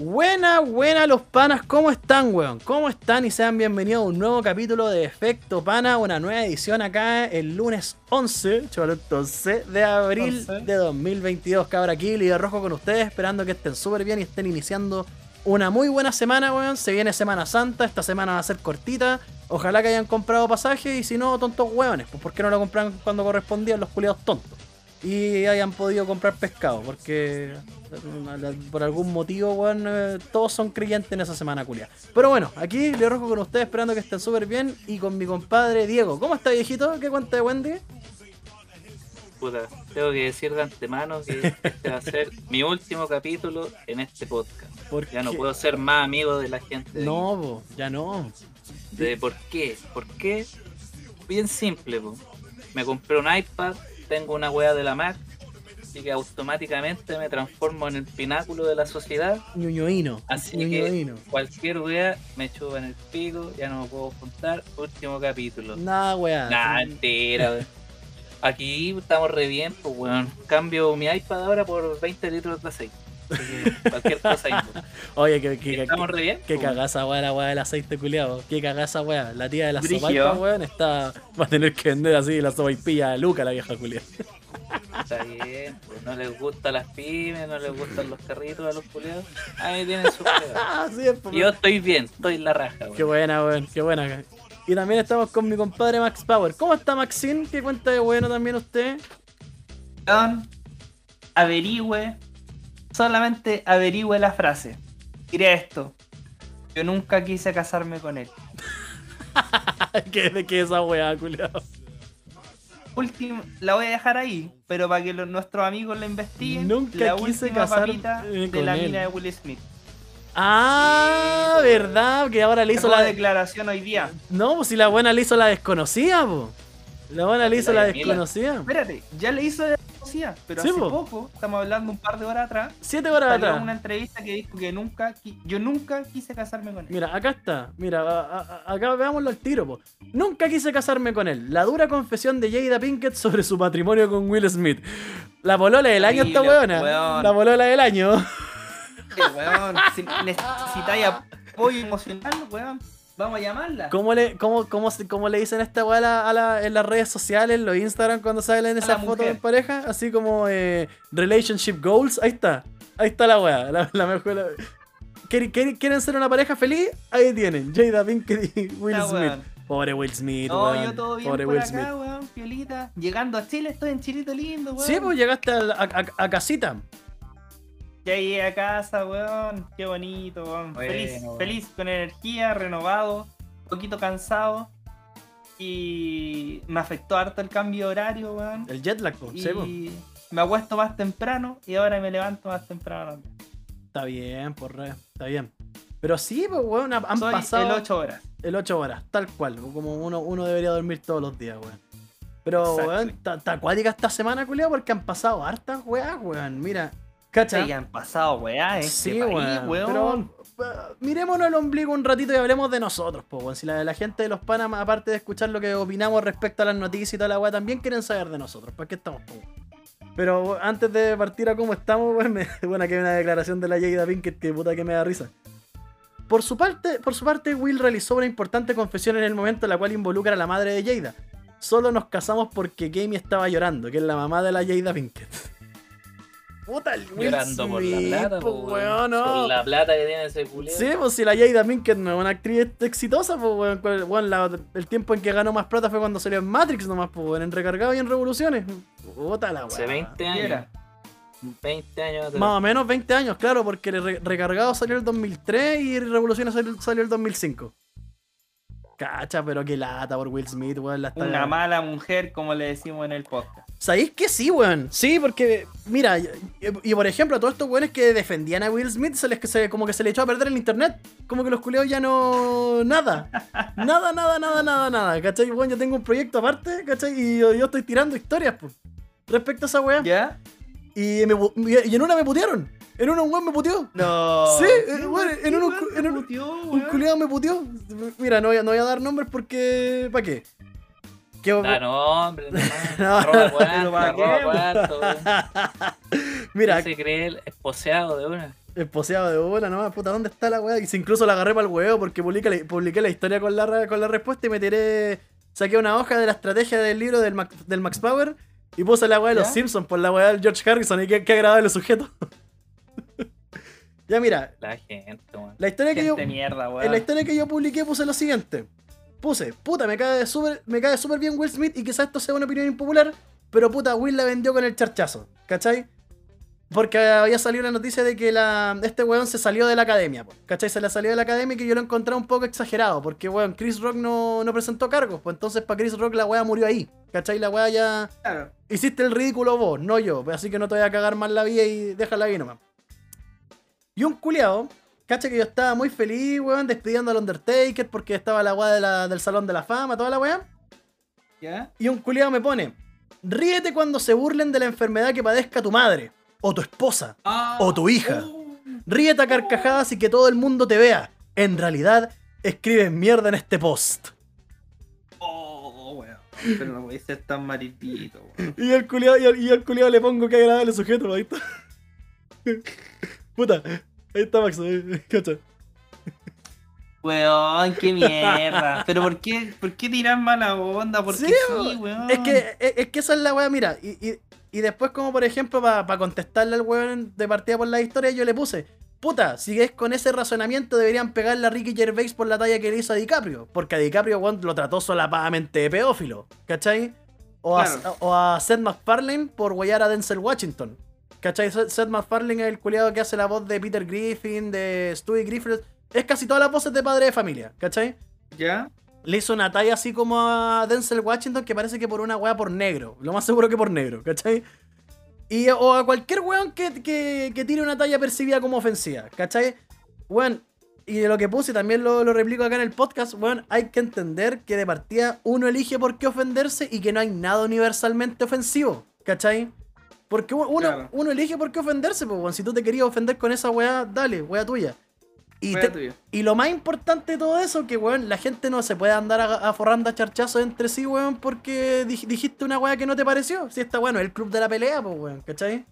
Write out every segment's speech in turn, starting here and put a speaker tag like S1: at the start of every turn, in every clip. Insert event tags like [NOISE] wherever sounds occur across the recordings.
S1: Buena, buena los panas, ¿cómo están, weón? ¿Cómo están? Y sean bienvenidos a un nuevo capítulo de Efecto Pana, una nueva edición acá el lunes 11, chaval, 11 de abril
S2: 11.
S1: de 2022. Cabra aquí, líder rojo con ustedes, esperando que estén súper bien y estén iniciando una muy buena semana, weón. Se viene Semana Santa, esta semana va a ser cortita. Ojalá que hayan comprado pasaje y si no, tontos hueones, pues ¿por qué no lo compran cuando correspondían los culiados tontos? Y hayan podido comprar pescado, porque por algún motivo, weón, eh, todos son creyentes en esa semana culia. Pero bueno, aquí le rojo con ustedes esperando que estén súper bien y con mi compadre Diego. ¿Cómo está viejito? ¿Qué cuenta de Wendy?
S2: Puta, tengo que decir de antemano que este va a ser mi último capítulo en este podcast.
S1: ¿Por
S2: Ya no puedo ser más amigo de la gente. de
S1: No, ya no.
S2: De ¿Por qué? ¿Por qué? Bien simple, po. Me compré un iPad, tengo una wea de la Mac, así que automáticamente me transformo en el pináculo de la sociedad.
S1: Ñuñoíno.
S2: Así
S1: Ñuñoíno.
S2: que cualquier wea me chupa en el pico, ya no me puedo juntar. Último capítulo.
S1: Nada, weá.
S2: Nah, mentira, weón. Aquí estamos re bien, pues weón. Cambio mi iPad ahora por 20 litros de aceite. Así que cualquier [LAUGHS] cosa ahí. pues.
S1: Oye, que, que,
S2: Estamos re bien.
S1: que
S2: pues,
S1: cagaza weá la weá del aceite culiado. Que cagaza weá. La tía de la sopaipilla, weón, está. Va a tener que vender así la sopaipilla a Luca, la vieja culiada.
S2: Está bien, pues no les gustan las pymes, no les gustan los carritos a los culiados. Ahí tienen su pega. [LAUGHS]
S1: Ah, sí,
S2: Yo estoy bien, estoy en la raja,
S1: Qué
S2: weón.
S1: buena, weón, qué buena. Y también estamos con mi compadre Max Power. ¿Cómo está Maxine? ¿Qué cuenta de bueno también usted?
S3: Weón, averigüe, solamente averigüe la frase. Diré esto. Yo nunca quise casarme con él. [LAUGHS]
S1: ¿Qué, ¿De qué esa weá, culiado?
S3: Último, la voy a dejar ahí, pero para que los- nuestros amigos la investiguen.
S1: Nunca
S3: la
S1: quise
S3: última
S1: casar-
S3: papita
S1: eh,
S3: de la
S1: él.
S3: mina de Will Smith.
S1: Ah, verdad, que ahora le hizo
S3: la
S1: la.
S3: declaración hoy día.
S1: No, pues si la buena le hizo la desconocida, po. La buena le hizo la
S2: La
S1: desconocida.
S3: Espérate, ya le hizo pero
S1: Sí,
S3: hace
S1: po.
S3: poco, estamos hablando un par de horas atrás,
S1: Siete horas
S3: salió
S1: atrás.
S3: una entrevista que dijo que nunca, yo nunca quise casarme con él.
S1: Mira, acá está. Mira, a- a- acá veámoslo al tiro, po. Nunca quise casarme con él. La dura confesión de Jada Pinkett sobre su matrimonio con Will Smith. La polola del año esta weona.
S3: weón.
S1: La polola del año.
S3: Sí, weón, si necesitáis apoyo emocional, weón, vamos a llamarla.
S1: ¿Cómo le, cómo, cómo, cómo le dicen a esta weá la- la- en las redes sociales, en los Instagram, cuando salen esas fotos en pareja? Así como eh, Relationship Goals. Ahí está. Ahí está la weá. La, la mejor. ¿Quieren, ser una pareja feliz? Ahí tienen. Jada Pinkett y Will Smith.
S3: weón.
S1: Pobre Will Smith, weón.
S3: yo todo bien
S1: Pobre
S3: por
S1: Will
S3: acá,
S1: Smith.
S3: weón, piolita. Llegando a Chile, estoy en Chilito lindo, weón.
S1: Sí, pues llegaste a, a- a- a casita.
S3: Ya llegué a casa, weón. Qué bonito, weón.
S2: Bueno,
S3: feliz,
S2: weón.
S3: feliz, con energía, renovado, un poquito cansado. Y me afectó harto el cambio de horario, weón.
S1: El jet lag, po.
S3: Y
S1: Sí, po.
S3: me acuesto más temprano y ahora me levanto más temprano. también.
S1: Está bien, por re. Está bien. Pero sí, pues, weón, han
S3: Soy
S1: pasado.
S3: el 8 horas.
S1: El 8 horas, tal cual, como uno, uno debería dormir todos los días, weón. Pero,
S3: Exactly.
S1: weón, está está acuática esta semana, culiao, porque han pasado hartas weas, weón. Mira, cacha.
S3: Sí, han pasado, weá, este
S1: Sí,
S3: país,
S1: weón.
S3: weón.
S1: Pero uh, el ombligo un ratito y hablemos de nosotros, po, weón. Si la, la gente de los panas, aparte de escuchar lo que opinamos respecto a las noticias y toda la wea, también quieren saber de nosotros. ¿Para qué estamos, po? Pero antes de partir a cómo estamos, weón, me, [LAUGHS] bueno, aquí hay una declaración de la Jada Pinkett que puta que me da risa. Por su, parte, por su parte, Will realizó una importante confesión en el momento en la cual involucra a la madre de Jada. Solo nos casamos porque Jamie estaba llorando, que es la mamá de la Jada Pinkett. [LAUGHS] Puta, el Will
S2: Llorando por la
S1: Smith,
S2: plata,
S1: po, weón, no.
S2: Por la plata que tiene ese culiado.
S1: Sí, pues si la Jada Pinkett no es una actriz exitosa, pues weón, weón, la- el tiempo en que ganó más plata fue cuando salió en Matrix nomás, pues weón, en Recargado y en Revoluciones. Puta la
S2: Hace
S1: weón.
S2: 20
S3: ¿Qué
S2: años.
S3: era?
S2: 20 años.
S1: Más o menos 20 años, claro, porque Re- Recargado salió el 2003 y Revoluciones salió, salió el 2005. Cacha, pero qué lata por Will Smith, weón. La está...
S3: Una mala mujer, como le decimos en el podcast.
S1: ¿Sabéis que sí, weón? Sí, porque, mira, y, y por ejemplo, a todos estos weones que defendían a Will Smith, se les, se, como que se le echó a perder el internet. Como que los culeos ya no. Nada. Nada, nada, nada, nada, nada. ¿Cachai? Weón, yo tengo un proyecto aparte, ¿cachai? Y yo, yo estoy tirando historias, pues. Respecto a esa weá.
S3: ¿Ya?
S1: Y, me pu- y en una me putearon. En una un weón me puteó.
S3: No.
S1: Sí,
S3: ¿Qué
S1: eh,
S3: weón?
S1: en
S3: ¿Qué
S1: un- en un-
S3: puteó,
S1: Un
S3: weón?
S1: culiado me puteó. Mira, no voy, a, no voy a dar nombres porque. ¿Para qué? Que-
S2: Da nombre, [LAUGHS]
S1: No.
S2: no. Roba cuarto,
S3: ¿para
S2: roba
S3: qué?
S2: cuarto. [LAUGHS]
S1: Mira,
S2: Se cree el esposeado de una.
S1: Esposeado de bola, no, puta, ¿dónde está la weá? Y si incluso la agarré para el huevo porque publiqué la, publiqué la historia con la, con la respuesta y me tiré. Saqué una hoja de la estrategia del libro del Max, del Max Power y puse la weá de los. Simpsons por la weá del George Harrison y qué, qué agradable sujeto. [LAUGHS] ya mira,
S2: La gente, weón.
S1: la historia que yo.
S3: Mierda.
S1: En la historia que yo publiqué puse lo siguiente. Puse, puta, me cae súper me cae súper bien Will Smith y quizás esto sea una opinión impopular, pero puta, Will la vendió con el charchazo, ¿cachai? Porque había salido la noticia de que la, este weón se salió de la academia, po, ¿cachai? Se le salió de la academia y que yo lo encontré un poco exagerado, porque weón, Chris Rock no, no presentó cargos, pues entonces para Chris Rock la weá murió ahí, ¿cachai? La weá ya...
S3: Claro.
S1: Hiciste el ridículo vos, no yo, así que no te voy a cagar más la vida y déjala ahí nomás. Y un culiao, cacha que yo estaba muy feliz, weón, despidiendo al Undertaker porque estaba la weá de la- del Salón de la Fama, toda la weá.
S3: ¿Ya?
S1: Y un culiao me pone, ríete cuando se burlen de la enfermedad que padezca tu madre, o tu esposa, o tu hija. Ríete a carcajadas y que todo el mundo te vea. En realidad, escribes mierda en este post.
S3: Oh, weón. Pero no podéis ser tan maripito, weón.
S1: Y al culiao, y al, y al culiao le pongo que agradable sujeto, está. [LAUGHS] Puta, ahí está Max, cacha.
S3: Weón, qué mierda. Pero ¿por qué, por qué tirar mala onda? Porque
S1: Sí,
S3: sí, weón.
S1: Es que, es, es que esa es la weá, mira. Y, y, y después, como por ejemplo, para contestarle al weón de partida por la historia, yo le puse. Puta, si es con ese razonamiento, deberían pegarle a Ricky Gervais por la talla que le hizo a DiCaprio. Porque a DiCaprio, weón, lo trató solapadamente de pedófilo. ¿Cachai? O, a, o a Seth MacFarlane por guayar a Denzel Washington. ¿Cachai? Seth MacFarlane es el culiado que hace la voz de Peter Griffin, de Stewie Griffith. Es casi todas las voces de padre de familia, ¿cachai?
S3: ¿Ya?
S1: le hizo una talla así como a Denzel Washington que parece que por una weá por negro. Lo más seguro que por negro, ¿cachai? Y, o a cualquier weón que, que, que tire una talla percibida como ofensiva, ¿cachai? Weón, y de lo que puse también lo, lo replico acá en el podcast, weón, hay que entender que de partida uno elige por qué ofenderse y que no hay nada universalmente ofensivo, ¿cachai? Porque uno,
S3: Claro.
S1: uno elige por qué ofenderse, pues, weón. Si tú te querías ofender con esa weá, dale, weá tuya. Y,
S3: Wea
S1: te-
S3: tuya.
S1: y lo más importante de todo eso, que weón, la gente no se puede andar aforrando a charchazos entre sí, weón, porque dij- dijiste una weá que no te pareció. Si está bueno, el club de la pelea, pues weón, ¿cachai?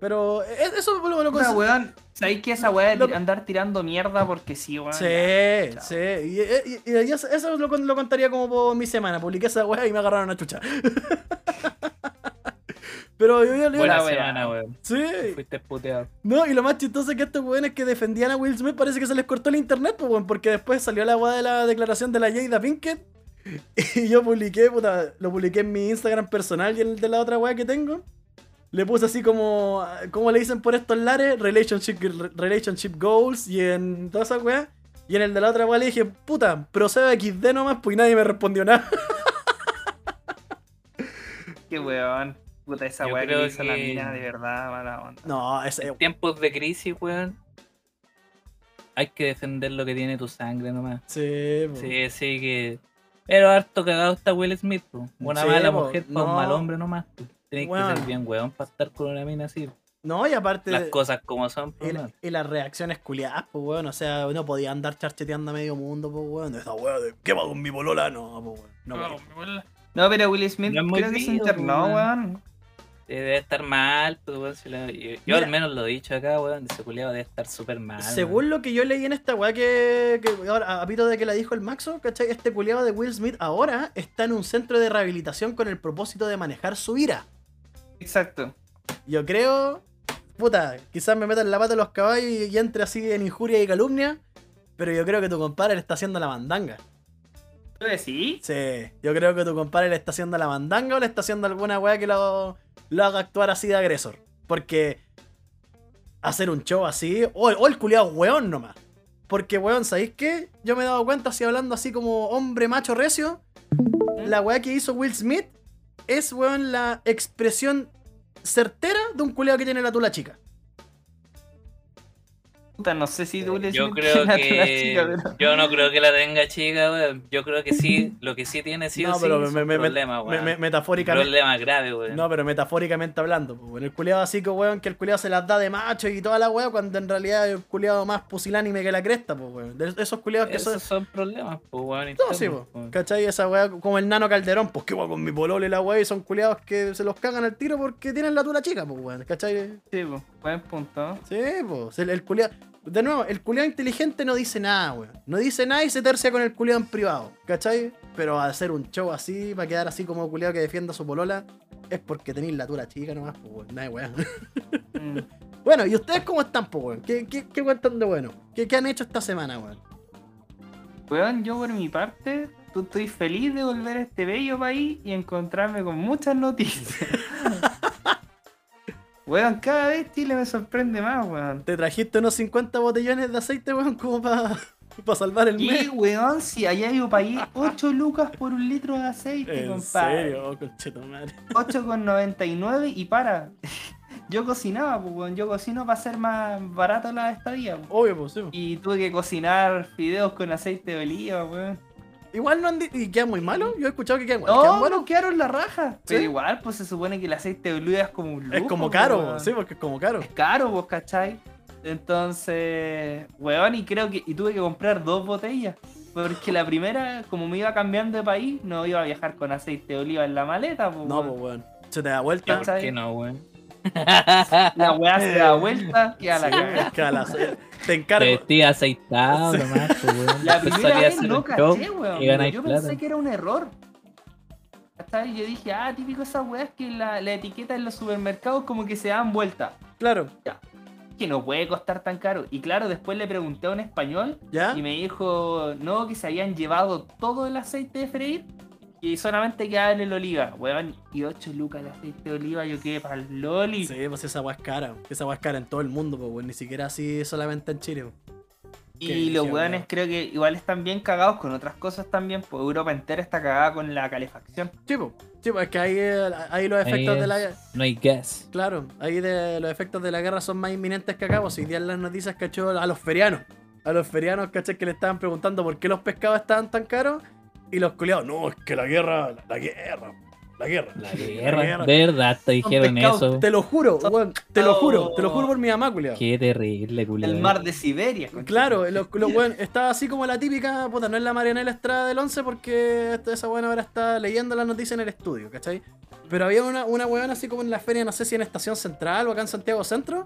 S1: Pero e- eso lo, lo consi-
S3: weón. ¿Sabéis que esa weá
S1: Lo-
S3: de andar tirando mierda porque sí, weón?
S1: Sí,
S3: Ya,
S1: sí. Y, y- y- y eso, eso lo, lo contaría como por mi semana. Publiqué esa weá y me agarraron a chucha. [LAUGHS] Pero yo, yo- yo-
S2: Buena semana, weón.
S1: Sí.
S2: Fuiste puteado.
S1: No, y lo más chistoso es que estos weones que defendían a Will Smith parece que se les cortó el internet, pues, weón, porque después salió la weá de la declaración de la Jada Pinkett. [LAUGHS] Y yo publiqué, puta, lo publiqué en mi Instagram personal y en el de la otra weá que tengo. Le puse así como, ¿cómo le dicen por estos lares? Relationship, relationship goals y en todas esas weas. Y en el de la otra weá le dije, puta, procede XD nomás, pues y nadie me respondió nada. [LAUGHS]
S3: Qué weón. Puta, esa
S2: Yo
S3: weá que hizo la
S2: que-
S3: mina, de verdad, mala onda.
S1: No, ese,
S2: En tiempos de crisis, weón. Hay que defender lo que tiene tu sangre nomás.
S1: sí, po.
S2: Sí, sí que. Pero harto cagado está Will Smith, po. Una
S1: Sí,
S2: mala mujer para
S1: no.
S2: un mal hombre nomás. Tienes
S1: Weón.
S2: que ser bien weón para estar con una mina así.
S1: No, y aparte...
S2: Las cosas como son, po,
S1: Y, la-
S2: weón.
S1: y las reacciones culiadas, pues weón. O sea, no podía andar charcheteando a medio mundo, pues weón. Esa weá de ¿qué va con mi bolola? No, pues weón. No, weón.
S3: Pero Will Smith
S2: No es
S3: creo que se internó,
S2: weón.
S3: weón.
S2: Debe estar mal, pues, weón. si la- Yo, yo
S1: Mira.
S2: al menos lo he dicho acá, weón. Ese culiado debe estar súper mal.
S1: Según lo que yo leí en esta weá que, que ahora, a pito de que la dijo el Maxo, ¿cachai? Este culiado de Will Smith ahora está en un centro de rehabilitación con el propósito de manejar su ira.
S3: Exacto.
S1: Yo creo, puta, quizás me meta en la pata de los caballos y, y entre así en injuria y calumnia, pero yo creo que tu compadre le está haciendo la mandanga.
S3: ¿Tú decís?
S1: Sí, yo creo que tu compadre le está haciendo la mandanga o le está haciendo alguna weá que lo, lo haga actuar así de agresor. Porque hacer un show así, o, o el culiado weón nomás. Porque weón, ¿sabéis qué? Yo me he dado cuenta, así hablando así como hombre macho recio, la weá que hizo Will Smith es, weón, la expresión certera de un culiado que tiene la tula chica.
S3: No sé si tú le
S2: Yo creo [LAUGHS]
S3: la
S2: que.
S3: tula chica, pero-
S2: Yo no creo que la tenga chica, weón. Yo creo que sí. Lo que sí tiene sí o
S1: No,
S2: sí
S1: pero
S2: es
S1: me-
S2: un
S1: me-
S2: problema,
S1: me-
S2: weón.
S1: metafóricamente.
S2: problema grave, weón.
S1: No, pero metafóricamente hablando, pues, el culiado así que weón, que el culiado se las da de macho y toda la weá, cuando en realidad es un culiado más pusilánime que la cresta, pues weón. De esos culiados que son.
S2: Esos son problemas, pues, weón.
S1: No, sí,
S2: weón.
S1: ¿Cachai? Esa weá como el nano calderón, pues que weá con mi pololo y la weá, y son culiados que se los cagan al tiro porque tienen la tula chica, pues weón, ¿cachai?
S3: Sí, pues, buen punto.
S1: Sí, pues, el, el culiao- De nuevo, el culiado inteligente no dice nada, weón. No dice nada y se tercia con el culiado en privado, ¿cachai? Pero hacer un show así, para quedar así como culiado que defienda su polola, es porque tenéis la tula chica nomás, pues weón. Nada, weón.
S3: Mm. [LAUGHS]
S1: Bueno, ¿y ustedes cómo están, pues weón? ¿Qué, qué, qué cuentan de bueno? ¿Qué, ¿Qué han hecho esta semana, weón?
S3: Weón, yo por mi parte, tú estoy feliz de volver a este bello país y encontrarme con muchas noticias. [LAUGHS] weón, cada vez Chile me sorprende más, weón.
S1: ¿Te trajiste unos 50 botellones de aceite, weón, como para salvar el mes?
S3: weón, si allá un país 8 lucas por un litro de aceite,
S1: ¿En
S3: compadre.
S1: serio? Oh, conchetumare.
S3: 8,99 y para. [LAUGHS] Yo cocinaba, pues, weón. Yo cocino para hacer más barato la estadía. pues.
S1: Obvio, pues sí. pues.
S3: Y tuve que cocinar fideos con aceite de oliva, weón.
S1: Igual no han ¿Y queda muy malo? Yo he escuchado que queda muy quedan
S3: No,
S1: buenos.
S3: no quedaron la raja. Pero
S1: ¿Sí?
S3: igual, pues se supone que el aceite de oliva es como un lujo.
S1: Es como
S3: pues,
S1: caro,
S3: weón.
S1: sí, porque es como caro.
S3: Es caro, vos, ¿cachai? Entonces, weón, y creo que. Y tuve que comprar dos botellas. Porque la primera, como me iba cambiando de país, no iba a viajar con aceite de oliva en la maleta, pues.
S1: No, pues weón. Se te da vuelta.
S2: ¿Por qué no, weón?
S3: La weá se da vuelta y a la cagada.
S1: La- Te encargo.
S2: vestí aceitado nomás, pues, weón.
S3: La
S2: Después
S3: primera vez no caché, weón. Yo
S2: plata.
S3: pensé que era un error. ¿Cachai? Yo dije, ah, típico esa weá es que la, la etiqueta en los supermercados como que se dan vuelta.
S1: Claro.
S3: Que no puede costar tan caro. Y claro, después le pregunté a un español
S1: ¿Ya?
S3: y me dijo, no, que se habían llevado todo el aceite de freír y solamente quedaba en el oliva, weón. Y 8 lucas el aceite de oliva, yo quedé para el loli.
S1: Sí, pues esa weá es cara. Esa weá es cara en todo el mundo, pues weón. Ni siquiera así solamente en Chile. Qué
S3: Y los weones
S1: weón.
S3: creo que igual están bien cagados con otras cosas también, pues Europa entera está cagada con la calefacción.
S1: Sí, pues. Sí, pues es que ahí, ahí los efectos
S2: Ahí
S1: de la.
S2: es. No hay gas.
S1: Claro, ahí de, los efectos de la guerra son más inminentes que acá. Pues hoy día en las noticias cachó a los ferianos. A los ferianos, ¿cachai? Que le estaban preguntando por qué los pescados estaban tan caros. Y los culiados, no, es que la guerra, la, la guerra, la guerra.
S2: La guerra. De verdad te dijeron
S3: pescados,
S2: eso.
S1: Te lo juro, weón, te lo juro, te lo juro por mi mamá, culiado.
S2: Qué terrible, culiado.
S3: El mar de Siberia.
S1: Claro, los, los weón, está así como la típica, puta, no es la Marianela Estrada del 11 porque esta- esa weón ahora está leyendo las noticias en el estudio, ¿cachai? Pero había una, una weón así como en la feria, no sé si en Estación Central o acá en Santiago Centro,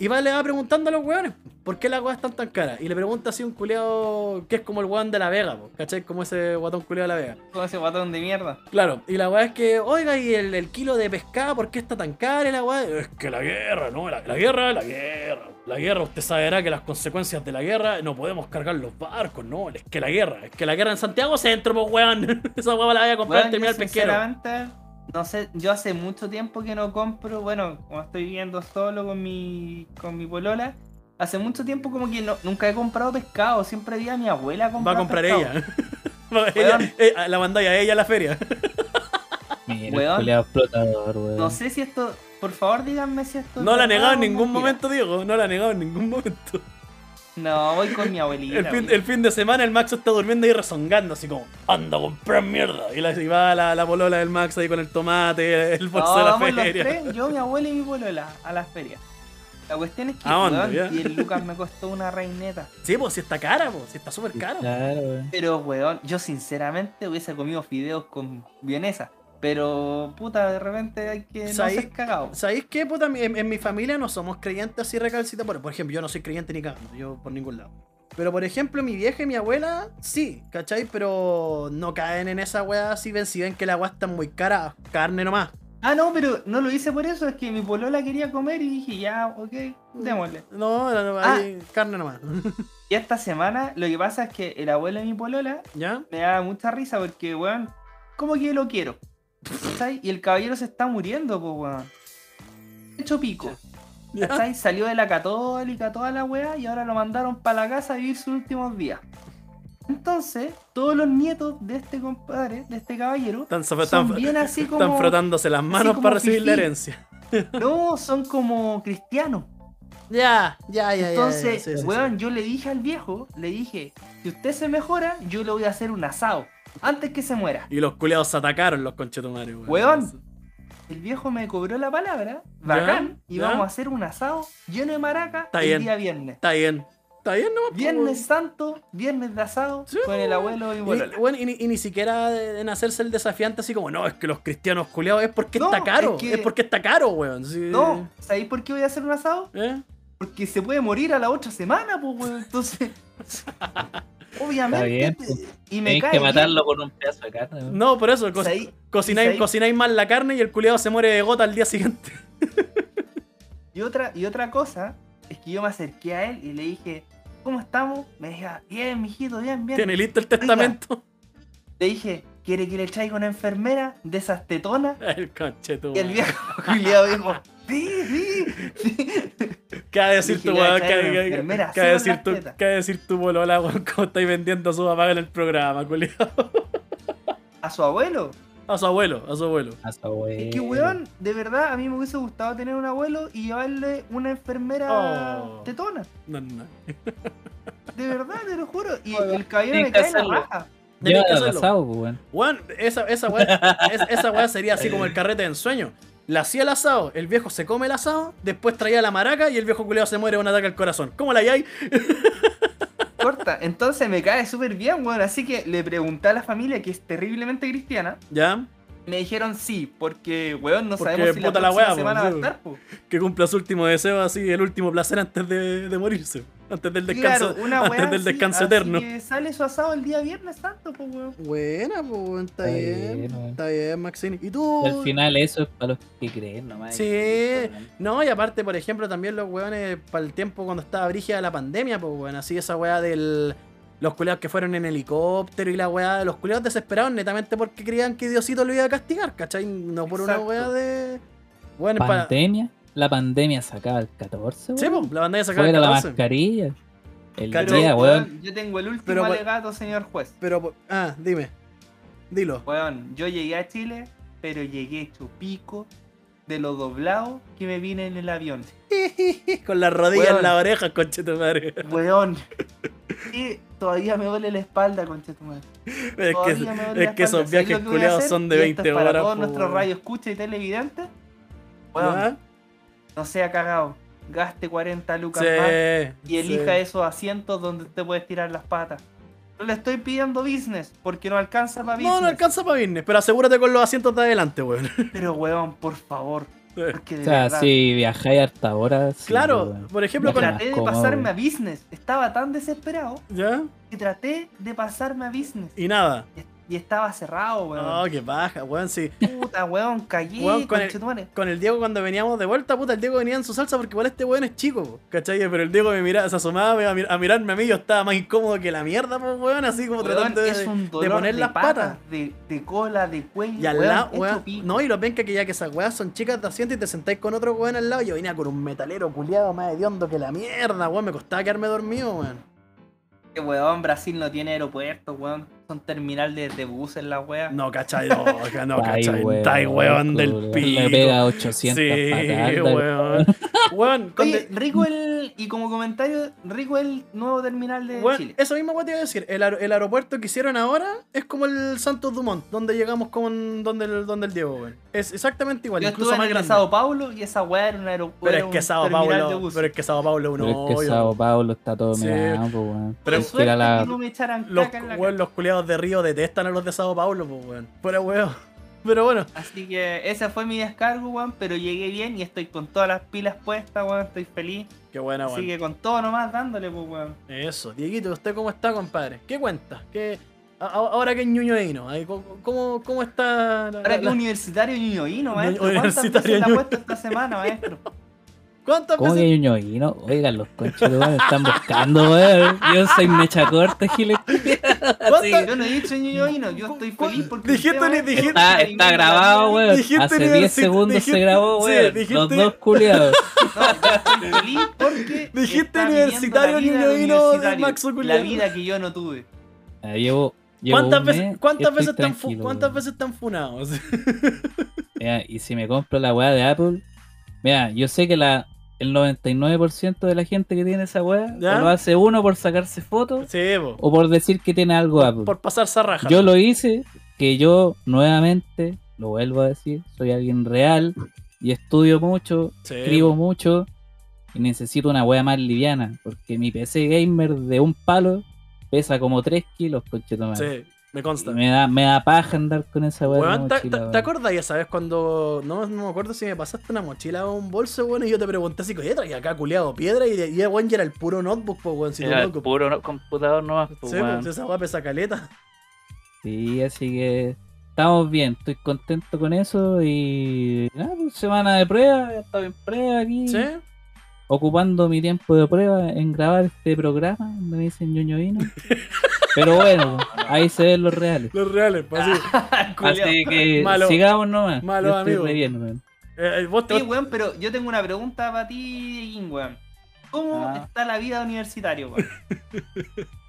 S1: y va, le va preguntando a los weones, ¿por qué las weas están tan caras? Y le pregunta así un culeado que es como el weón de la Vega, po, ¿cachai? Como ese guatón culeado de la Vega.
S3: Con ese guatón de mierda.
S1: Claro, y la weá es que, oiga, ¿y el, el kilo de pescado por qué está tan caro? Y la weá, es que la guerra, ¿no? La, la guerra, la guerra. La guerra, usted saberá que las consecuencias de la guerra no podemos cargar los barcos, ¿no? Es que la guerra, es que la guerra en Santiago Centro, pues weón. [LAUGHS] Esa weá la voy a comprar
S3: Bueno,
S1: en terminal pesquero.
S3: No sé, yo hace mucho tiempo que no compro, bueno, como estoy viviendo solo con mi, con mi polola, hace mucho tiempo como que no- nunca he comprado pescado, siempre vi a mi abuela
S1: Va
S3: comprar
S1: a comprar
S3: pescado.
S1: ella. [LAUGHS] Ella- eh, la mandáis a ella a la feria. [LAUGHS]
S2: Mira,
S3: Weón. No sé si esto, por favor díganme si esto... es
S1: No la ha negado en ningún
S3: mentira.
S1: momento, Diego. No la ha negado en ningún momento.
S3: No, voy con mi abuelita.
S1: El fin, el de semana el Max está durmiendo ahí rezongando, así como, anda a comprar mierda. Y, la, y va la, la polola del Max ahí con el tomate, el bolso
S3: No,
S1: de la
S3: vamos los
S1: feria.
S3: tres, [LAUGHS] yo, mi abuela y mi polola, a las ferias. La cuestión es que,
S1: ¿A dónde,
S3: weón,
S1: ya?
S3: 10 lucas me costó una reineta.
S1: Sí, pues si está cara, pues si está súper caro.
S2: Claro, weón.
S3: Pero, weón, yo sinceramente hubiese comido fideos con vienesa. Pero, puta, de repente hay que no ser cagado.
S1: ¿Sabéis qué, puta? En, en mi familia no somos creyentes así recalcitas. Por, por ejemplo, yo no soy creyente ni cagando, yo por ningún lado. Pero, por ejemplo, mi vieja y mi abuela, sí, ¿cachai? Pero no caen en esa weá si ven, si ven que la weá está muy cara, carne nomás.
S3: Ah, no, pero no lo hice por eso, es que mi polola quería comer y dije, ya, ok, démosle.
S1: No, no, no,
S3: Ah.
S1: carne nomás. [LAUGHS]
S3: Y esta semana lo que pasa es que el abuelo de mi polola
S1: ¿Ya?
S3: me da mucha risa porque, weón, como que lo quiero. ¿Cachai? Y el caballero se está muriendo, pues, weón. Hecho pico.
S1: ¿Ya?
S3: ¿Cachai? Salió de la católica, toda la weá, y ahora lo mandaron para la casa a vivir sus últimos días. Entonces, todos los nietos de este compadre, de este caballero,
S1: Están, so-
S3: son
S1: están-
S3: bien así
S1: están
S3: como.
S1: frotándose las manos para recibir la herencia.
S3: No, son como cristianos.
S1: Ya, ya, ya, ya.
S3: Entonces,
S1: ya, sí, sí,
S3: weón,
S1: sí.
S3: yo le dije al viejo, le dije, si usted se mejora, yo le voy a hacer un asado. Antes que se muera.
S1: Y los culiados se atacaron, los conchetumares, weón.
S3: Weón. El viejo me cobró la palabra, bacán, y
S1: ya.
S3: vamos a hacer un asado lleno de maraca
S1: Está
S3: el
S1: bien.
S3: día viernes.
S1: Está bien. Está bien, ¿no?
S3: Viernes santo, viernes de asado,
S1: Sí,
S3: con el abuelo y
S1: bueno, y, ni- y ni siquiera en hacerse el desafiante así como, no, es que los cristianos culiados es porque
S3: No,
S1: está caro.
S3: es
S1: Es,
S3: que-
S1: porque está caro, weón. sí.
S3: No, ¿sabéis por qué voy a hacer un asado?
S1: ¿Eh?
S3: Porque se puede morir a la otra semana, pues, weón. Entonces, [LAUGHS] obviamente.
S2: bien,
S3: te-
S2: pues.
S3: y me cae
S2: que matarlo con un pedazo de carne.
S1: No, por eso, co-
S3: ¿Sabéis?
S1: cocináis,
S3: ¿sabéis?
S1: cocináis mal la carne y el culiado se muere de gota al día siguiente. [LAUGHS]
S3: Y otra, y otra cosa es que yo me acerqué a él y le dije, ¿cómo estamos? Me decía, bien, mijito, bien, bien.
S1: Tiene listo el testamento.
S3: Le dije, ¿quiere que le traiga una enfermera de esas tetonas? [LAUGHS]
S1: El conchetu.
S3: Y el viejo [LAUGHS] culiado dijo, sí, sí, [LAUGHS] sí.
S1: ¿Qué va a decir tu
S3: a
S1: weón? [LAUGHS]
S3: traer
S1: ¿Qué
S3: una
S1: qué-
S3: enfermera,
S1: qué va a
S3: solo
S1: decir tu- a decir tu bolola, weón? ¿Cómo estáis vendiendo su papá en el programa, culiado?
S3: A su abuelo.
S1: A su abuelo, a su abuelo.
S2: Hasta weón.
S3: Es que, weón, de verdad, a mí me hubiese gustado tener un abuelo y llevarle una enfermera
S1: Oh.
S3: tetona.
S1: No, no. [LAUGHS]
S3: De verdad, te lo juro. Y el caballero me cae en la raja.
S2: Lleva
S1: que
S2: al
S1: hacerlo.
S2: asado, pues, weón.
S1: Weón, esa, esa weá, es- esa weá sería así como el carrete de ensueño. La hacía el asado, el viejo se come el asado, después traía la maraca y el viejo culiado se muere de un ataque al corazón. ¿Cómo la hay? [LAUGHS]
S3: Corta. Entonces me cae súper bien, weón. Así que le pregunté a la familia, que es terriblemente cristiana.
S1: ¿Ya?
S3: Me dijeron sí, porque, weón, no
S1: Porque
S3: sabemos si la
S1: puta la
S3: próxima
S1: weá, po,
S3: semana va a estar, po.
S1: Que cumpla su último deseo, así, el último placer antes de, de morirse. Antes del descanso,
S3: Claro, una
S1: antes del
S3: así,
S1: descanso
S3: así
S1: eterno.
S3: que sale su asado el día viernes santo, pues, weón.
S1: Buena, pues, está
S2: Está
S1: bien. Está bien, Maxine. ¿Y tú?
S2: Al final eso es para los que creen nomás.
S1: Sí. No, y aparte, por ejemplo, también los weones, para el tiempo cuando estaba brígida la pandemia, pues, weón, así esa weá del. Los culeados que fueron en helicóptero y la weá, los culeados desesperados netamente porque creían que Diosito lo iba a castigar, ¿cachai? No por una weá de. Bueno, para.
S2: ¿Pandemia? La pandemia sacaba el 14,
S1: Sí,
S2: weón.
S1: pues, la bandera sacaba
S2: Fuera
S1: el
S2: la
S1: 14.
S2: mascarilla. El
S1: Pero,
S2: día, weón.
S3: yo tengo el último
S1: Pero,
S3: alegato, señor juez.
S1: Pero, ah, dime. Dilo.
S3: Weón, yo llegué a Chile, pero llegué hecho pico de lo doblado que me vine en el avión. [LAUGHS]
S1: Con las rodillas en
S3: Weón.
S1: la oreja, conche tu madre.
S3: Weón. [LAUGHS] Y todavía me duele la espalda, concha tu madre.
S1: Es que,
S3: la
S1: es que esos
S3: ¿Sabes
S1: viajes culiados son de
S3: Y esto
S1: 20
S3: es para
S1: horas.
S3: todos
S1: po,
S3: nuestros
S1: weón.
S3: radios escucha y televidentes. Weón. No sea cagado. Gaste 40 lucas
S1: Sí,
S3: más y elija
S1: sí.
S3: esos asientos donde usted puede estirar las patas. No le estoy pidiendo business porque no alcanza para business.
S1: No, no alcanza para business, pero asegúrate con los asientos de adelante, weón. [LAUGHS]
S3: Pero weón, por favor. Porque de
S2: O sea,
S3: verdad,
S2: si viajáis harta hora. sí,
S1: claro, por ejemplo, con.
S3: Traté de
S2: cómodo.
S3: pasarme a business. Estaba tan desesperado
S1: ¿Ya?
S3: que traté de pasarme a business.
S1: Y nada.
S3: Y estaba cerrado, weón.
S1: Oh, qué baja, weón, sí.
S3: Puta, weón, callé,
S1: Weón, con el-. Con el Diego cuando veníamos de vuelta, puta, el Diego venía en su salsa porque igual este weón es chico, ¿cachai? Pero el Diego me miraba, se asomaba a, mir- a mirarme a mí, yo estaba más incómodo que la mierda, pues, weón, así como
S3: Weón,
S1: tratando de, poner
S3: de
S1: las
S3: patas,
S1: patas.
S3: De, de cola, de cuello.
S1: Y al
S3: weón,
S1: lado, weón. No, y lo penca que ya que esas weas son chicas de asiento y te sentáis con otro weón al lado. Yo venía con un metalero culiado más hediondo que la mierda, weón. Me costaba quedarme dormido, weón.
S3: Que weón, Brasil no tiene aeropuerto, weón. Son terminales de buses las weas.
S1: No, cachai, no, no, [LAUGHS] cachai. Estáis, weón, del pico.
S2: Le pega 800
S1: Sí,
S2: patadas,
S1: weón. Weón, con
S3: Oye,
S1: de-
S3: rico el. Y como comentario, rico el nuevo terminal de Chile.
S1: eso mismo te iba a decir. El, aer- el aeropuerto que hicieron ahora es como el Santos Dumont, donde llegamos con donde el, donde el Diego, weón. Es exactamente igual,
S3: Yo
S1: incluso más
S3: en
S1: grande.
S3: Sao Paulo y esa wea era un aeropuerto.
S1: pero es que Sao Paulo, pero es que Sao Paulo es un
S2: Pero es que. Sao Paulo está todo
S1: Sí.
S2: meado, pues, weón.
S1: Pero
S2: Es que la-
S3: que no me echaran
S1: Los,
S3: caca en la
S1: weón, los culiados de Río detestan a los de Sao Paulo, pues, weón. Fuera weón. Pero bueno,
S3: Así que ese fue mi descargo, weón, pero llegué bien y estoy con todas las pilas puestas, weón, estoy feliz.
S1: qué buena,
S3: Así
S1: weón.
S3: que con todo nomás dándole, pues, weón.
S1: Eso, Dieguito, ¿usted cómo está, compadre? ¿Qué cuenta? ¿Qué... Ahora que es ñuñoíno, ahí, ¿cómo, cómo, está? la-
S3: Ahora
S1: la-
S3: que universitario ñoñoíno, maestro. ¿Cuántas veces la ha
S1: ñoño.
S3: puesto esta semana, maestro? [LAUGHS]
S1: ¿Cuántas
S2: ¿Cómo
S1: veces?
S2: que ñoñoíno? Oigan, los conchos weón, están buscando, weón. Yo soy mecha corta, giles.
S1: ¿Cuántas-
S3: Yo no he dicho ñoñoino, yo estoy feliz porque.
S1: Dijiste ni- dijiste-
S2: Está,
S3: me
S2: está
S3: la
S2: grabado, weón.
S1: Dijiste
S2: Hace 10
S1: universi-
S2: segundos
S1: dijiste-
S2: se grabó,
S1: sí,
S2: weón.
S1: dijiste-
S2: Los dos culiados.
S3: No, yo estoy feliz porque. [LAUGHS]
S1: Dijiste universitario
S3: la vida de
S1: Maxo
S3: La
S1: Culiao.
S3: vida que yo no tuve.
S2: Ah, llevo,
S1: ¿Cuántas
S2: un
S1: veces, cuántas veces,
S2: tranquilo,
S1: ¿cuántas veces están funados? [LAUGHS]
S2: Mira, y si me compro la weá de Apple, mira, yo sé que la, el 99% de la gente que tiene esa weá lo hace uno por sacarse fotos
S1: Sí,
S2: o por decir que tiene algo Apple.
S1: Por pasar esa raja.
S2: Yo lo hice, que yo nuevamente, lo vuelvo a decir, soy alguien real y estudio mucho,
S1: Sí,
S2: escribo mucho y necesito una wea más liviana, porque mi PC gamer de un palo pesa como 3 kilos, conchetomare.
S1: Sí, me consta.
S2: Y me da, me da paja andar con esa
S1: Weón, ¿te,
S2: mochila,
S1: te- acordás ya sabes cuando. No, no me acuerdo si me pasaste una mochila o un bolso, weón, y yo te pregunté así, oye, traía acá culeado piedra y, y weón, ya era el puro notebook, pues, weón, si no
S2: Era el
S1: loco.
S2: puro no- computador nomás, pues,
S1: Sí,
S2: weón.
S1: pues, esa weá pesa caleta.
S2: Sí, así que estamos bien, estoy contento con eso y nada, pues, semana de prueba, ya estaba en prueba aquí,
S1: ¿Sí?
S2: Ocupando mi tiempo de prueba en grabar este programa donde me dicen ñoño vino. Pero bueno, ahí se ven los reales.
S1: Los reales, pues así. [LAUGHS]
S2: Así que
S1: Malo.
S2: sigamos nomás.
S1: Malo, amigo.
S2: bien.
S1: Eh, eh, vos te.
S3: Sí, weón, pero yo tengo una pregunta para ti, weón. ¿Cómo
S2: Ah.
S3: está la vida de universitario, weón? [LAUGHS]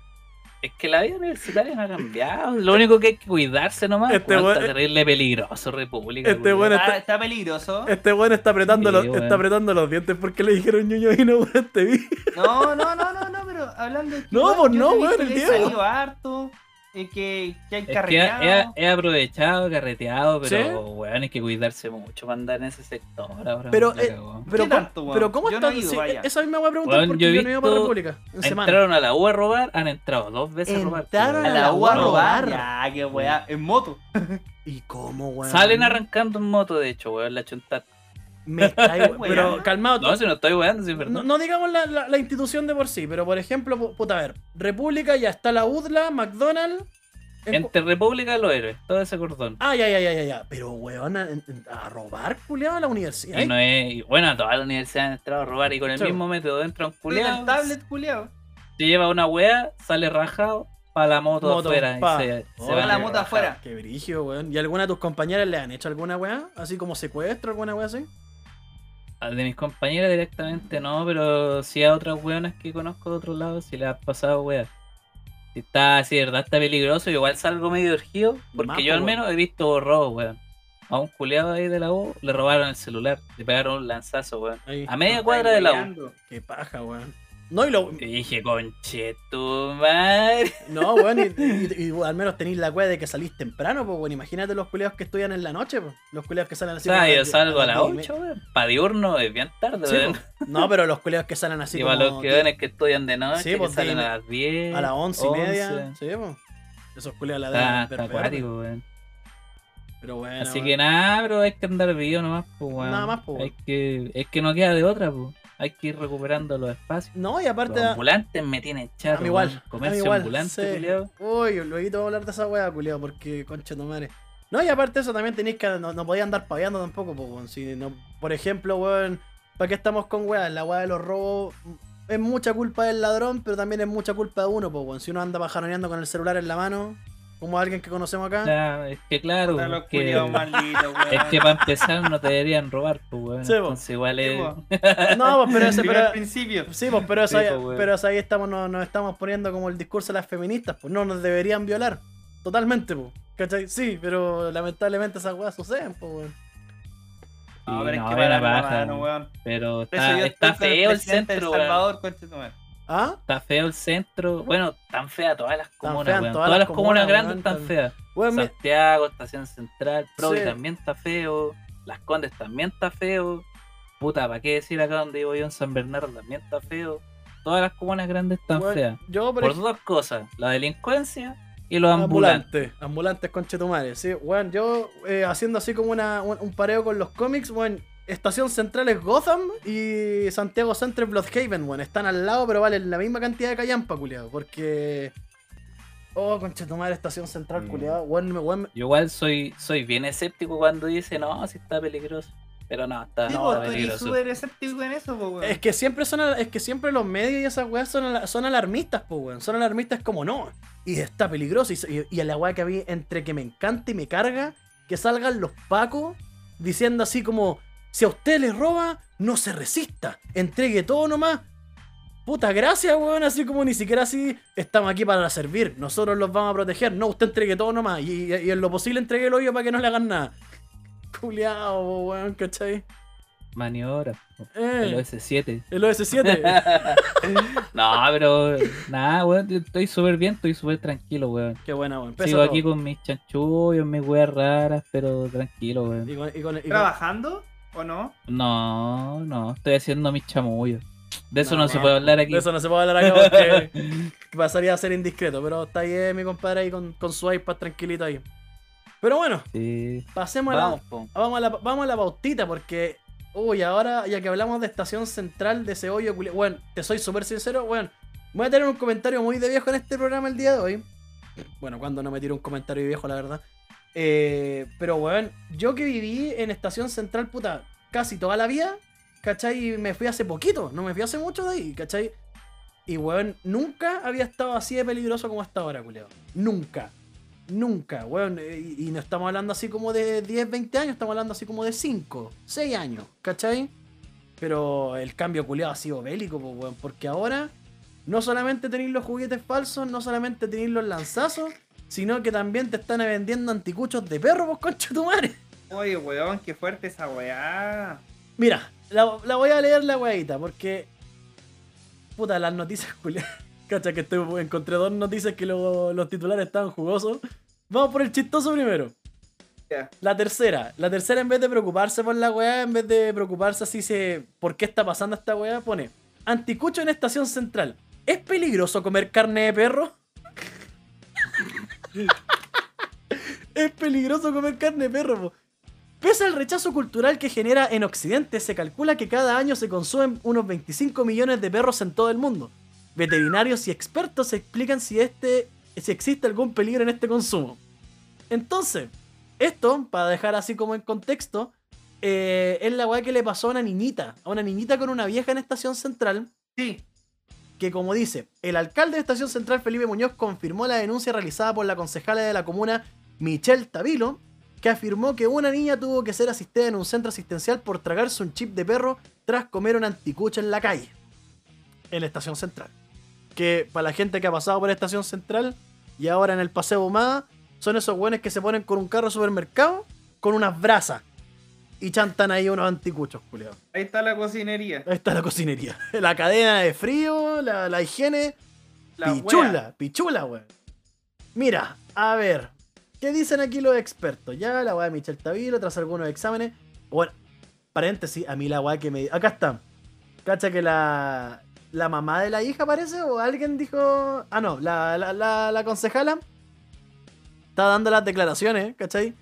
S2: Es que la vida universitaria no ha cambiado. Lo único que hay que cuidarse nomás.
S1: Este
S2: weón- está terrible peligroso, República.
S1: Este
S3: ¿Está, peligroso?
S1: Este weón está apretando,
S2: Sí,
S1: los, está apretando los dientes porque le dijeron ñoño y no, weón, te vi.
S3: No, no, no, no, no, pero hablando de
S1: No, pues
S3: yo
S1: no, weón,
S3: visto
S1: el Diego.
S3: harto, eh, que, que hay
S2: Es que he,
S3: carreteado.
S2: he aprovechado, carreteado, pero
S1: ¿Sí?
S2: weón, hay que cuidarse mucho para andar en ese sector ahora.
S1: Pero,
S2: la
S1: eh. Pero,
S3: ¿Qué
S1: ¿cómo-
S3: tanto, weón?
S1: pero ¿cómo
S3: Yo no
S1: están?
S3: he ido,
S1: sí, esa misma voy a preguntar
S2: Weón,
S1: porque
S2: yo
S1: yo,
S2: he
S1: no iba para
S2: visto-
S1: República en semana.
S2: Entraron a la U a robar, han entrado dos veces a robar.
S1: Entraron
S3: A la U a robar. Ya, qué weá, en moto.
S1: ¿Y cómo, weón?
S2: Salen arrancando en moto, de hecho, weón, la chuntada.
S1: Me estáis. [LAUGHS] Pero calmado,
S2: No, si no estoy weando, si es verdad.
S1: No, no digamos la, la- la institución de por sí, pero por ejemplo, pu- puta, a ver, República ya está la UDLA, McDonald's. en-
S2: Entre República y los héroes, todo ese cordón.
S1: Ah, ya, ya, ya, ya, ya. Pero, weón, a, robar, culiado, a la universidad.
S2: Y no es. bueno, todas las universidades han entrado a robar y con el mismo método entra un culiado.
S3: el tablet, culiao.
S2: Se lleva una wea, sale rajado para la moto,
S1: Moto,
S2: afuera.
S1: pa.
S2: Y se,
S1: Oh,
S2: se
S3: va la moto afuera.
S1: Qué brillo, weón. ¿Y alguna de tus compañeras le han hecho alguna weá? Así como secuestro, alguna weá así.
S2: De mis compañeras directamente no, pero sí a otras weonas que conozco de otro lado, si le ha pasado weas. Si está, si de verdad está peligroso, igual salgo medio urgido, porque yo al menos he visto robos, weón. A un culeado ahí de la U le robaron el celular, le pegaron un lanzazo, weón.
S1: Ahí.
S2: A media cuadra de la U.
S1: Qué paja, weón. No, y lo.
S2: Y dije, conche tu madre.
S1: No, weón, y, y- y al menos tenéis la weá de que salís temprano, pues, weón. Imagínate los culiados que estudian en la noche, pues. Los culiados que salen
S2: O
S1: así.
S2: sea,
S1: como
S2: yo salgo a las
S1: diez y me-
S2: 8, weón. Para diurno es bien tarde,
S1: Sí,
S2: weón.
S1: pues. No, pero los culiados que salen así
S2: y
S1: como.
S2: para los que ven que estudian de noche,
S1: Sí,
S2: que
S1: pues,
S2: salen
S1: de-
S2: a las 10.
S1: A las once y media.
S2: 11.
S1: Sí, pues. Esos culiados la
S2: Está,
S1: deben
S2: está acuático, weón.
S1: Pero bueno.
S2: Así
S1: weón.
S2: que nada, pero hay que andar vivo nomás, pues, weón.
S1: Nada más, pues,
S2: Hay que, es que no queda de otra, pues. Hay que ir recuperando los espacios.
S1: No, y aparte.
S2: Los ambulantes me tienen
S1: mí igual.
S2: Comercio
S1: igual,
S2: ambulante,
S1: sí.
S2: culiao.
S1: Uy, luego voy a hablar de esa wea, culiado, porque concha tu madre. No, y aparte de eso también tenéis que. No, no podía andar paviando tampoco, weón. Si no, por ejemplo, weón, ¿para qué estamos con weas? La wea de los robos es mucha culpa del ladrón, pero también es mucha culpa de uno, pues, weón. Si uno anda pajaroneando con el celular en la mano, como alguien que conocemos acá.
S2: Ya, es que claro, es que,
S3: malditos, weón. [LAUGHS]
S2: es que para empezar no te deberían robar, pues, weón.
S1: Sí.
S2: Entonces igual
S3: Sí,
S2: es... [LAUGHS]
S1: No, pues, pero ese, pero,
S3: principio.
S1: Sí, pues, pero, eso
S2: Sí,
S1: ahí,
S2: pues, weón.
S1: pero eso ahí estamos, nos, nos estamos poniendo como el discurso de las feministas, pues no nos deberían violar. Totalmente, pues. ¿Cachai? Sí, pero lamentablemente esas weas suceden, pues, weón.
S3: No,
S2: Sí,
S3: pero es
S2: no,
S3: que para
S2: paja,
S3: mano, weón.
S2: Pero está, está feo el centro, weón.
S3: Salvador, madre.
S1: ¿Ah?
S2: Está feo el centro. Bueno, tan fea todas las comunas, weón.
S1: todas
S2: Todas,
S1: las
S2: comunas
S1: comunas,
S2: grandes están feas. Santiago, Estación Central, Provi
S1: Sí.
S2: también está feo. Las Condes también está feo. Puta, ¿para qué decir acá donde vivo yo en San Bernardo también está feo? Todas las comunas grandes están feas.
S1: Yo, por
S2: Por dos cosas, la delincuencia y los ambulantes.
S1: ambulantes. Ambulantes con chetumare. Sí, weón, yo eh, haciendo así como una, un, un pareo con los cómics, weón. Estación Central es Gotham y Santiago Centro es Bloodhaven, weón. Están al lado, pero valen la misma cantidad de callampa, culiado. Porque. Oh, conchetumare, Estación Central,
S2: Mm.
S1: culiado. Weón, me- weón,
S2: Yo igual soy, soy bien escéptico cuando dice, no, si está peligroso. Pero no, está,
S3: Sí,
S2: no,
S3: tú eres
S2: peligroso.
S3: súper escéptico en eso, po, weón.
S1: Es que siempre son es que siempre los medios y esas weas son, son alarmistas, pues weón. Son alarmistas como no. Y está peligroso. Y, y, y a la wea que a mí, entre que me encanta y me carga, que salgan los pacos diciendo así como: si a usted le roba, no se resista. Entregue todo nomás. Puta gracias, weón. Así como ni siquiera así estamos aquí para servir. Nosotros los vamos a proteger. No, usted entregue todo nomás. Y, y- y en lo posible entregue el hoyo para que no le hagan nada. [LAUGHS] Culeado, weón, ¿cachai?
S2: maniobras. po.
S1: Eh,
S2: El OS7.
S1: el OS7. [LAUGHS]
S2: no, pero nada, weón. Estoy súper bien, estoy súper tranquilo, weón.
S1: Qué buena, weón. Pesa
S2: Sigo
S1: todo.
S2: aquí con mis chanchullos, mis weas raras, pero tranquilo, weón.
S1: Y con- y con- y con-
S3: ¿Trabajando o no?
S2: No, no, estoy haciendo mis chamullos. De eso no,
S3: No,
S2: se puede hablar aquí.
S1: De eso no se puede hablar acá porque [LAUGHS] pasaría a ser indiscreto. Pero está bien, mi compadre, ahí con, con su iPad tranquilito ahí. Pero bueno,
S2: Sí.
S1: pasemos a la,
S2: Vamos,
S1: a la, vamos a la pautita porque. Uy, ahora, ya que hablamos de estación central de ese hoyo, Bueno, te soy súper sincero, bueno. Voy a tener un comentario muy de viejo en este programa el día de hoy. Bueno, cuando no me tiro un comentario de viejo, la verdad. Eh, pero, weón, yo que viví en estación central, puta, casi toda la vida, ¿cachai? Me fui hace poquito, no me fui hace mucho de ahí, ¿cachai? Y, weón, nunca había estado así de peligroso como hasta ahora, culiao. Nunca. Nunca, weón. eh, Y, no estamos hablando así como de 10, 20 años, estamos hablando así como de 5, 6 años, ¿cachai? Pero el cambio culiado ha sido bélico, weón. Porque ahora no solamente tenéis los juguetes falsos, no solamente tenéis los lanzazos, sino que también te están vendiendo anticuchos de perro, pues, concha tu madre.
S3: Oye, weón, qué fuerte esa weá.
S1: Mira, la, la voy a leer la weadita, porque. Puta, las noticias culiadas. [LAUGHS] Cacha que estoy, encontré dos noticias que lo- los titulares estaban jugosos. Vamos por el chistoso primero. La tercera. La tercera, en vez de preocuparse por la weá, en vez de preocuparse así se. ¿Por qué está pasando esta weá? Pone. Anticucho en estación central. ¿Es peligroso comer carne de perro? Es peligroso comer carne de perro. Pese al rechazo cultural que genera en Occidente, se calcula que cada año se consumen unos 25 millones de perros en todo el mundo. Veterinarios y expertos explican si, este, si existe algún peligro en este consumo. Entonces, esto, para dejar así como en contexto, eh, es la weá que le pasó a una niñita, a una niñita con una vieja en Estación Central,
S3: Sí.
S1: Que como dice, el alcalde de Estación Central Felipe Muñoz confirmó la denuncia realizada por la concejala de la comuna Michelle Tavilo, que afirmó que una niña tuvo que ser asistida en un centro asistencial por tragarse un chip de perro tras comer una anticucha en la calle, en la Estación Central. Que para la gente que ha pasado por la Estación Central y ahora en el Paseo Humada, son esos buenos que se ponen con un carro supermercado con unas brasas y chantan ahí unos anticuchos, culiao.
S3: Ahí está la cocinería.
S1: Ahí está la cocinería. [LAUGHS] La cadena de frío, la, la higiene.
S3: La
S1: pichula,
S3: wea.
S1: pichula, weón. Mira, a ver. ¿Qué dicen aquí los expertos? Ya la weá de Michel Tavilo, tras algunos exámenes. Bueno, paréntesis, a mí la weá que me. Acá está. Cacha que la. La mamá de la hija parece, o alguien dijo. Ah, no, la, la, la, la concejala. Estaba dando las declaraciones, ¿cachai?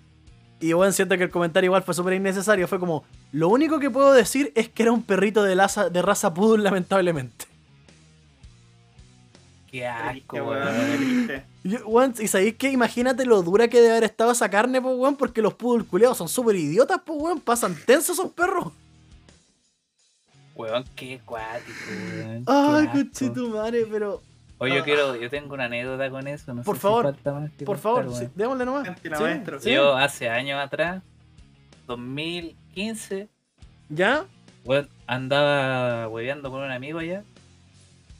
S1: Y bueno, siento que el comentario igual fue súper innecesario. Fue como, lo único que puedo decir es que era un perrito de, laza- de raza poodle, lamentablemente.
S2: Qué asco,
S3: weón.
S1: Y, weón, ¿y sabéis qué? Imagínate lo dura que debe haber estado esa carne, pues, weón, porque los poodle culeados son súper idiotas, pues, weón. Pasan tensos esos perros.
S2: Weón, qué cuático, weón.
S1: Ay,
S2: asco.
S1: cochito madre, pero.
S2: Oye, yo
S1: Ah.
S2: quiero, yo tengo una anécdota con eso. No
S1: Por
S2: sé
S1: favor,
S2: si falta más que
S1: Por
S2: contar,
S1: favor, sí, démosle nomás. Sí.
S2: Yo hace años atrás, 2015,
S1: ¿Ya?
S2: andaba hueveando con un amigo allá,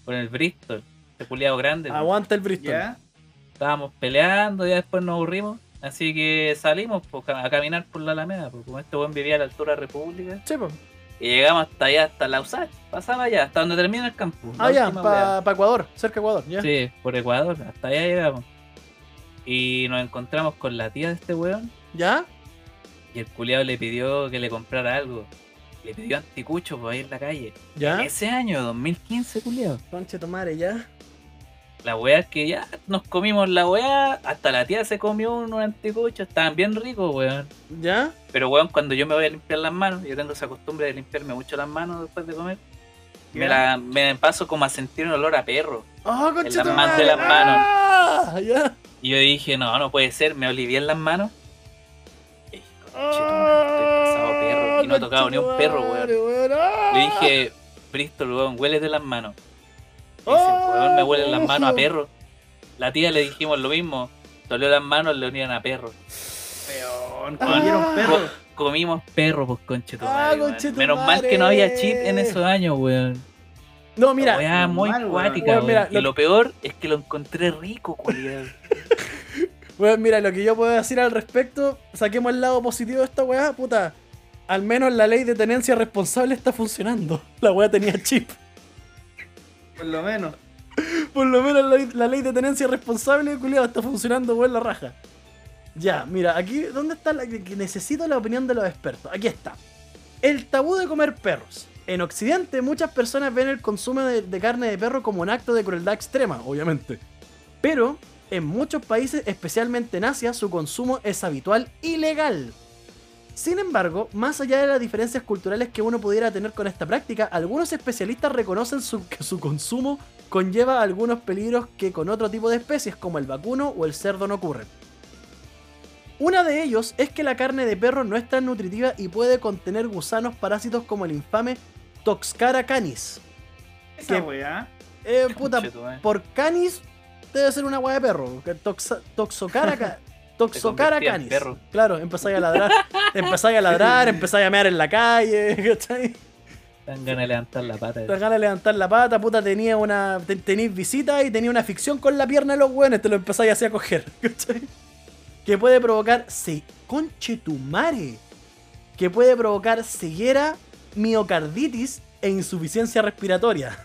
S2: con el Bristol, este culiado grande.
S1: Aguanta el Bristol.
S3: ¿Ya?
S2: Estábamos peleando, ya después nos aburrimos, así que salimos pues, a caminar por la Alameda, porque como este buen vivía a la altura de República,
S1: Sí, pues.
S2: Y llegamos hasta allá, hasta la USACH, pasaba allá, hasta donde termina el campus.
S1: Ah, ya, para Ecuador, cerca de Ecuador, ya.
S2: Sí, por Ecuador, hasta allá llegamos. Y nos encontramos con la tía de este weón.
S1: ¿Ya?
S2: Y el culiado le pidió que le comprara algo. Le pidió anticucho para ir en la calle.
S1: ¿Ya?
S2: Ese año, 2015, culiado.
S1: Conche tu madre, ya.
S2: La weá es que ya nos comimos la weá. Hasta la tía se comió unos anticuchos. Estaban bien ricos, weón.
S1: ¿Ya?
S2: Pero weón, cuando yo me voy a limpiar las manos, yo tengo esa costumbre de limpiarme mucho las manos después de comer. Me, la, me paso como a sentir un olor a perro.
S1: ¡Oh, conche
S2: las
S1: madre!
S2: de las manos.
S1: ¡Ah! ¿Ya?
S2: Y yo dije, no, no puede ser. Me olvidé en las manos. Y dije, "Conche tu madre,
S1: ¡Ah!
S2: pasado perro. Y no he tocado ni un perro, weón.
S1: ¡Ah!
S2: Le dije, Bristol, weón, huele de las manos. Y
S1: ¡Oh!
S2: dice, weón, me huelen las manos a perro. La tía le dijimos lo mismo. Le olió las manos, le olían a perro.
S3: Peón,
S1: Ah.
S3: comieron perro.
S2: Co- comimos perro, pues conche tu
S1: Ah,
S2: madre, weón.
S1: conche tu
S2: Menos mal que no había chip en esos años, weón.
S1: No, mira,
S2: Weá, muy
S3: normal, weón.
S2: cuática,
S1: Weón,
S2: weón.
S1: mira,
S2: Y
S1: lo-
S2: lo peor es que lo encontré rico, culiado. [LAUGHS]
S1: Weón, mira, lo que yo puedo decir al respecto, saquemos el lado positivo de esta weá, puta. al menos la ley de tenencia responsable está funcionando. [LAUGHS] La weá tenía chip.
S3: Por lo menos.
S1: Por lo menos la, ley de tenencia responsable, culiado, está funcionando, weón, la raja. Ya, mira, aquí, ¿dónde está la que necesito la opinión de los expertos? Aquí está. El tabú de comer perros. En Occidente, muchas personas ven el consumo de, de carne de perro como un acto de crueldad extrema, obviamente. Pero, en muchos países, especialmente en Asia, su consumo es habitual y legal. Sin embargo, más allá de las diferencias culturales que uno pudiera tener con esta práctica, algunos especialistas reconocen su- que su consumo conlleva algunos peligros que con otro tipo de especies como el vacuno o el cerdo no ocurren. Una de ellos es que la carne de perro no es tan nutritiva y puede contener gusanos parásitos como el infame Toxcara canis.
S3: Esa
S1: ¿Qué?
S3: weá.
S1: Eh, puta, por canis debe ser una hueá de perro. que toxa- Toxocara, ca- toxocara canis. Claro, empezáis a ladrar, [LAUGHS] empezáis a ladrar, empezáis a mear en la calle, [LAUGHS] ¿cachai?
S2: Dan ganas de levantar la pata.
S1: Te dan ganas de levantar la pata, puta, tenía una. te- Tenéis visita y tenía una ficción con la pierna de los hueones, te lo empezáis así a coger, [LAUGHS] ¿cachai? Que puede provocar. Se, conche tu madre. Que puede provocar ceguera, miocarditis e insuficiencia respiratoria.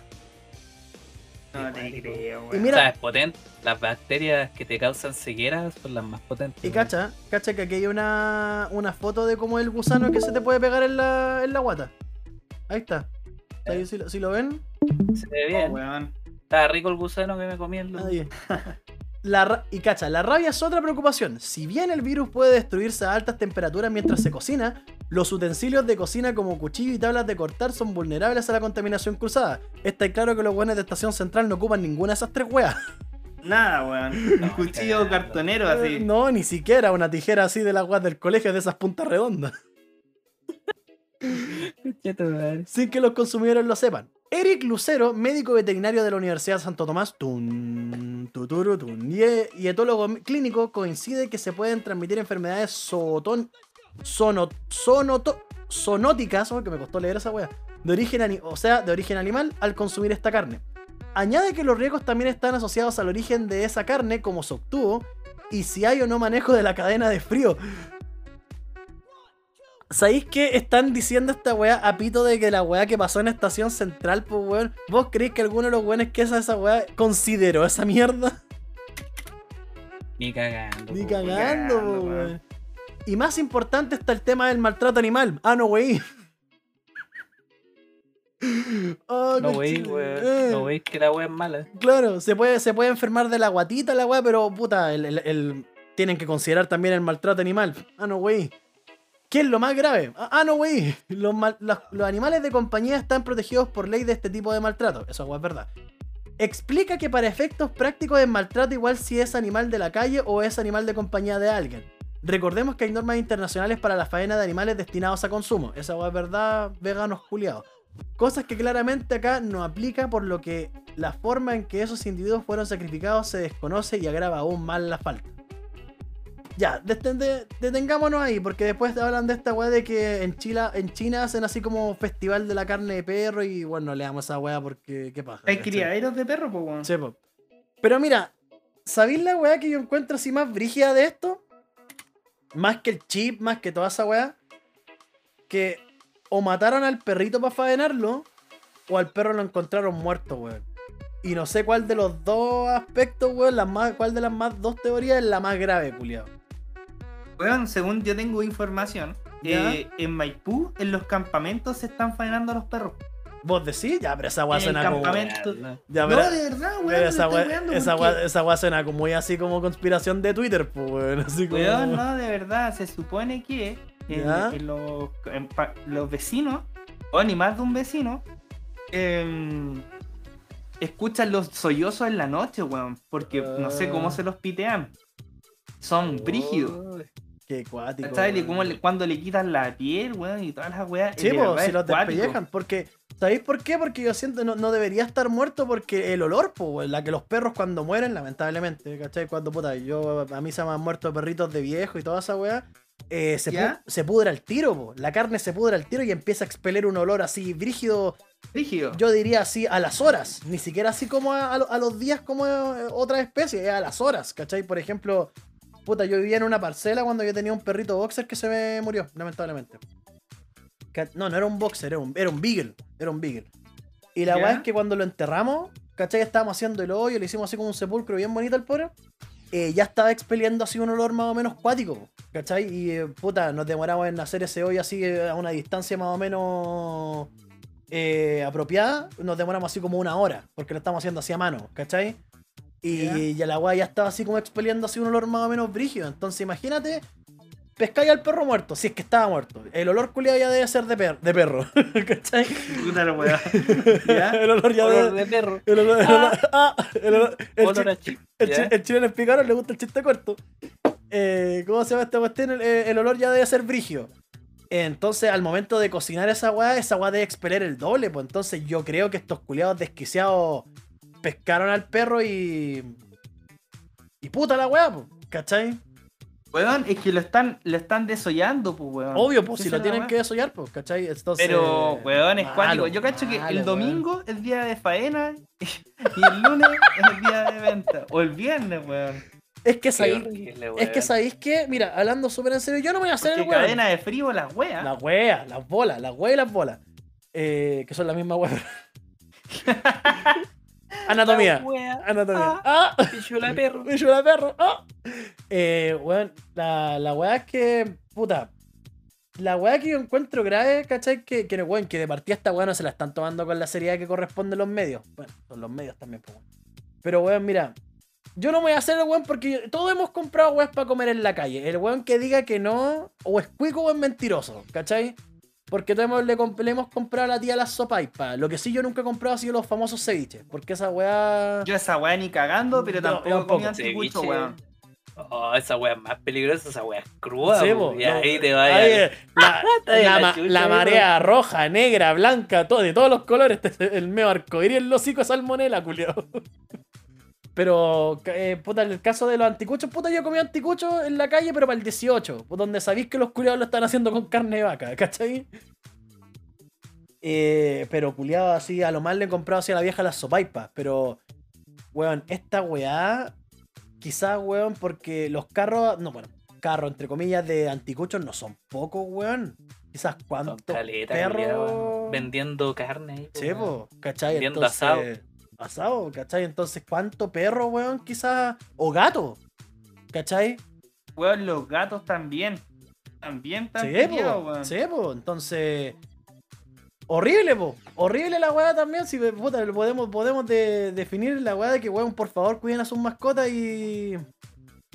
S3: No te creo,
S1: Y
S3: weón.
S1: mira-
S2: O sea, es potente. Las bacterias que te causan ceguera son las más potentes.
S1: Y
S2: weón.
S1: cacha, cacha que aquí hay una, una foto de cómo el gusano que se te puede pegar en la, en la guata. Ahí está. Ahí, si, lo, si lo ven,
S2: Se ve
S3: Oh,
S2: bien.
S3: weón.
S2: Estaba rico el gusano que me comí los- [LAUGHS]
S1: Nadie. La y cacha, la rabia es otra preocupación. Si bien el virus puede destruirse a altas temperaturas mientras se cocina, los utensilios de cocina como cuchillo y tablas de cortar son vulnerables a la contaminación cruzada. Está claro que los buenos de estación central no ocupan ninguna de esas tres weas.
S3: Nada, weón. Un
S2: No,
S3: cuchillo
S2: cagando.
S3: cartonero así.
S1: No, ni siquiera una tijera así de las weas del colegio de esas puntas redondas. [LAUGHS] sin que los consumidores lo sepan. Eric Lucero, médico veterinario de la Universidad de Santo Tomás, tun, tuturu, tun, y, e- y etólogo clínico, coincide que se pueden transmitir enfermedades zootón- sonóticas, oh, que me costó leer esa wea, de origen, o sea, de origen animal al consumir esta carne. Añade que los riesgos también están asociados al origen de esa carne, como se obtuvo, y si hay o no manejo de la cadena de frío. ¿Sabéis que están diciendo esta weá a pito de que la weá que pasó en Estación Central, pues weón? ¿Vos creéis que alguno de los weones que hace esa weá consideró esa mierda?
S2: Ni cagando.
S1: Ni cagando, po,
S3: weón.
S1: weón. Y más importante está el tema del maltrato animal. Ah, no, wey. Oh,
S2: No veis, weón.
S1: Eh,
S2: No veis que la weá es mala.
S1: Claro, se puede, se puede enfermar de la guatita la weá, pero puta, el, el- el- tienen que considerar también el maltrato animal. Ah, no, wey. ¿Qué es lo más grave? Ah, ah, no, wey. Los, mal- los- los animales de compañía están protegidos por ley de este tipo de maltrato. Eso es verdad. Explica que para efectos prácticos es maltrato igual si es animal de la calle o es animal de compañía de alguien. Recordemos que hay normas internacionales para la faena de animales destinados a consumo. Esa es verdad, veganos culiados. Cosas que claramente acá no aplica por lo que la forma en que esos individuos fueron sacrificados se desconoce y agrava aún más la falta. Ya, deten- de- detengámonos ahí, porque después te hablan de esta weá de que en China hacen así como festival de la carne de perro y bueno, no le damos esa weá porque qué paja.
S3: Hay criaderos de perro, pues, weón.
S1: Sí, po. Pero mira, ¿sabéis la weá que yo encuentro así más brígida de esto? Más que el chip, más que toda esa weá. Que o mataron al perrito para faenarlo, o al perro lo encontraron muerto, weón. Y no sé cuál de los dos aspectos, weón, las más, cuál de las más dos teorías es la más grave, culiado.
S3: Weón, según yo tengo información, eh, en Maipú, en los campamentos se están faenando a los perros.
S1: ¿Vos decís? Ya, pero esa weá suena como.
S3: campamento.
S1: Ya,
S3: no, de verdad, weón.
S1: esa weá, esa suena como muy así como conspiración de Twitter, pues, weón. Así como.
S3: Weón, no, de verdad, se supone que en los, en pa- los vecinos, o ni más de un vecino, em, escuchan los sollozos en la noche, weón, porque no sé cómo
S1: Ah.
S3: se los pitean. Son brígidos.
S1: Qué cuático.
S3: ¿Sabes?
S1: weón.
S3: Cómo le- cuando le quitan la piel, weón, y todas las weas.
S1: Sí, si los despellejan. Porque, ¿sabéis por qué? Porque yo siento no, no debería estar muerto porque el olor, pues, la que los perros cuando mueren, lamentablemente, ¿cachai? Cuando, puta, yo, a mí se me han muerto perritos de viejo y toda esa weá. eh, se, se pudra al tiro, po. la carne se pudra al tiro y empieza a expeler un olor así brígido,
S3: Brígido.
S1: yo diría así a las horas, ni siquiera así como a, a lo- a los días como eh, otra especie, es a las horas, ¿cachai? Por ejemplo, puta, yo vivía en una parcela cuando yo tenía un perrito boxer que se me murió, lamentablemente. No, no era un boxer, era un, era un beagle. Era un beagle. Y la weá es que cuando lo enterramos, ¿cachai? Estábamos haciendo el hoyo, le hicimos así como un sepulcro bien bonito al pobre. eh, ya estaba expeliendo así un olor más o menos cuático, ¿cachai? Y eh, puta, nos demoramos en hacer ese hoyo así eh, a una distancia más o menos eh, apropiada. Nos demoramos así como una hora, porque lo estamos haciendo así a mano, ¿cachai? Y
S3: Ya.
S1: ya la weá ya estaba así como expeliendo así un olor más o menos brígido. Entonces imagínate, pescáis al perro muerto, si es que estaba muerto. El olor culiado ya debe ser de, per- de perro, [LAUGHS] ¿cachai?
S3: Puta la weá. [LAUGHS]
S1: El olor ya
S2: Olor
S1: debe...
S2: de perro.
S1: El olor, el olor- ah, el olor- el
S2: Olor
S1: chi-
S2: a chip.
S1: el, el chileno le gusta el chiste corto. Eh, ¿Cómo se llama esta cuestión? El, el olor ya debe ser brigio. Entonces, al momento de cocinar esa weá, esa weá debe expeler el doble. Pues entonces, yo creo que estos culiados desquiciados pescaron al perro y. Y puta la weá, pues, ¿cachai?
S3: Weón, es que lo están, lo están desollando, pues, weón.
S1: Obvio, pues, si lo tienen que desollar, pues, ¿cachai? Entonces,
S3: Pero, weón, es
S1: malo,
S3: cuático. Yo cacho que el
S1: weón.
S3: domingo es día de faena [LAUGHS] y el lunes es el día de venta. O el viernes, weón.
S1: Es que sabéis. Es que sabéis que, mira, hablando súper en serio, yo no me voy a hacer
S3: Porque
S1: el weón.
S3: cadena de frío las weas.
S1: Las weas, las bolas, las weas y las bolas. Eh, que son la misma wea. [LAUGHS] [LAUGHS] Anatomía.
S2: La.
S1: Anatomía. ¡Ah! [LAUGHS]
S2: Pichula de [LAUGHS] perro.
S1: Me la perro. ¡Ah! Eh, weón, la, la weá es que. Puta. La weá que yo encuentro grave, ¿cachai? Que, que, weón, que de partida esta weá no se la están tomando con la seriedad que corresponde a los medios. Bueno, son los medios también, pues, weón. Pero, weón, mira. Yo no me voy a hacer el weón porque todos hemos comprado weas para comer en la calle. El weón que diga que no, o es cuico o es mentiroso, ¿cachai? Porque todos le, hemos comprado a la tía las sopaipas. Lo que sí yo nunca he comprado ha sido los famosos ceviches. Porque esa weá.
S3: Yo esa wea ni cagando, pero
S1: No,
S3: tampoco,
S1: tampoco.
S3: anticucho,
S2: Ceviche.
S3: weón.
S2: Oh, esa wea es más peligrosa, esa wea es cruda.
S1: Sí,
S2: y
S1: no,
S2: ahí te va
S1: ahí, [LAUGHS] la,
S2: Está bien
S1: la
S2: la
S1: ma-
S2: chucha,
S1: la
S2: ahí,
S1: marea roja, negra, blanca, todo, de todos los colores. Es [LAUGHS] el medio arcoíris, el hocico de salmonela, culiao. Pero, eh, puta, en el caso de los anticuchos, puta, yo comí anticuchos en la calle, pero para el 18, donde sabéis que los culiados lo están haciendo con carne de vaca, ¿cachai? Eh, pero culiado así, a lo más le he comprado así a la vieja las sopaipas, pero, weón, esta weá, quizás, weón, porque los carros, no, bueno, carros, entre comillas, de anticuchos no son pocos, weón. Quizás cuántos
S2: caleta,
S1: perros...
S2: vendiendo carne. ahí,
S1: Sí, po, ¿cachai?
S2: Viendo
S1: Entonces,
S2: asado.
S1: Asado, ¿cachai? Entonces, ¿cuánto perro, weón? Quizás. O gato, ¿cachai?
S3: Weón, los gatos también. También están
S1: Sí, po.
S3: weón.
S1: Sí, po. Entonces. Horrible, po. Horrible la weá también. Si puta, podemos, podemos de- definir la weá de que, weón, por favor, cuiden a sus mascotas y.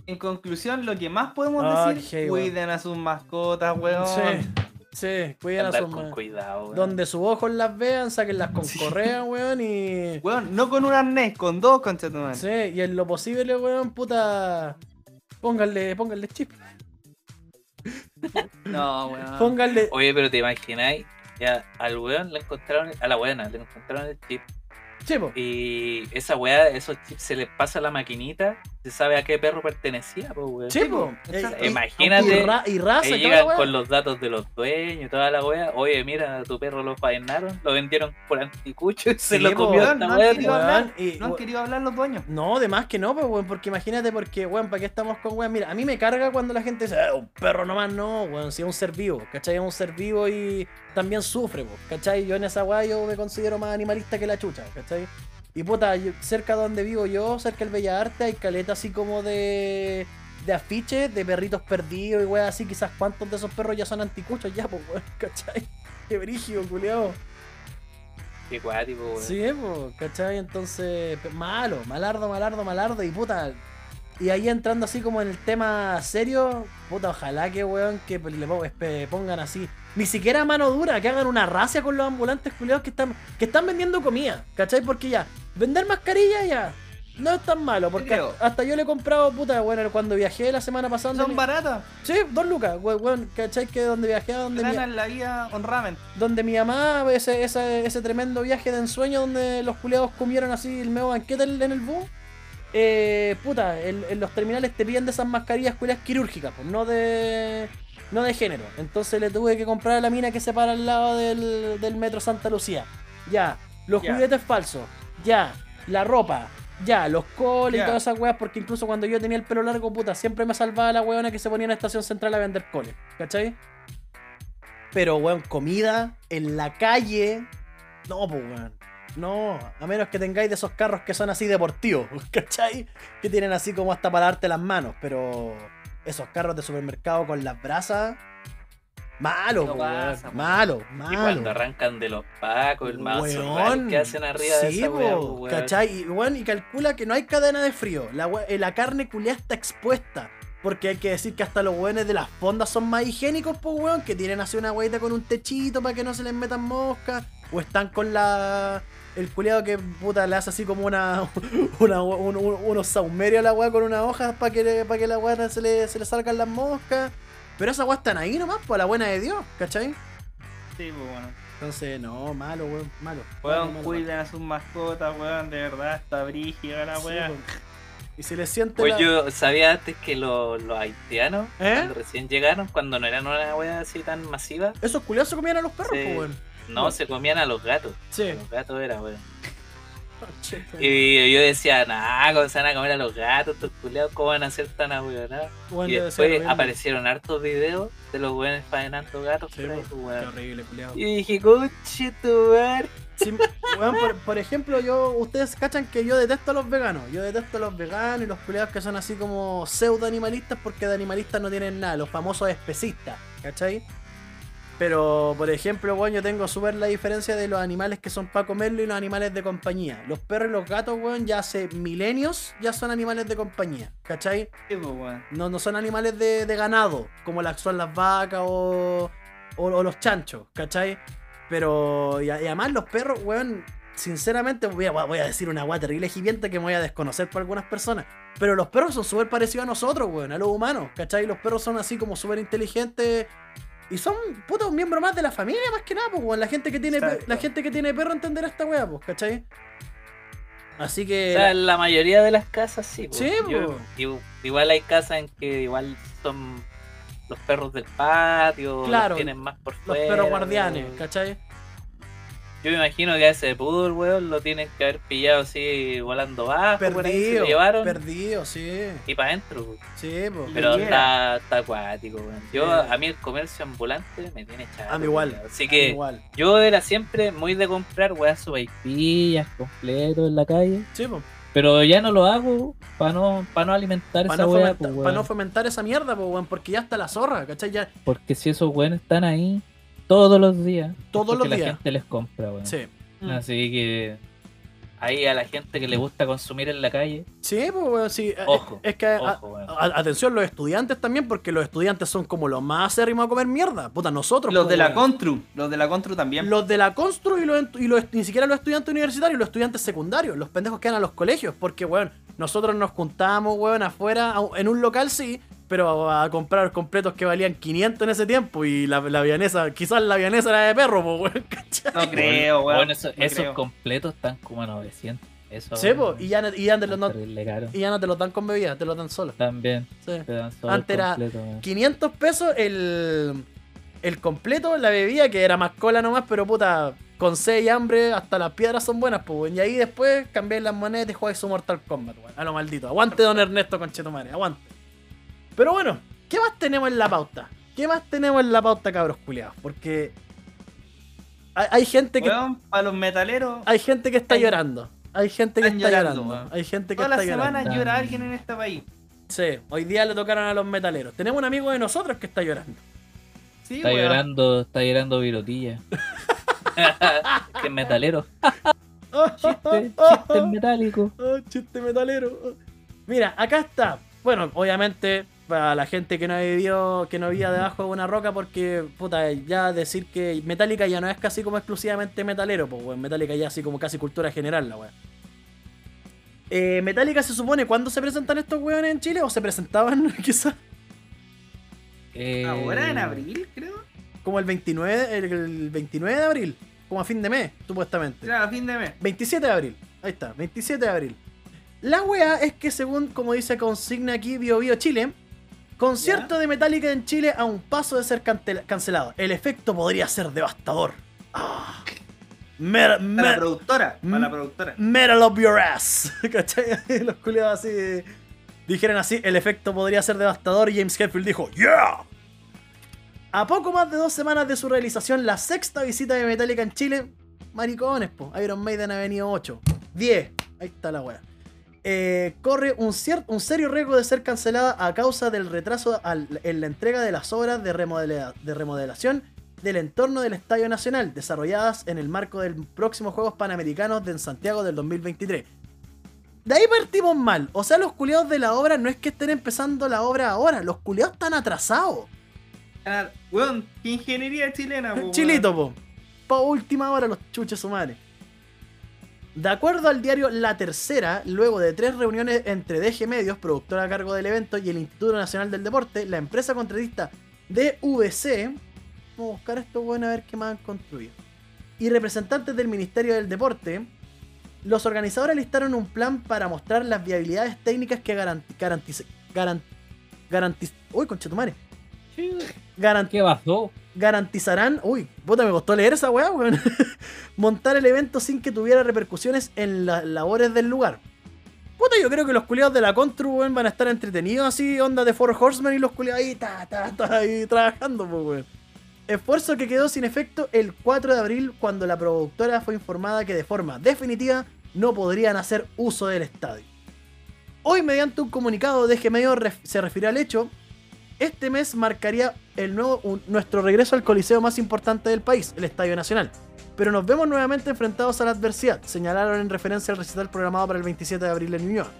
S3: En conclusión, lo que más podemos
S1: Ah,
S3: decir,
S1: weón.
S3: cuiden a sus mascotas, weón.
S1: Sí, sí, cuiden a sus
S2: con cuidado, weón.
S1: Donde sus ojos las vean, sáquenlas con
S3: Sí.
S1: correa, weón, y.
S3: Weón, no con un arnés, con dos, concha tu madre.
S1: Sí, y en lo posible, weón, puta. Pónganle, pónganle chip. [LAUGHS]
S3: No, weón.
S1: Pónganle.
S2: Oye, pero te imagináis, ya al weón le encontraron, a la buena le encontraron el chip.
S1: Sí, po.
S2: Y esa weá, esos chips se les pasa a la maquinita, se sabe a qué perro pertenecía, pues weón.
S1: Sí, po.
S3: exacto.
S1: Y-
S2: Imagínate,
S1: Y, ra- y raza y toda la
S2: llegan con los datos de los dueños y toda la weá. Oye, mira, tu perro lo faenaron, lo vendieron por anticucho y se
S1: Sí,
S2: lo comió esta
S3: no han
S1: weón,
S3: hablar.
S1: y-
S3: No han querido hablar los dueños.
S1: No, de más que no, pues, weón, porque imagínate, porque, weón, ¿para qué estamos con weón? Mira, a mí me carga cuando la gente dice, "Eh, un perro nomás, no, weón, si es un ser vivo, ¿cachai? Es un ser vivo y también sufre, pues, ¿cachai? Yo en esa weá yo me considero más animalista que la chucha, ¿cachai? Y puta, yo- cerca de donde vivo yo, cerca del Bella Arte, hay caleta así como de, de afiches, de perritos perdidos y weón, así, quizás cuántos de esos perros ya son anticuchos ya, pues, weón, [LAUGHS] ¿cachai? Qué brígido, culiao.
S2: Qué cuático, weón.
S1: Sí, pues, ¿cachai? Entonces, malo, malardo, malardo, malardo y puta. Y ahí entrando así como en el tema serio, puta, ojalá que, weón, que le pongan así. Ni siquiera mano dura, que hagan una racia con los ambulantes culiados que están, que están vendiendo comida, ¿cachai? Porque ya, vender mascarilla ya, no es tan malo, porque
S3: creo.
S1: hasta, yo le he comprado, puta, bueno, cuando viajé la semana pasada.
S3: Son
S1: mi-
S3: baratas.
S1: Sí, dos lucas, weón, ¿cachai? Que donde viajé, donde mi,
S3: la vida on ramen.
S1: donde mi mamá, ese, ese, ese tremendo viaje de ensueño donde los culiados comieron así el medio banquete en en el bus. Eh, puta, en, en los terminales te piden de esas mascarillas culiadas quirúrgicas, pues no de. No de género. Entonces le tuve que comprar a la mina que se para al lado del, del metro Santa Lucía. Ya. Los juguetes falsos. Ya. La ropa. Ya. Los coles y todas esas weas. Porque incluso cuando yo tenía el pelo largo, puta, siempre me salvaba la weona que se ponía en la estación central a vender coles. ¿Cachai? Pero, weón, comida en la calle. No, pues, weón. No, a menos que tengáis de esos carros que son así deportivos, [LAUGHS] ¿cachai? Que tienen así como hasta para darte las manos, pero esos carros de supermercado con las brasas, malo,
S3: No pasa, po.
S1: malo,
S2: Y cuando
S1: malo.
S2: arrancan de los pacos, el mazo que hacen arriba de esa.
S1: ¿cachai? Y, weón, y calcula que no hay cadena de frío. La, eh, la carne culiada está expuesta. Porque hay que decir que hasta los weones de las fondas son más higiénicos, pues weón, que tienen así una hueita con un techito para que no se les metan moscas. O están con la. El culiado que puta le hace así como una. [LAUGHS] una un- un- unos saumerios a la weá con una hoja para que, para que la weá se le, se le salgan las moscas. Pero esas weas están ahí nomás, pues a la buena de Dios, ¿cachai?
S3: Sí, pues bueno.
S1: Entonces, no, malo, weón, malo.
S3: Weón, cuiden a sus mascotas, weón, de verdad, está brígida la
S1: Sí,
S3: weá.
S1: weón. Y si le siente
S2: Pues
S1: la-
S2: yo sabía antes que los, los haitianos,
S1: ¿Eh?
S2: cuando recién llegaron, cuando no eran una wea así tan masiva,
S1: Esos culiados se comían a los perros,
S2: Sí.
S1: pues, weón.
S2: No,
S1: Bueno.
S2: se comían a los gatos.
S1: Sí.
S2: Los gatos era, weón. [LAUGHS] Y yo decía, nah, ¿cómo se van a comer a los gatos? Estos culiados, ¿cómo van a ser tan ahueonados?
S1: Weón,
S2: Y después aparecieron hartos videos de los weones faenando gatos
S1: Sí,
S2: por ahí,
S1: pues, Qué horrible, culiado.
S2: Y dije, coche tu.
S1: Sí, por, por ejemplo, yo, ustedes cachan que yo detesto a los veganos. Yo detesto a los veganos y los culiados que son así como pseudo animalistas porque de animalistas no tienen nada, los famosos especistas, ¿cachai? Pero, por ejemplo, weón, yo tengo súper la diferencia de los animales que son para comerlo y los animales de compañía. Los perros y los gatos, weón, ya hace milenios ya son animales de compañía, ¿cachai?
S3: Sí, pues weón.
S1: No, no son animales de, de ganado, como las son las vacas o, o, o los chanchos, ¿cachai? Pero, y, además los perros, weón, sinceramente voy a, voy a decir una weá terrible hipiente que me voy a desconocer por algunas personas. Pero los perros son súper parecidos a nosotros, weón, a los humanos, ¿cachai? Los perros son así como súper inteligentes. Y son, puta, un miembro más de la familia, más que nada, pues, weón. La gente que tiene, la gente que tiene perro entenderá esta weá, pues, ¿cachai? Así
S2: O
S1: que...
S2: sea, en la mayoría de las casas sí. po.
S1: Sí,
S2: Yo- igu- igual hay casas en que igual son los perros del patio,
S1: Claro,
S2: los tienen más por
S1: los
S2: fuera.
S1: perros guardianes. ¿cachai?
S2: Yo me imagino que a ese poodle, weón, lo tienen que haber pillado así volando bajo, por ahí, se
S1: Perdido,
S2: lo llevaron
S1: perdido, sí.
S2: y para adentro. weón.
S1: Sí, pues.
S2: Pero está, está acuático, weón. Yo,
S1: Sí.
S2: a mí el comercio ambulante me tiene chato.
S1: A mí igual.
S2: weón. Así que
S1: Igual.
S2: yo era siempre muy de comprar weas sopaipillas completos en la calle.
S1: Sí, pues.
S2: Pero ya no lo hago para no, pa no alimentar
S1: Para
S2: esa
S1: no, pa'
S2: weón.
S1: no fomentar esa mierda, pues, weón, porque ya está la zorra, ¿cachai? Ya,
S2: Porque si esos weones están ahí todos los días,
S1: Todos
S2: porque
S1: los días.
S2: la gente les compra, weón.
S1: sí.
S3: Mm.
S2: Así que ahí a la gente que le gusta consumir en la calle,
S1: Sí, pues, weón, sí. eh,
S2: Ojo,
S1: Es que,
S2: ojo,
S1: a- atención, los estudiantes también, porque los estudiantes son como los más acérrimos a comer mierda. Puta, nosotros.
S3: Los
S1: pues,
S3: de la. Constru, los de la Constru también.
S1: Los de la Constru y, los, y los- ni siquiera los estudiantes universitarios, los estudiantes secundarios, los pendejos que van a los colegios, porque, weón, nosotros nos juntábamos, weón, afuera, en un local sí, pero a comprar completos que valían 500 en ese tiempo y la, la vianesa, quizás la vianesa era de perro, pues, weón, [LAUGHS] ¿cachai?
S3: No creo, weón.
S2: Bueno, eso-
S3: no
S2: esos
S3: creo.
S2: completos están como a 900. Eso,
S1: Sí, pues, y ya, no- y ya, no, y ya no te lo dan con bebida, te lo dan solo.
S2: También
S1: Sí.
S2: te dan solo
S1: Antes era
S2: completo, weón.
S1: 500 pesos el, el completo, la bebida, que era más cola nomás, pero puta, con sed y hambre, hasta las piedras son buenas, pues. Y ahí después cambié las monedas y jugáis su Mortal Kombat, weón. A lo maldito. Aguante, don Ernesto Conchetumare, aguante. Pero bueno, ¿qué más tenemos en la pauta? ¿Qué más tenemos en la pauta, cabros culiados? Porque hay, hay gente que
S3: Weón, para los metaleros,
S1: hay gente que está llorando. Hay gente que está
S3: llorando.
S1: Hay gente que
S3: toda la
S1: está llorando.
S3: semana llora alguien en este país.
S1: Sí, hoy día le tocaron a los metaleros. Tenemos un amigo de nosotros que está llorando.
S3: Sí,
S2: Está
S3: weón.
S2: llorando, está llorando virotilla. [LAUGHS] que metalero. Chiste, chiste metálico.
S1: Oh, chiste metalero. Oh. Mira, acá está. Bueno, obviamente, para la gente que no vivió, que no vivía debajo de una roca, porque, puta, ya decir que Metallica ya no es casi como exclusivamente metalero, pues, weón. Metallica ya así como casi cultura general, la weón. Eh, Metallica se supone, ¿cuándo se presentan estos weones en Chile? ¿O se presentaban [LAUGHS] quizás
S2: Eh,
S3: Ahora en abril, creo.
S1: como el 29, el, el 29 de abril? Como a fin de mes, supuestamente.
S3: Claro, a fin de mes.
S1: 27 de abril. Ahí está, 27 de abril. La wea es que según como dice consigna aquí Bio Bio Chile, concierto de Metallica en Chile a un paso de ser cancelado. El efecto podría ser devastador. Ah. Mer-
S3: Para la productora. Para la productora.
S1: metal up your ass. [LAUGHS] ¿Cachai? [LAUGHS] Los culiados así dijeron así, el efecto podría ser devastador y James Hetfield dijo, yeah. A poco más de dos semanas de su realización, la sexta visita de Metallica en Chile, maricones, po. Iron Maiden ha venido 8. 10. Ahí está la wea. Eh, corre un, un serio riesgo de ser cancelada a causa del retraso en la entrega de las obras de, remodela- de remodelación del entorno del Estadio Nacional, desarrolladas en el marco del próximo Juegos Panamericanos de Santiago del 2023. De ahí partimos mal. O sea, los culiados de la obra no es que estén empezando la obra ahora, los culiados están atrasados.
S3: Ah, Weón, ¿qué ingeniería chilena, po?
S1: Chilito, po. Pa' última hora los chuches sumares. De acuerdo al diario La Tercera, luego de tres reuniones entre DG Medios, productora a cargo del evento, y el Instituto Nacional del Deporte, la empresa contratista DVC, vamos a buscar esto bueno a ver qué más han construido, y representantes del Ministerio del Deporte, los organizadores listaron un plan para mostrar las viabilidades técnicas que garanti garantice- garan- garantiz- uy, conchetumare, Garan-
S4: ¿Qué pasó?
S1: garantizarán. Uy, puta, me costó leer esa weá, weón. [LAUGHS] Montar el evento sin que tuviera repercusiones en las labores del lugar. Puta, yo creo que los culiados de la Contru, weón, van a estar entretenidos así, onda de Four Horsemen y los culiados ahí, ta, ta, ta, ahí trabajando, pues, weón. Esfuerzo que quedó sin efecto el 4 de abril cuando la productora fue informada que de forma definitiva no podrían hacer uso del estadio. Hoy, mediante un comunicado de G Medio, ref- se refirió al hecho este mes marcaría el nuevo, nuestro regreso al coliseo más importante del país, el Estadio Nacional. Pero nos vemos nuevamente enfrentados a la adversidad, señalaron en referencia al recital programado para el 27 de abril en New York.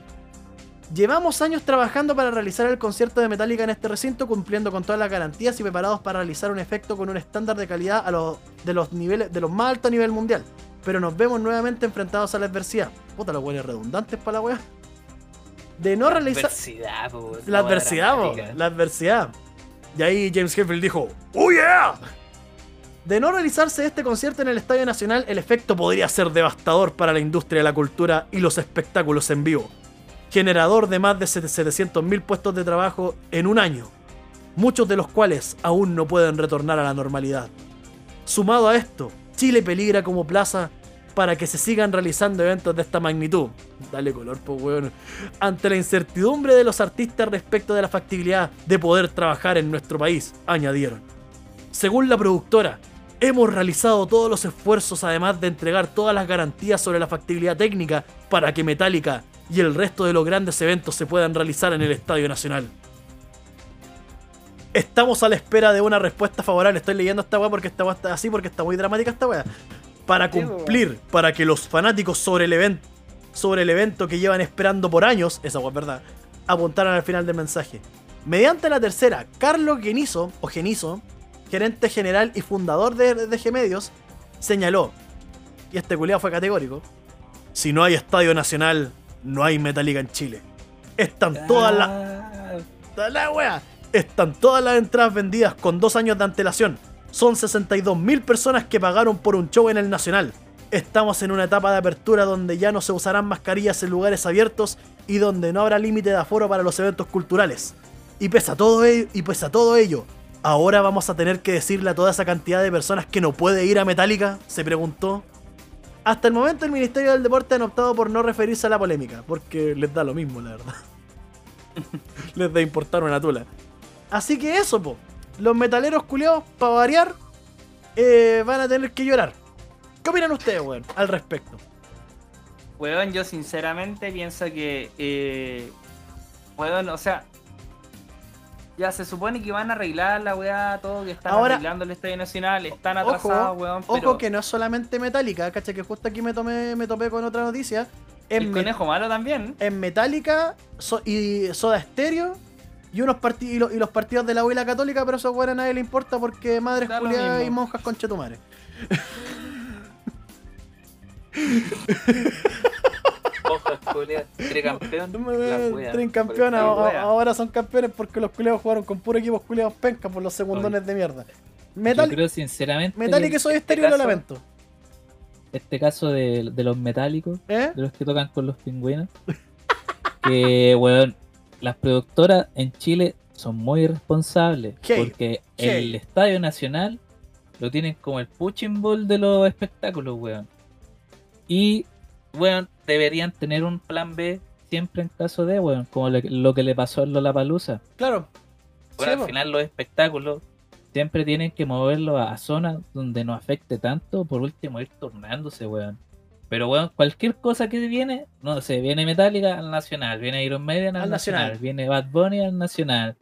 S1: Llevamos años trabajando para realizar el concierto de Metallica en este recinto, cumpliendo con todas las garantías y preparados para realizar un efecto con un estándar de calidad a de los niveles de los más altos a nivel mundial. Pero nos vemos nuevamente enfrentados a la adversidad. Puta, los hueles redundantes para la wea. De no realizar.
S2: Adversidad, po,
S1: La adversidad, po, la adversidad. Y ahí James Hetfield dijo, ¡Oh yeah! De no realizarse este concierto en el Estadio Nacional, el efecto podría ser devastador para la industria de la cultura y los espectáculos en vivo. Generador de más de 700.000 puestos de trabajo en un año, muchos de los cuales aún no pueden retornar a la normalidad. Sumado a esto, Chile peligra como plaza para que se sigan realizando eventos de esta magnitud. Dale color, pues weón. Ante la incertidumbre de los artistas respecto de la factibilidad de poder trabajar en nuestro país, añadieron. Según la productora, hemos realizado todos los esfuerzos además de entregar todas las garantías sobre la factibilidad técnica para que Metallica y el resto de los grandes eventos se puedan realizar en el Estadio Nacional. Estamos a la espera de una respuesta favorable. Estoy leyendo esta weá porque esta weá está así, porque está muy dramática esta weá. Para
S3: po,
S1: cumplir, para que los fanáticos sobre el evento, sobre el evento que llevan esperando por años, esa es verdad, apuntaron al final del mensaje. Mediante la tercera, Carlos Genizo, o Genizo, gerente general y fundador de, de G Medios, señaló, y este culiado fue categórico, si no hay estadio nacional, no hay Metallica en Chile. Están todas las...
S2: Ah,
S1: Está la wea. Están todas las entradas vendidas con dos años de antelación. Son 62.000 personas que pagaron por un show en el Nacional. Estamos en una etapa de apertura donde ya no se usarán mascarillas en lugares abiertos y donde no habrá límite de aforo para los eventos culturales. Y pese a todo ello, y pese a todo ello, ahora vamos a tener que decirle a toda esa cantidad de personas que no puede ir a Metallica, se preguntó. Hasta el momento el Ministerio del Deporte han optado por no referirse a la polémica, porque les da lo mismo, la verdad. [LAUGHS] les da importar una tula. Así que eso, po. Los metaleros culiados, para variar, eh, van a tener que llorar. ¿Qué opinan ustedes, weón, al respecto?
S3: Weón, yo sinceramente pienso que. Eh, weón, o sea. Ya se supone que van a arreglar la weá, todo, que están
S1: Ahora-
S3: arreglando el Estadio Nacional, están
S1: Ojo,
S3: atrasados, weón.
S1: Ojo
S3: pero
S1: que no es solamente Metallica, caché que justo aquí me tomé, me topé con otra noticia. En,
S3: el conejo malo también.
S1: en Metallica so- y Soda Stereo y unos y, lo- y los partidos de la abuela católica, pero eso weón a nadie le importa porque madres
S3: Da lo
S1: culiadas y monjas con chetumare.
S2: Hojas, culiao, tricampeón. la wea,
S1: Tren
S2: por
S1: campeón,
S2: el
S1: a-
S2: fútbol.
S3: wea.
S1: ahora son campeones porque los culiados jugaron con puro equipos culiados penca por los segundones de mierda.
S4: Yo
S1: Metal,
S4: creo sinceramente
S1: Metallica y
S4: que
S1: Soda
S2: este
S1: Stereo lo
S2: caso-
S1: lamento.
S4: este caso de, de los metálicos,
S1: ¿Eh?
S4: de los que tocan con los pingüinos, [LAUGHS] que, weón, las productoras en Chile son muy irresponsables.
S1: Hey,
S4: porque el Estadio Nacional lo tienen como el punching ball de los espectáculos, weón. Y, weón, deberían tener un plan B siempre en caso de, weón, como le- lo que le pasó en Lollapalooza.
S1: Claro.
S2: Bueno,
S1: Sí,
S2: al final los espectáculos siempre tienen que moverlo a zonas donde no afecte tanto, por último ir tornándose, weón. Pero weón, cualquier cosa que viene, no sé, viene Metallica al Nacional, viene Iron Maiden al,
S1: Al
S2: nacional,
S1: Nacional.
S2: viene Bad Bunny al Nacional,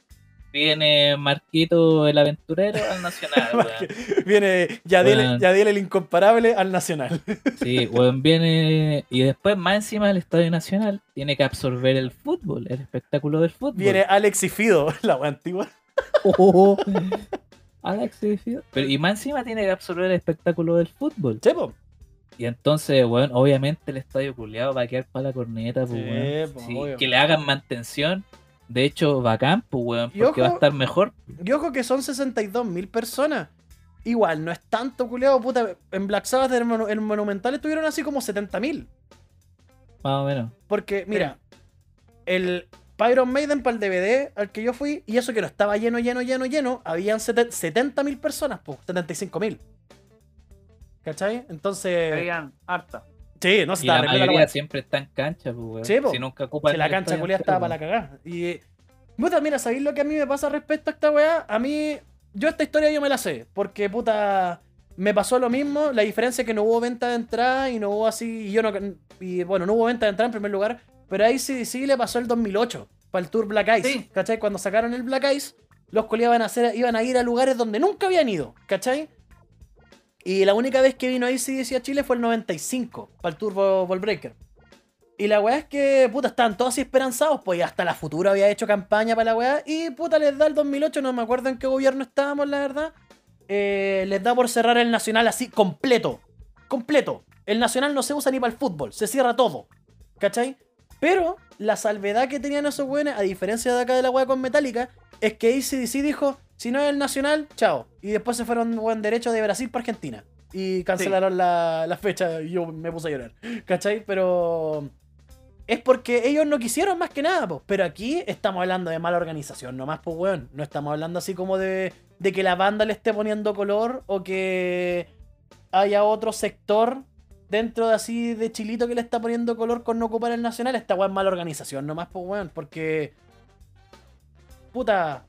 S2: viene Marquito el Aventurero al Nacional, [LAUGHS] weón.
S1: Viene Yadiel,
S2: Weón.
S1: Yadiel el incomparable al Nacional. [LAUGHS]
S2: Sí, weón, viene. Y después, más encima del Estadio Nacional, tiene que absorber el fútbol, el espectáculo del fútbol.
S1: Viene Alex y Fido, [LAUGHS] la antigua.
S2: Oh. Alex, sí, sí. Pero, y más encima tiene que absorber el espectáculo del fútbol.
S1: Sí, po.
S2: Y entonces, weón, obviamente el estadio culiado va a quedar para la corneta, pues,
S1: Sí,
S2: weón.
S1: pues,
S2: Sí, que le hagan mantención. De hecho, bacán, pues, weón, porque va a estar mejor.
S1: Y ojo que son 62 mil personas. Igual, no es tanto, culiado, puta. En Black Sabbath, en Monumental, estuvieron así como 70 mil.
S2: Más o menos.
S1: Porque, mira, el Pyron Maiden para el DVD al que yo fui, y eso que no estaba lleno, lleno, lleno, lleno, habían 70 mil personas, pues, 75 mil. ¿Cachai? Entonces.
S3: Habían harta.
S1: Sí, no se
S2: Y la
S1: estaba repleta la
S2: mayoría
S1: wea.
S2: siempre está en cancha, pues, weón.
S1: Sí, po.
S2: Si nunca ocupan
S1: Que la
S2: el
S1: cancha
S2: entero,
S1: estaba para la cagada. Y. Puta, mira, ¿sabéis lo que a mí me pasa respecto a esta weá? A mí. Yo esta historia yo me la sé. Porque, puta. Me pasó lo mismo. La diferencia es que no hubo venta de entrada y no hubo así. Y yo no. Y bueno, no hubo venta de entrada en primer lugar. Pero ahí sí, sí le pasó el 2008. Para el tour Black Ice.
S3: Sí.
S1: ¿Cachai? Cuando sacaron el Black Ice. Los culiados iban a, hacer, iban a ir a lugares donde nunca habían ido. ¿Cachai? Y la única vez que vino sí decía Chile fue el 95. Para el tour Ball Breaker. Y la weá es que, puta, estaban todos así esperanzados, pues hasta la futura había hecho campaña para la weá. Y puta, les da el 2008, no me acuerdo en qué gobierno estábamos, la verdad. eh, les da por cerrar el Nacional así, completo. Completo. El Nacional no se usa ni para el fútbol, se cierra todo. ¿Cachai? Pero la salvedad que tenían esos weones, a diferencia de acá de la weá con Metallica, es que ACDC dijo, si no es el Nacional, chao. Y después se fueron, weón, derecho de Brasil para Argentina. Y cancelaron la, la fecha y yo me puse a llorar. ¿Cachai? Pero es porque ellos no quisieron más que nada, pues. Pero aquí estamos hablando de mala organización, nomás, pues, weón. No estamos hablando así como de, de que la banda le esté poniendo color o que haya otro sector dentro de así de Chilito que le está poniendo color con no ocupar el nacional. Esta weón es mala organización, nomás, pues, weón. Porque. Puta.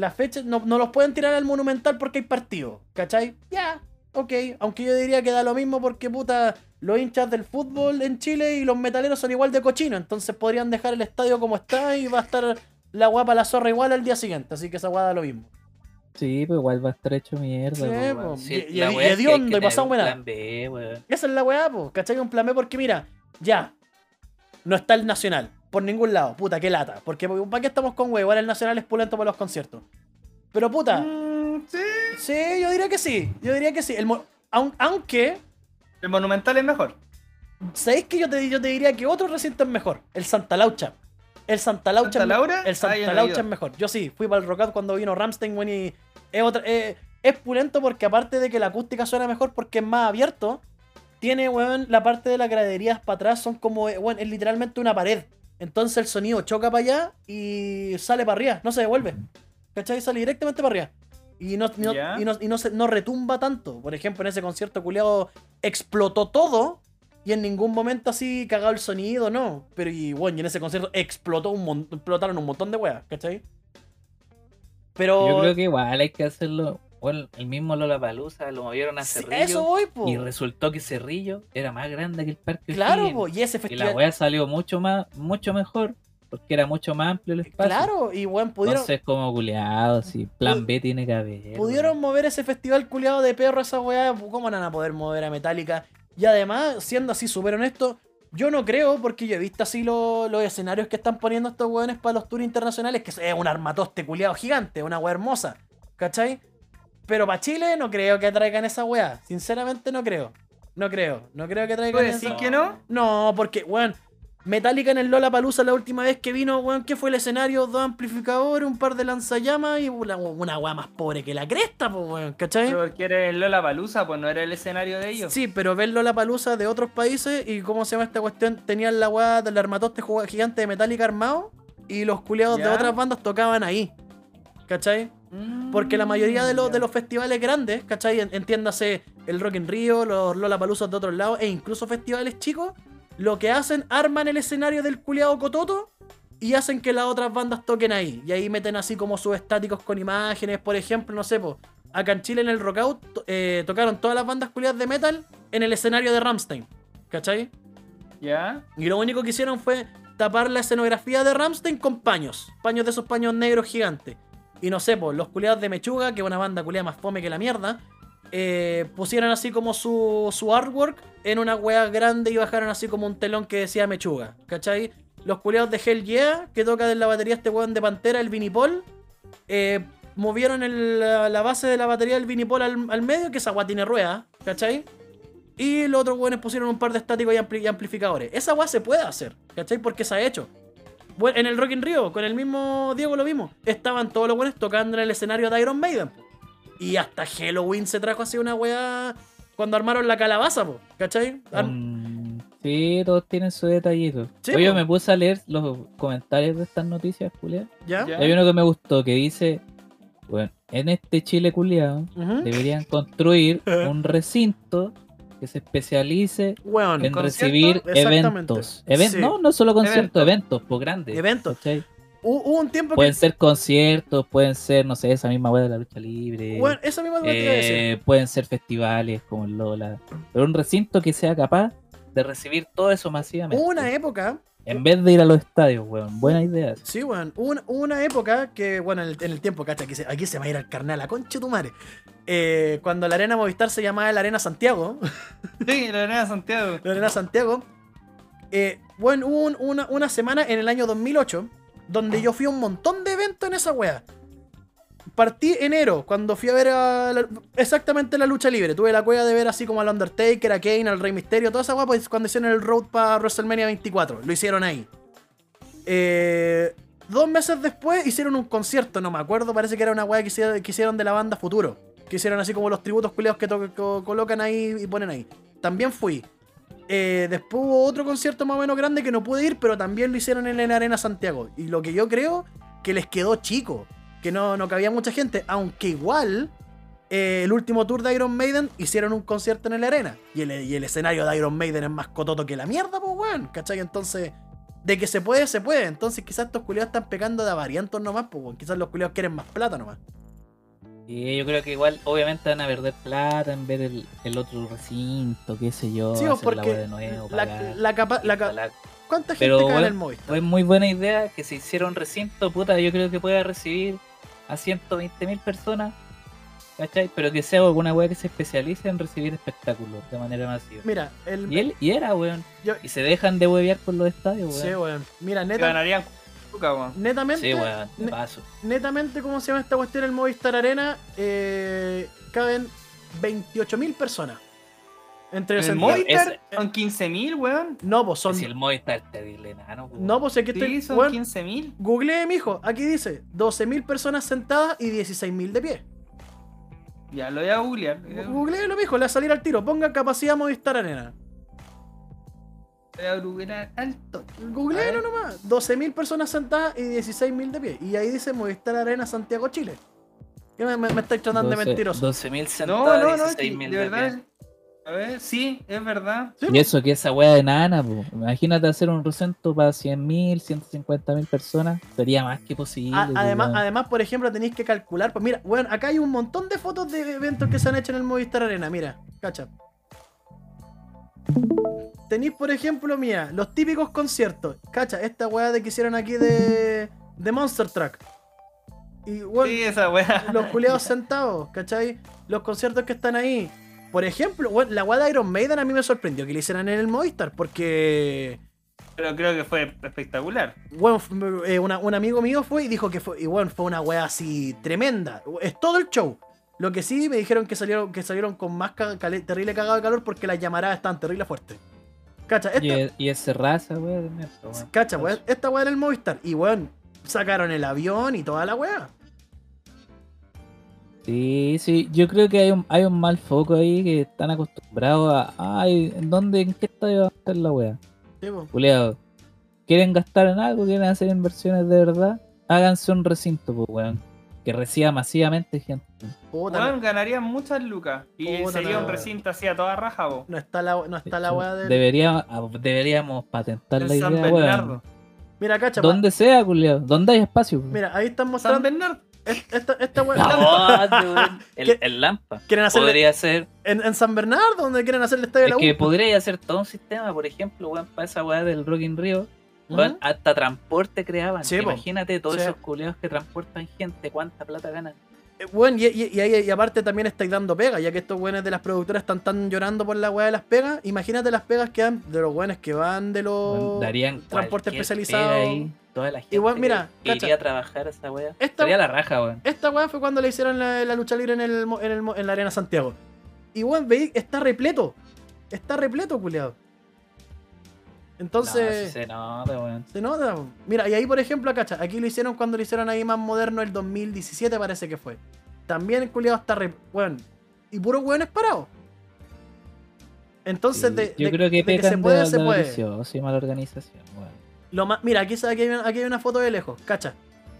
S1: Las fechas no, no los pueden tirar al monumental porque hay partido, ¿cachai? Ya, ok. Aunque yo diría que da lo mismo porque, puta, los hinchas del fútbol en Chile y los metaleros son igual de cochinos. Entonces podrían dejar el estadio como está y va a estar la guapa la zorra igual al día siguiente. Así que esa guada da lo mismo.
S2: Sí, pues igual va a estar hecho mierda,
S1: Sí,
S2: pues,
S1: po.
S2: weón.
S5: Sí,
S1: y- y-
S5: la
S1: y hediondo y pasado buena.
S5: plan B, weón.
S1: Esa es la weá, po. ¿Cachai? Un plan B porque mira, ya. No está el nacional. Por ningún lado. Puta, qué lata. Porque ¿para qué estamos con huevo? Ahora el nacional es pulento para los conciertos. Pero puta.
S3: Mm, sí.
S1: Sí, yo diría que sí. Yo diría que sí. El aunque.
S3: El Monumental es mejor.
S1: ¿Sabéis que yo te, yo te diría que otro recinto es mejor? El Santa Laucha. El Santa Laucha.
S3: ¿Santa Laura?
S1: El Santa
S3: Ah, he
S1: Laucha es mejor. Yo sí, fui para el Rockout cuando vino Ramstein, y es otra. eh, es pulento porque aparte de que la acústica suena mejor porque es más abierto, tiene, weón, la parte de las graderías para atrás son como, eh, weón, es literalmente una pared. Entonces el sonido choca para allá y sale para arriba, no se devuelve. ¿Cachai? Sale directamente para arriba. Y no, y no, y no se- no retumba tanto. Por ejemplo, en ese concierto culiado explotó todo y en ningún momento así cagado el sonido, no. Pero y bueno, y en ese concierto explotó un explotaron un montón de weas, ¿cachai? Pero.
S2: Yo creo que igual hay que hacerlo. Bueno, el mismo Lollapalooza lo movieron a
S1: Sí,
S2: Cerrillo.
S1: eso voy, po.
S2: Y resultó que Cerrillo era más grande que el Parque
S1: Claro, po. Y ese
S2: Y la
S1: festival.
S2: weá salió mucho más, mucho mejor, porque era mucho más amplio el espacio.
S1: Claro, y bueno, pudieron.
S2: Entonces, como culeado, si plan B tiene que haber.
S1: Pudieron mover ese festival culiado de perro, esa weá. ¿Cómo van a poder mover a Metallica? Y además, siendo así súper honesto, yo no creo, porque yo he visto así lo- los escenarios que están poniendo estos weones para los tours internacionales, que es un armatoste culiado gigante, una weá hermosa. ¿Cachai? Pero para Chile no creo que traigan esa weá. Sinceramente no creo. No creo. No creo que traigan
S3: ¿Puedes
S1: esa
S3: decir que no?
S1: No, porque, weón, Metallica en el Lola Palusa la última vez que vino, weón, ¿qué fue el escenario? Dos amplificadores, un par de lanzallamas y una, una weá más pobre que la cresta, pues, weón, ¿cachai?
S3: Pero porque era el Lola Palusa, pues no era el escenario de ellos.
S1: Sí, pero ver Lola Palusa de otros países y cómo se llama esta cuestión, tenían la weá del armatoste gigante de Metallica armado y los culeados de otras bandas tocaban ahí, ¿cachai?
S3: Mm,
S1: Porque la mayoría de los, de los festivales grandes, ¿cachai? En- Entiéndase el Rock in Rio, los Lola de otros lados, e incluso festivales chicos, lo que hacen, arman el escenario del culiado Cototo y hacen que las otras bandas toquen ahí. Y ahí meten así como sus estáticos con imágenes, por ejemplo, no sé, po, acá en Chile en el Rockout eh, tocaron todas las bandas culiadas de metal en el escenario de Ramstein. ¿Cachai?
S3: ¿Ya?
S1: Y lo único que hicieron fue tapar la escenografía de Ramstein con paños. Paños de esos paños negros gigantes. Y no sé, pues, los culiados de Mechuga, que es una banda culiada más fome que la mierda, eh, pusieron así como su, su artwork en una wea grande y bajaron así como un telón que decía Mechuga. ¿Cachai? Los culiados de Hell Yeah, que toca en la batería este weón de Pantera, el Vinipol, eh, movieron el- la, base de la batería del Vinipol al, al medio, que esa wea tiene rueda, ¿cachai? Y los otros weones pusieron un par de estáticos y, ampli- y amplificadores. Esa weá se puede hacer, ¿cachai? Porque se ha hecho. Bueno, en el Rock in Rio, con el mismo Diego lo vimos. Estaban todos los weones tocando en el escenario de Iron Maiden. po. Y hasta Halloween se trajo así una weá cuando armaron la calabaza, po, ¿cachai? Ar-
S2: Mm, sí, todos tienen su detallito.
S1: Sí,
S2: Oye,
S1: po.
S2: me puse a leer los comentarios de estas noticias, culiadas.
S1: ¿Ya?
S3: Ya.
S2: Hay uno que me gustó que dice, bueno, en este Chile culiado deberían construir [LAUGHS] un recinto que se especialice en recibir eventos. Even-
S1: Sí.
S2: No, no solo conciertos,
S3: Eventos.
S2: eventos, pues grandes.
S1: Eventos.
S2: ¿cachai?
S1: hu- hubo un tiempo
S2: Pueden
S1: que.
S2: ser conciertos, pueden ser, no sé, esa misma wea de la lucha libre.
S1: Weón, esa misma a decir.
S2: eh, pueden ser festivales como el Lola. Pero un recinto que sea capaz de recibir todo eso masivamente.
S1: Hubo una época
S2: En vez de ir a los estadios, weón. Buena idea.
S1: Sí, weón. Hubo una, hubo una época que, bueno, en el, en el tiempo, cacha, aquí se, aquí se va a ir al carnal, la concha de tu madre. Eh, cuando la Arena Movistar se llamaba la Arena Santiago, [LAUGHS]
S3: Sí, la Arena Santiago.
S1: la Arena Santiago, eh, bueno, hubo un- una, una semana en el año 2008 donde yo fui a un montón de eventos en esa wea. Partí enero, cuando fui a ver a la- exactamente la lucha libre. Tuve la cueva de ver así como al Undertaker, a Kane, al Rey Misterio, toda esa pues cuando hicieron el road para WrestleMania 24. Lo hicieron ahí. Eh, dos meses después hicieron un concierto, no me acuerdo, parece que era una weá que hicieron, de la banda Futuro. Que hicieron así como los tributos to- que colocan ahí y ponen ahí. También fui. Eh, después hubo otro concierto más o menos grande que no pude ir, pero también lo hicieron en la Arena Santiago. Y lo que yo creo que les quedó chico, que no, no cabía mucha gente, aunque igual eh, el último tour de Iron Maiden hicieron un concierto en la arena. Y el, y el escenario de Iron Maiden es más cototo que la mierda, pues weón, ¿cachai? Entonces, de que se puede, se puede. Entonces quizás estos culiados están pecando de variantos nomás, pues weón. Quizás los culiados quieren más plata nomás.
S2: Y yo creo que igual, obviamente, van a perder plata en ver el, el otro recinto, qué sé yo.
S1: Sí,
S2: hacer la
S1: porque
S2: wea de nuevo,
S1: La,
S2: pagar,
S1: la capa- la ca-
S2: instalar.
S1: ¿Cuánta gente
S2: Pero,
S1: cae en el Movistar?
S2: Fue muy buena idea que se hiciera un recinto, puta, yo creo que pueda recibir a 120 mil personas, ¿cachai? Pero que sea alguna wea que se especialice en recibir espectáculos de manera masiva.
S1: Mira, el.
S2: Y él, y era, weón.
S1: yo-
S2: Y se dejan de huevear por los estadios,
S1: sí,
S2: weón.
S1: weón. Mira, neta,
S3: ganarían weón.
S1: netamente.
S2: Sí, weón,
S1: ne-
S2: paso.
S1: netamente, ¿cómo se llama esta cuestión? El Movistar Arena. eh, caben 28.000 personas. Entre
S3: El. Movistar
S2: ese-
S3: son 15.000, weón.
S1: No, pues son.
S2: Si el Movistar es terrible, enano, weón.
S1: No, pues aquí
S3: Sí,
S1: estoy.
S3: son
S1: weón,
S3: 15.000.
S1: Googleé, mijo. Aquí dice 12.000 personas sentadas y 16.000 de pie.
S3: Ya lo voy a googlear.
S1: Googleelo, mijo. Le va a salir al tiro. Ponga capacidad Movistar Arena.
S3: Voy a googlear alto. Ver.
S1: nomás. 12.000 personas sentadas y 16.000 de pie. Y ahí dice Movistar Arena Santiago, Chile. ¿Qué me, me, me estáis tratando de
S2: 12
S1: mentiroso?
S2: 12.000
S3: No,
S2: sentadas,
S3: no, no.
S2: 16.000
S3: De
S2: de
S3: verdad.
S2: pie.
S3: A ver, sí, es verdad.
S1: Sí,
S2: Y eso que esa wea de nana, po. Imagínate hacer un recinto para 100.000, 150.000 personas. Sería más que posible.
S1: A- además, además, por ejemplo, tenéis que calcular. Pues mira, bueno, acá hay un montón de fotos de eventos que se han hecho en el Movistar Arena. Mira, cacha. Tenéis, por ejemplo, mira, los típicos conciertos. Cacha, esta weá de que hicieron aquí de, de Monster Truck. Y bueno,
S3: Sí, esa weá.
S1: los culiados sentados, ¿cachai? Los conciertos que están ahí. Por ejemplo, bueno, la weá de Iron Maiden a mí me sorprendió que le hicieran en el Movistar. Porque
S3: Pero creo que fue espectacular.
S1: bueno, eh, una- un amigo mío fue y dijo que fue, y bueno, fue una wea así tremenda. Es todo el show. Lo que sí me dijeron que salieron, que salieron con más ca- terrible cagado de calor porque las llamaradas estaban terrible fuertes. Cacha, esta,
S2: Y, es- y raza, wea, de mierda, weón.
S1: cacha, wea, esta wea era el Movistar. Y weón, sacaron el avión y toda la wea.
S2: Sí, sí, yo creo que hay un, hay un mal foco ahí que están acostumbrados a. Ay, ¿en dónde, en qué estadio va a estar la wea?
S1: Sí, po.
S2: Culeado. ¿Quieren gastar en algo? ¿Quieren hacer inversiones de verdad? Háganse un recinto, pues, weón. Que reciba masivamente gente.
S1: Puta,
S3: Weón, ganarían muchas lucas. Y
S1: Puta
S3: sería un recinto así a toda raja, vos.
S1: no está la, no está la wea del.
S2: Debería- ah, deberíamos patentar la
S3: En San
S2: idea,
S3: Bernardo.
S2: weón.
S1: Mira, cacha, pa-
S2: Donde sea, culiao. Donde hay espacio.
S1: mira, ahí están
S3: San
S1: mostrando.
S3: Bernardo.
S1: Es- Esta, esta weá.
S2: No, [LAUGHS] weón. el, el Lampa.
S1: Quieren
S2: Podría ser.
S1: en, en San Bernardo, donde quieren hacer el estadio de
S2: Es
S1: la U.
S2: que podría hacer todo un sistema, por ejemplo, weón, para esa weá del Rock in Rio. weón, hasta transporte creaban.
S1: Sí, po.
S2: Imagínate todos
S1: Sí.
S2: esos culeos que transportan gente, cuánta plata ganan.
S1: Eh, Bueno, y, y- y aparte también estáis dando pega, ya que estos weones de las productoras están tan llorando por la weá de las pegas. Imagínate las pegas que dan de los weones que van de los.
S2: Weón, Darían
S1: transporte
S2: toda la gente
S1: Igual,
S2: que-
S1: mira,
S2: que,
S1: cacha.
S2: iría a trabajar esa weá.
S1: Esta-
S2: Sería la raja, weón.
S1: Esta weá fue cuando le hicieron la, la lucha libre en, el, en, el en la Arena Santiago. Y weón, veí, está repleto. Está repleto, culiado. Entonces.
S2: No, sí se nota, weón.
S1: Se nota. Mira, y ahí por ejemplo, cacha, aquí lo hicieron cuando lo hicieron ahí más moderno el 2017 parece que fue. También el culiado está re... Bueno, y puro weón es parado. Entonces, de,
S4: Yo
S1: de-
S4: creo que
S1: de
S4: pecan
S1: se puede,
S4: de,
S1: se
S4: de
S1: puede.
S4: y mala organización, weón.
S1: Lo más, mira, aquí, aquí, hay una, aquí hay una foto de lejos, cacha.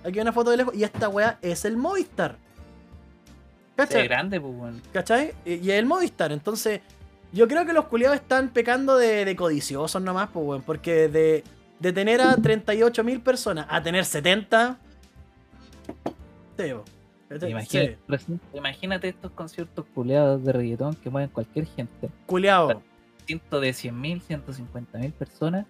S1: Aquí hay una foto de lejos y esta weá es el Movistar.
S2: Es
S1: ¿Cachai?
S2: grande, pues, weón.
S1: ¿Cachai? Y, es el Movistar. Entonces, yo creo que los culiados están pecando de, de codiciosos nomás, pues, weón. Porque de, de tener a 38.000 personas a tener 70. Teo. ¿Cachai?
S4: Imagínate,
S1: Sí.
S2: Imagínate estos conciertos
S4: culeados de reggaetón que mueven cualquier gente.
S1: Culiao.
S2: cientos de 100.000, 150.000 personas.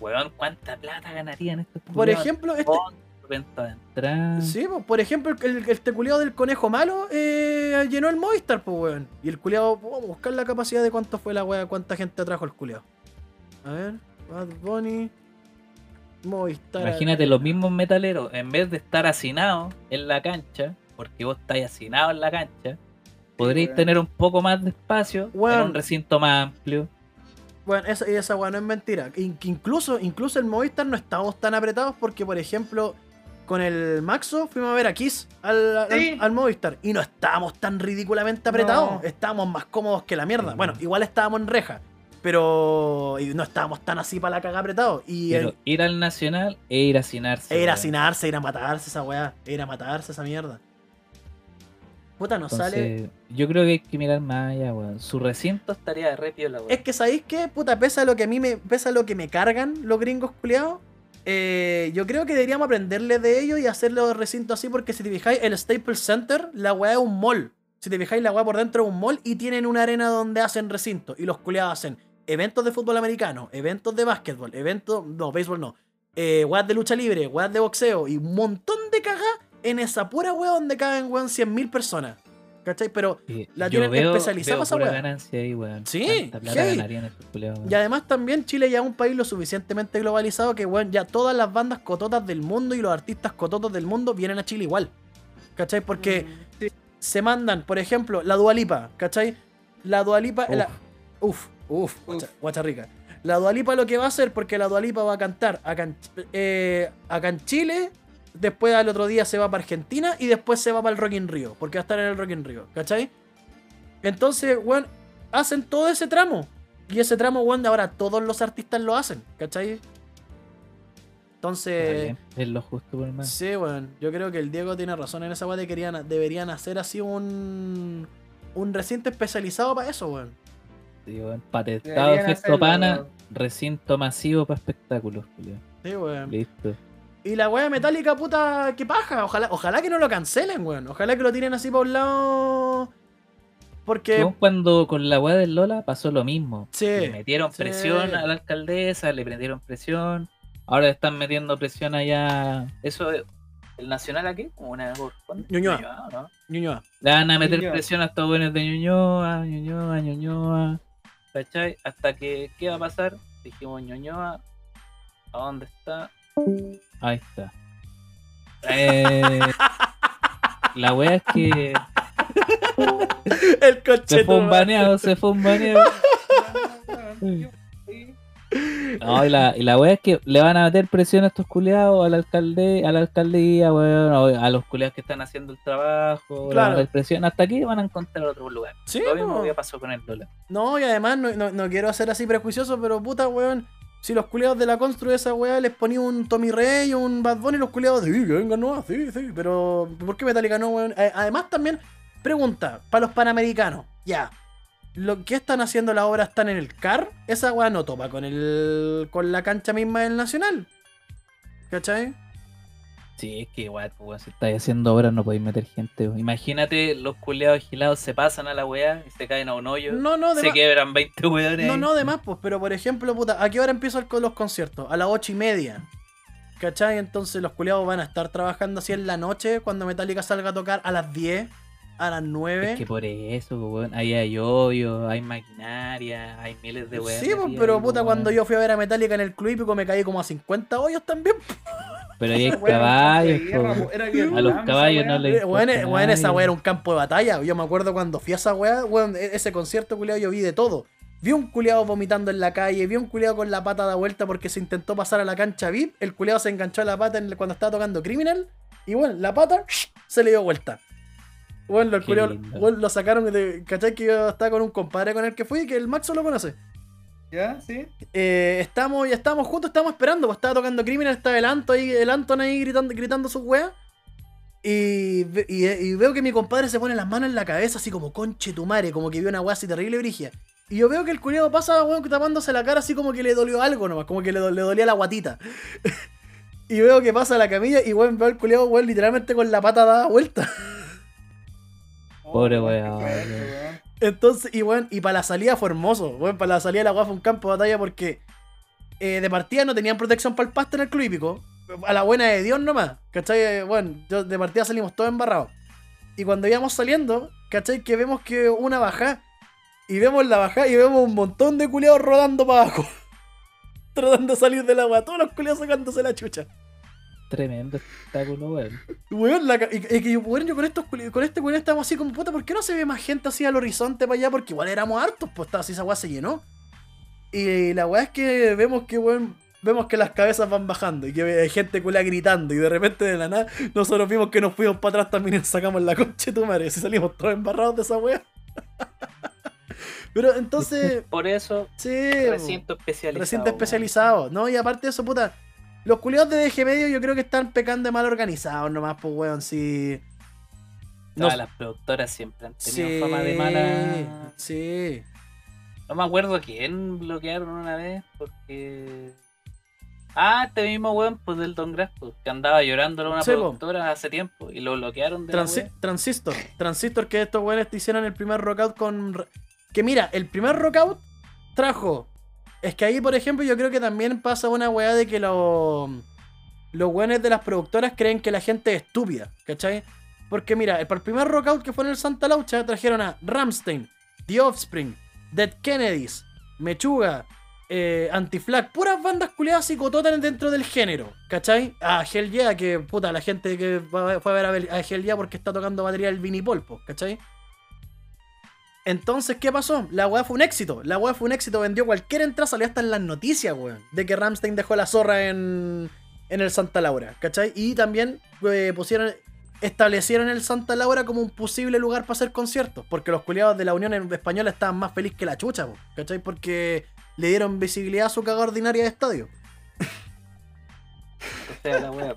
S2: Weón, ¿cuánta plata ganarían estos
S1: Por
S2: culiados?
S1: ejemplo, este.
S2: Con venta de entrada.
S1: Sí, pues, por ejemplo, el, el- este culiado del conejo malo eh, llenó el Movistar, pues, weón. Y el culiado, vamos a buscar la capacidad de cuánto fue la weá, cuánta gente trajo el culiado. A ver, Bad Bunny, Movistar.
S4: Imagínate los mismos metaleros, en vez de estar hacinados en la cancha, porque vos estáis hacinados en la cancha, podréis tener un poco más de espacio
S1: Weón.
S4: en un recinto más amplio.
S1: Bueno, esa, y esa weá no es mentira. Incluso, incluso el Movistar no estábamos tan apretados porque, por ejemplo, con el Maxo fuimos a ver a Kiss al, al-
S3: Sí.
S1: al Movistar y no estábamos tan ridículamente apretados.
S3: No.
S1: Estábamos más cómodos que la mierda. Bueno, igual estábamos en reja, pero y no estábamos tan así para la cagada apretados. Y
S4: Pero
S1: el-
S4: ir al nacional e ir a hacinarse.
S1: e ir a
S4: weón.
S1: hacinarse, ir a matarse esa weá, e ir a matarse esa mierda. Puta, nos sale.
S4: Yo creo que hay que mirar más allá, weón. Su recinto
S2: estaría de re piola, weón.
S1: Es que sabéis qué, puta, pesa lo que a mí me. Pesa lo que me cargan los gringos culiados. eh, yo creo que deberíamos aprenderle de ellos y hacer los recintos así, porque si te fijáis, el Staples Center, la weá es un mall. Si te fijáis, la weá por dentro es un mall y tienen una arena donde hacen recintos. Y los culiados hacen eventos de fútbol americano, eventos de básquetbol, eventos. No, béisbol no. Eh, weas de lucha libre, weas de boxeo y un montón de cagá en esa pura weá donde caben, weón, 100.000 personas. ¿Cachai? Pero
S4: Sí,
S1: La tienen
S4: veo,
S1: especializada
S4: veo
S1: para esa
S4: ganancia ahí, weón.
S1: Sí, hey.
S4: weón.
S1: Y además también Chile ya es un país lo suficientemente globalizado que bueno, ya todas las bandas cototas del mundo y los artistas cototos del mundo vienen a Chile igual. ¿Cachai? Porque
S3: Mm,
S1: se mandan, por ejemplo, la Dualipa, ¿cachai? La Dualipa...
S4: Uf.
S1: La, uf, uf, guacha, guacha rica. La Dualipa lo que va a hacer, porque la Dualipa va a cantar acá en, eh, acá en Chile, después al otro día se va para Argentina y después se va para el Rock in Rio, porque va a estar en el Rock in Rio, ¿cachai? Entonces, weón, hacen todo ese tramo. Y ese tramo, weón, de ahora todos los artistas lo hacen, ¿cachai? Entonces,
S4: Es lo justo por más.
S1: sí, weón, yo creo que el Diego tiene razón en esa weá de que querían, deberían hacer así un, un recinto especializado para eso, weón.
S4: Sí, weón. Patentado
S3: Deberían
S4: efecto
S3: hacerlo,
S4: pana,
S3: weón.
S4: recinto masivo para espectáculos, culiao.
S1: Sí, weón.
S4: Listo.
S1: Y la weá metálica, puta, que paja. Ojalá, ojalá que no lo cancelen, weón. Ojalá que lo tiren así para un lado. Porque.
S4: Según cuando con la weá del Lola pasó lo mismo.
S1: Sí.
S4: Le metieron
S1: sí.
S4: presión a la alcaldesa, le prendieron presión. Ahora le están metiendo presión allá.
S2: Eso, es- ¿el nacional aquí? ¿O una corresponde?
S1: Ñuñoa.
S2: ¿no?
S1: Ñuñoa.
S4: Le van a meter
S3: Ñuñoa.
S4: presión a estos buenos de Ñuñoa, Ñuñoa, Ñuñoa.
S2: ¿Cachai? Hasta que, ¿qué va a pasar? Dijimos Ñoñoa, ¿a dónde está?
S4: Ahí está. Eh, [LAUGHS] la wea es que
S1: El coche.
S4: se fue un baneado, se fue un baneado. No, y la, y la wea es que le van a meter presión a estos culeados, al alcalde, a la alcaldía, weón, a los culeados que están haciendo el trabajo,
S1: Claro.
S4: a meter presión, hasta aquí van a encontrar otro lugar.
S1: Sí,
S2: Lo mismo
S1: po.
S2: que pasó con el dólar.
S1: No, y además no, no- no quiero hacer así prejuicioso, pero puta, weón. Si los culiados de la constru esa weá les ponía un Tommy Rey o un Bad Bunny, los culiados, sí, que vengan no, sí, sí. Pero, ¿por qué Metallica no, weón? Eh, Además, también, pregunta, para los panamericanos, ya. ¿Lo que están haciendo la obra están en el CAR? Esa weá no topa con el. con la cancha misma del Nacional. ¿Cachai?
S4: Sí, es que igual, pues, si estáis haciendo obras no podéis meter gente. weón. Imagínate, los culeados gilados se pasan a la weá y se caen a un hoyo.
S1: No, no, de
S4: se
S1: más-
S4: quebran 20 weones.
S1: No, no, de más, pues, pero por ejemplo, puta, ¿a qué hora empiezan con los conciertos? A las ocho y media. ¿Cachai? Entonces los culiados van a estar trabajando así en la noche cuando Metallica salga a tocar a las 10, a las 9.
S4: Es que por eso, weón, ahí hay hoyo, hay maquinaria, hay miles de weones.
S1: Sí, pues, pero
S4: ahí,
S1: puta, cuando yo fui a ver a Metallica en el club hípico me caí como a 50 hoyos también.
S4: Pero ahí hay [LAUGHS] caballos, A los caballos no
S1: Eh, Weón, weón, esa weá era un campo de batalla. Yo me acuerdo cuando fui a esa weá, weón, e- ese concierto culiado yo vi de todo. Vi un culiado vomitando en la calle, vi un culiado con la pata da vuelta porque se intentó pasar a la cancha VIP. El culiado se enganchó a la pata en el- cuando estaba tocando Criminal. Y bueno, la pata se le dio vuelta. Bueno, el
S4: lindo.
S1: weón, lo sacaron de. ¿Cachai? Que yo estaba con un compadre con el que fui, que el Maxo lo conoce.
S3: ¿Ya? ¿Sí?
S1: Eh, estamos, ya estábamos juntos, estábamos esperando, pues estaba tocando Criminal, estaba el Anto ahí, el Anton ahí gritando, gritando sus weas. Y, ve- y, y veo que mi compadre se pone las manos en la cabeza, así como conche tu madre, como que vio una wea así terrible brigia. Y yo veo que el culiado pasa, weón, tapándose la cara así como que le dolió algo nomás, como que le, do- le dolía la guatita. [LAUGHS] y veo que pasa a la camilla y weón, veo al culiado, weón, literalmente con la pata dada vuelta. [LAUGHS]
S4: Pobre
S3: Oh,
S4: weón.
S1: Entonces, y bueno, y para la salida fue hermoso, weón, para la salida de la weá fue un campo de batalla porque eh, de partida no tenían protección para el pasto en el club hípico. A la buena de Dios nomás, ¿cachai? Eh, Bueno, yo- de partida salimos todos embarrados. Y cuando íbamos saliendo, ¿cachai? Que vemos que una baja. Y vemos la baja y vemos un montón de culiados rodando para abajo. [LAUGHS] Tratando de salir del agua. Todos los culiados sacándose la chucha.
S4: Tremendo espectáculo, weón.
S1: Weón, la y, y que, weón, yo con, estos, con este culiado estábamos así como, puta, ¿por qué no se ve más gente así al horizonte para allá? Porque igual éramos hartos, pues estaba así, esa weá se llenó. Y la weá es que vemos que, weón, vemos que las cabezas van bajando y que hay gente culia gritando. Y de repente de la nada, nosotros vimos que nos fuimos para atrás también y nos sacamos la concha de tu madre. Si salimos todos embarrados de esa weá. [LAUGHS] Pero entonces,
S2: Por eso,
S1: sí.
S2: recinto especializado.
S1: Recinto
S2: weón.
S1: especializado, ¿no? Y aparte de eso, puta, los culiados de DG Medio yo creo que están pecando de mal organizados nomás, pues, weón, si...
S2: Todas
S1: No-
S2: las productoras siempre han tenido
S1: Sí,
S2: fama de mala.
S1: Sí.
S2: No me acuerdo quién bloquearon una vez porque. Ah, este mismo weón, pues del Don Grass, pues, que andaba llorando a una
S1: Sí, po.
S2: productora hace tiempo y lo bloquearon de
S1: Transi-. Transistor. Transistor que estos weones te hicieron el primer rockout con... Que mira, el primer rockout trajo... Es que ahí, por ejemplo, yo creo que también pasa una weá de que los... Los weones de las productoras creen que la gente es estúpida, ¿cachai? Porque mira, el, primer rockout que fue en el Santa Laucha trajeron a Ramstein, The Offspring, Dead Kennedys, Mechuga, eh, Anti-Flag, puras bandas culiadas psicototas dentro del género, ¿cachai? A Hell Yeah, que puta, la gente que fue a ver a, Hell Yeah porque está tocando batería el Vinny Polpo, ¿cachai? Entonces, ¿qué pasó? La weá fue un éxito. La weá fue un éxito, vendió cualquier entrada, salió hasta en las noticias, weón. De que Ramstein dejó la zorra en, en el Santa Laura, ¿cachai? Y también eh, pusieron, establecieron el Santa Laura como un posible lugar para hacer conciertos. Porque los culiados de la Unión Española estaban más felices que la chucha, po, ¿cachai? Porque le dieron visibilidad a su caga ordinaria de estadio. [LAUGHS]
S2: O sea, la wea.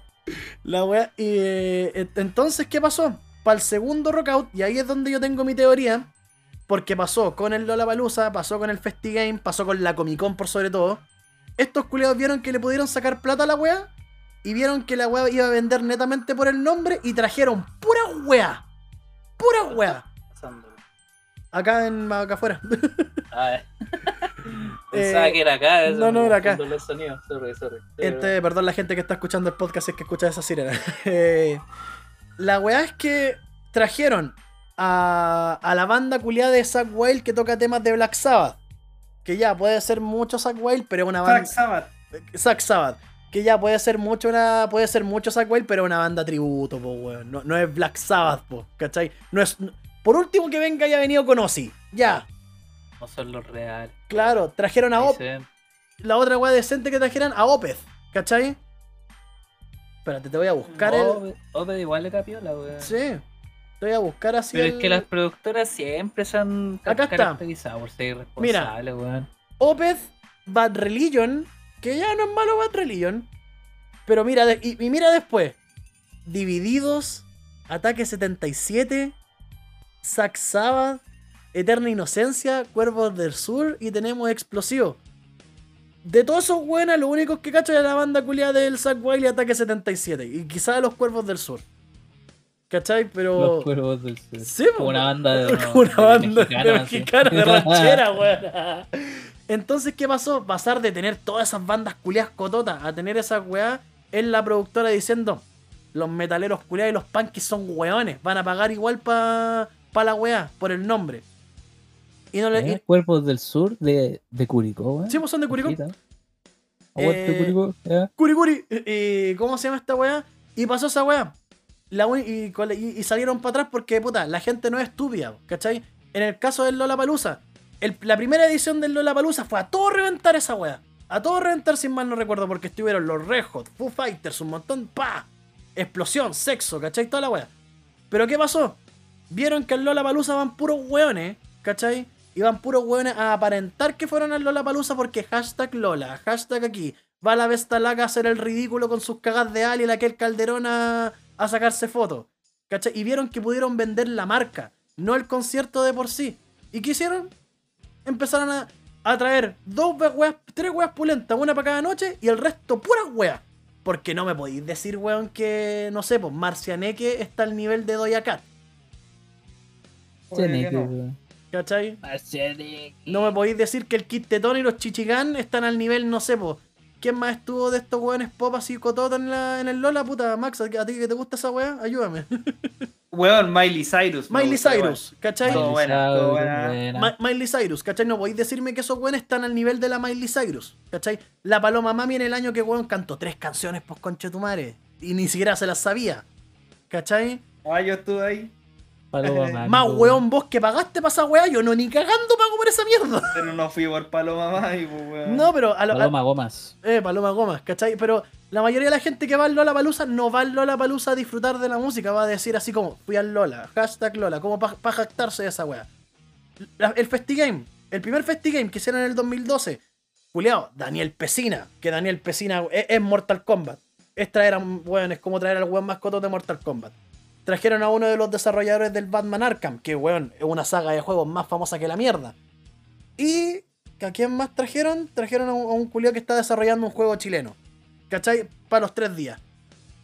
S1: La weá. Y eh, ent- entonces, ¿qué pasó? Para el segundo rockout, y ahí es donde yo tengo mi teoría. Porque pasó con el Lollapalooza, pasó con el Festigame, pasó con la Comic Con por sobre todo. Estos culiados vieron que le pudieron sacar plata a la weá. Y vieron que la weá iba a vender netamente por el nombre. Y trajeron pura weá. Pura weá.
S2: pasando.
S1: Acá en acá afuera. [LAUGHS]
S2: Ah, eh. [LAUGHS] Pensaba
S1: Eh,
S2: que era acá. eso,
S1: no, no, era acá.
S2: confundo los sonidos. Sorry, sorry.
S1: Este, perdón la gente que está escuchando el podcast es que escucha esa sirena. [LAUGHS] Eh, la weá es que trajeron a, a la banda culiada de Zack Wild que toca temas de Black Sabbath. Que ya puede ser mucho Zack Wild, pero es una banda.
S3: Zack Sabbath.
S1: Zack Sabbath. Que ya puede ser mucho una. Puede ser mucho Zack Wild, pero es una banda tributo, po, weón. No, no es Black Sabbath, po, ¿cachai? No es. por último que venga haya venido con Ozzy. Ya.
S2: No son los reales.
S1: Claro, trajeron a
S2: Ahí
S1: Op
S2: se ven.
S1: la otra weá decente que trajeran a Opeth, ¿cachai? Espérate, te voy a buscar el.
S2: Ope- Ope igual le capió la wea.
S1: Sí. Te voy a buscar así.
S2: Pero es que las productoras siempre se han
S1: Acá está.
S2: caracterizado por ser irresponsables, weón.
S1: Opeth Bad Religion. Que ya no es malo Bad Religion. Pero mira, y, y mira después. Divididos. Ataque 77. Zack Sabbath. Eterna Inocencia. Cuervos del Sur. Y tenemos Explosivo. de todos esos weones, los únicos que cacho es la banda culiada del Zack Wiley Ataque 77. Y quizás los Cuervos del Sur. ¿Cachai? Pero.
S4: Los cuervos del sur.
S1: Sí,
S4: Como una banda de, [LAUGHS]
S1: Como una
S4: de
S1: banda de
S4: mexicanos, así.
S1: mexicanos de ranchera, [LAUGHS] weón. Entonces, ¿qué pasó? Pasar de tener todas esas bandas culiadas cototas a tener esa weá en la productora diciendo los metaleros culiados y los punkies son weones, van a pagar igual pa, pa la weá, por el nombre. Y no le.
S4: ¿Eh?
S1: y-
S4: Cuerpos del sur de, de Curicó, weón.
S1: sí, pues son de Curicó. Eh,
S4: Curicó, ya.
S1: Curi Curi. Y, ¿Cómo se llama esta weá? Y pasó esa weá. La y, la- salieron para atrás porque, puta, la gente no es estúpida, ¿cachai? En el caso del Lola Palusa, la primera edición del Lola Palusa fue a todo reventar esa weá. A todo reventar, sin mal no recuerdo, porque estuvieron los Red Hot, Foo Fighters, un montón, pa, explosión, sexo, ¿cachai? Toda la weá. Pero ¿qué pasó? Vieron que al Lola Palusa van puros weones, ¿cachai? Iban puros weones a aparentar que fueron al Lola Palusa porque hashtag Lola, hashtag aquí. Va la Vestalaca a hacer el ridículo con sus cagas de Ali y aquel Calderón a, a sacarse fotos. ¿Cachai? Y vieron que pudieron vender la marca, no el concierto de por sí. ¿Y qué hicieron? Empezaron a, a traer dos we- weas, tres weas pulentas, una para cada noche y el resto puras weas. Porque no me podéis decir, weón, que, no sé, pues Marcianeque está al nivel de Doya Cat.
S3: No.
S4: weón.
S1: ¿Cachai?
S4: Marcianeque.
S1: No me podéis decir que el Kit Tetón y los Chichigán están al nivel, no sé, pues. ¿Quién más estuvo de estos weones pop así cototos en, la, en el Lola? Puta, Max, ¿a ti a ti que te gusta esa wea? Ayúdame. [LAUGHS]
S3: Weón, Miley Cyrus.
S1: Miley
S3: gusta,
S1: Cyrus, ¿cachai?
S3: Todo
S4: Miley
S3: buena, todo
S4: Cyrus,
S3: buena.
S4: buena.
S1: Ma- Miley Cyrus, ¿cachai? No podéis decirme que esos weones están al nivel de la Miley Cyrus, ¿cachai? La Paloma Mami en el año que weón cantó tres canciones, pues concha de tu madre. Y ni siquiera se las sabía, ¿cachai?
S3: weón. Ah, yo estuve ahí,
S4: Paloma Mango,
S1: Más weón vos que pagaste para esa weá, yo no ni cagando pago por esa mierda. [LAUGHS]
S3: pero no fui por Paloma pues, weón.
S1: No, pero a lo, a-
S4: Paloma Gomas.
S1: Eh, Paloma Gomas, ¿cachai? Pero la mayoría de la gente que va al Lola Palusa no va al Lola Palusa a disfrutar de la música, va a decir así como, fui al Lola, hashtag Lola, como para jactarse de esa. La- el FestiGame, el primer FestiGame que hicieron en el 2012, Juliado, Daniel Pesina, que Daniel Pesina es, es Mortal Kombat. Es traer a un weón, es como traer al weón mascoto de Mortal Kombat. Trajeron a uno de los desarrolladores del Batman Arkham, que weón, es una saga de juegos más famosa que la mierda. Y ¿a quién más trajeron? Trajeron a un, culiao que está desarrollando un juego chileno. ¿Cachai? Para los tres días.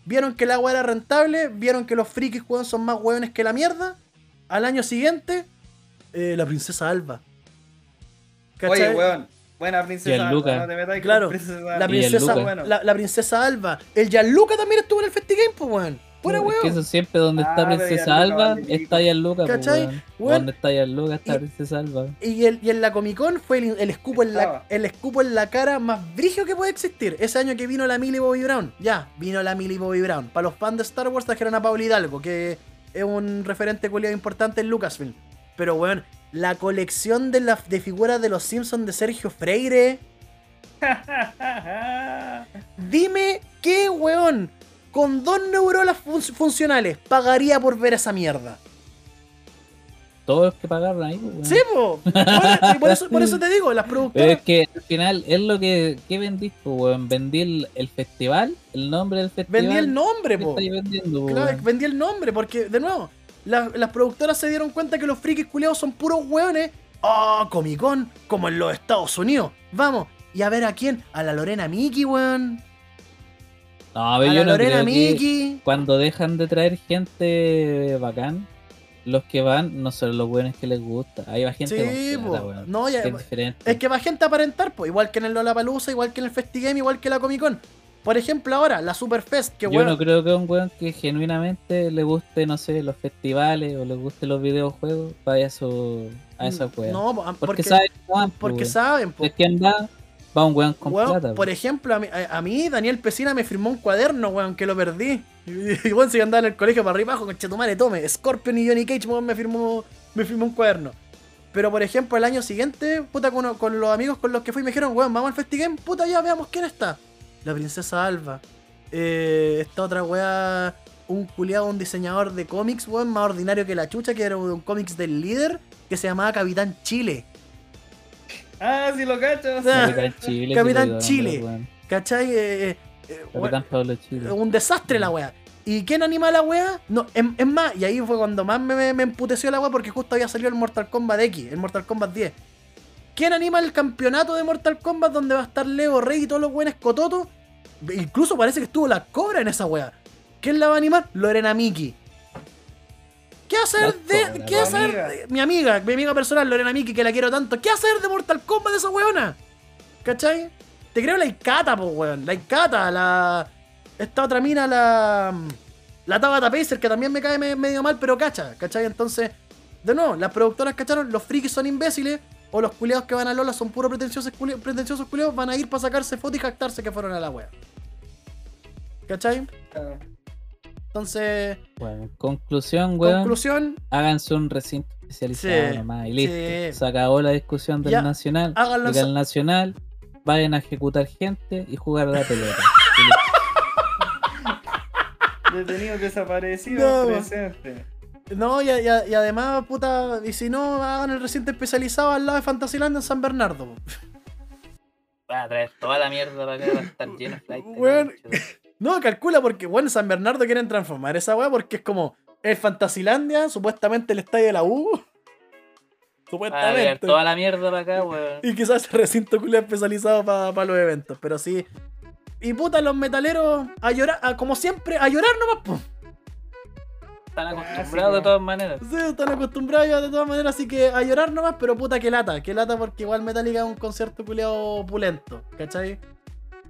S1: Vieron que el agua era rentable, vieron que los frikis weón, son más hueones que la mierda. Al año siguiente, eh, la princesa Alba.
S3: Oye, weón, buena princesa.
S4: Gianluca.
S3: No te metas con
S1: Claro,
S3: princesa
S1: La
S3: Alba.
S1: princesa, la, la princesa Alba. El Gianluca también estuvo en el FestiGame, pues, weón.
S4: Es que eso siempre donde
S3: Ah,
S4: está Princesa Alba,
S3: vale
S4: está Gianluca, pues,
S1: ¿Cachai?
S4: weón.
S1: Weón,
S4: Donde está Gianluca, está
S1: y-
S4: Princesa Alba.
S1: Y, el, y en la Comic Con fue el, el escupo en la, el escupo en la cara más brigio que puede existir. Ese año que vino la Millie Bobby Brown. Ya, vino la Millie Bobby Brown. Para los fans de Star Wars trajeron a Paul Hidalgo, que es un referente culiado importante en Lucasfilm. Pero, weón, la colección de, la, de figuras de los Simpsons de Sergio Freire. [LAUGHS] Dime qué, weón, con dos neuronas fun- funcionales pagaría por ver esa mierda.
S4: Todos los que pagaron ahí, pues, weón.
S1: Sí, po. Por, eso, por eso te digo, las
S4: Pero
S1: productoras.
S4: es que al final es lo que, que vendí, pues, weón. Vendí el, el festival, el nombre del festival.
S1: Vendí el nombre,
S4: ¿Qué
S1: po.
S4: vendiendo, pues,
S1: Claro, vendí el nombre, porque, de nuevo, la- las productoras se dieron cuenta que los frikis culiados son puros hueones. Ah, Comic Con, como en los Estados Unidos. Vamos, y a ver a quién, a la Lorena Mickey, weón.
S4: No, a
S1: A
S4: ver,
S1: la
S4: yo no
S1: Lorena Mickey.
S4: cuando dejan de traer gente bacán, los que van no son los buenos que les gusta. Ahí va gente
S1: Sí,
S4: con plata, weón.
S1: No, ya-
S4: es diferente.
S1: Es que va gente a aparentar, pues, igual que en el Lollapalooza, igual que en el Festigame, igual que la Comic Con. Por ejemplo, ahora, la Superfest, que
S4: Yo no creo que un weón que genuinamente le guste, no sé, los festivales o le guste los videojuegos, vaya a, su, a esa.
S1: Mm, No, po,
S4: porque,
S1: porque,
S4: saben
S1: porque saben, po.
S4: Es que anda, va un weón con
S1: Weón,
S4: plata.
S1: por ejemplo, a mí, a, a mí, Daniel Pesina me firmó un cuaderno, weón, que lo perdí. [LAUGHS] Y weón, si andaba en el colegio para arriba y abajo, con Chetumare, tome. Scorpion y Johnny Cage, weón, me firmó, me firmó un cuaderno. Pero por ejemplo, el año siguiente, puta, con, con los amigos con los que fui, me dijeron, weón, vamos al Festigame, puta, ya veamos quién está. La princesa Alba. Eh, esta otra weá, un culiado, un diseñador de cómics, weón, más ordinario que la chucha, que era un cómics del líder, que se llamaba Capitán Chile.
S3: Ah, sí lo cacho.
S1: Ah,
S4: Capitán [LAUGHS] Chile.
S1: Capitán Chile. ¿Cachai? Eh, eh, eh,
S4: Capitán Pablo Chile.
S1: un desastre la wea. ¿Y quién anima la wea? No, es, es más, y ahí fue cuando más me, me, me emputeció la wea porque justo había salido el Mortal Kombat X, el Mortal Kombat 10. ¿Quién anima el campeonato de Mortal Kombat donde va a estar Leo Rey y todos los buenos cototos? Incluso parece que estuvo la cobra en esa wea. ¿Quién la va a animar? Lorena Miki. ¿Qué hacer de. ¿Qué hacer? de- Mi amiga, mi amiga personal, Lorena Miki, que la quiero tanto. ¿Qué hacer de Mortal Kombat de esa weona? ¿Cachai? Te creo la Ikata, po, weón. La Ikata, la. Esta otra mina, la. La Tabata Pacer, que también me cae me- medio mal, pero cacha, ¿cachai? Entonces, de nuevo, las productoras cacharon, los frikis son imbéciles, o los culiados que van a Lola son puros pretenciosos, culi- pretenciosos culiados, van a ir para sacarse fotos y jactarse que fueron a la wea. ¿Cachai?
S3: Ah,
S1: Entonces,
S4: Bueno, en conclusión, weón,
S1: conclusión,
S4: háganse un recinto especializado
S1: Sí,
S4: nomás y listo.
S1: sí.
S4: Se acabó la discusión del
S1: Ya,
S4: nacional.
S1: háganlo
S4: el nacional vayan a ejecutar gente y jugar a la pelota. [LAUGHS]
S3: Detenidos desaparecidos
S1: No.
S3: presente.
S1: No, y, y- y además, puta, y si no, hagan el recinto especializado al lado de Fantasyland en San Bernardo.
S2: Va a traer toda la mierda para acá, va a estar lleno de flight.
S1: Weón. No, calcula porque, bueno, en San Bernardo quieren transformar esa weá porque es como el Fantasylandia, supuestamente el estadio de la U. [LAUGHS] Supuestamente.
S2: toda la mierda para acá, weón. [LAUGHS]
S1: Y quizás el recinto culiao especializado para los eventos, pero sí. Y puta, los metaleros a llorar, a- como siempre, a llorar nomás, po.
S2: Están
S3: Clásico.
S2: acostumbrados de todas maneras.
S1: Sí, están acostumbrados ya de todas maneras, así que a llorar nomás, pero puta que lata, que lata porque igual Metallica es un concierto culiao opulento, ¿cachai?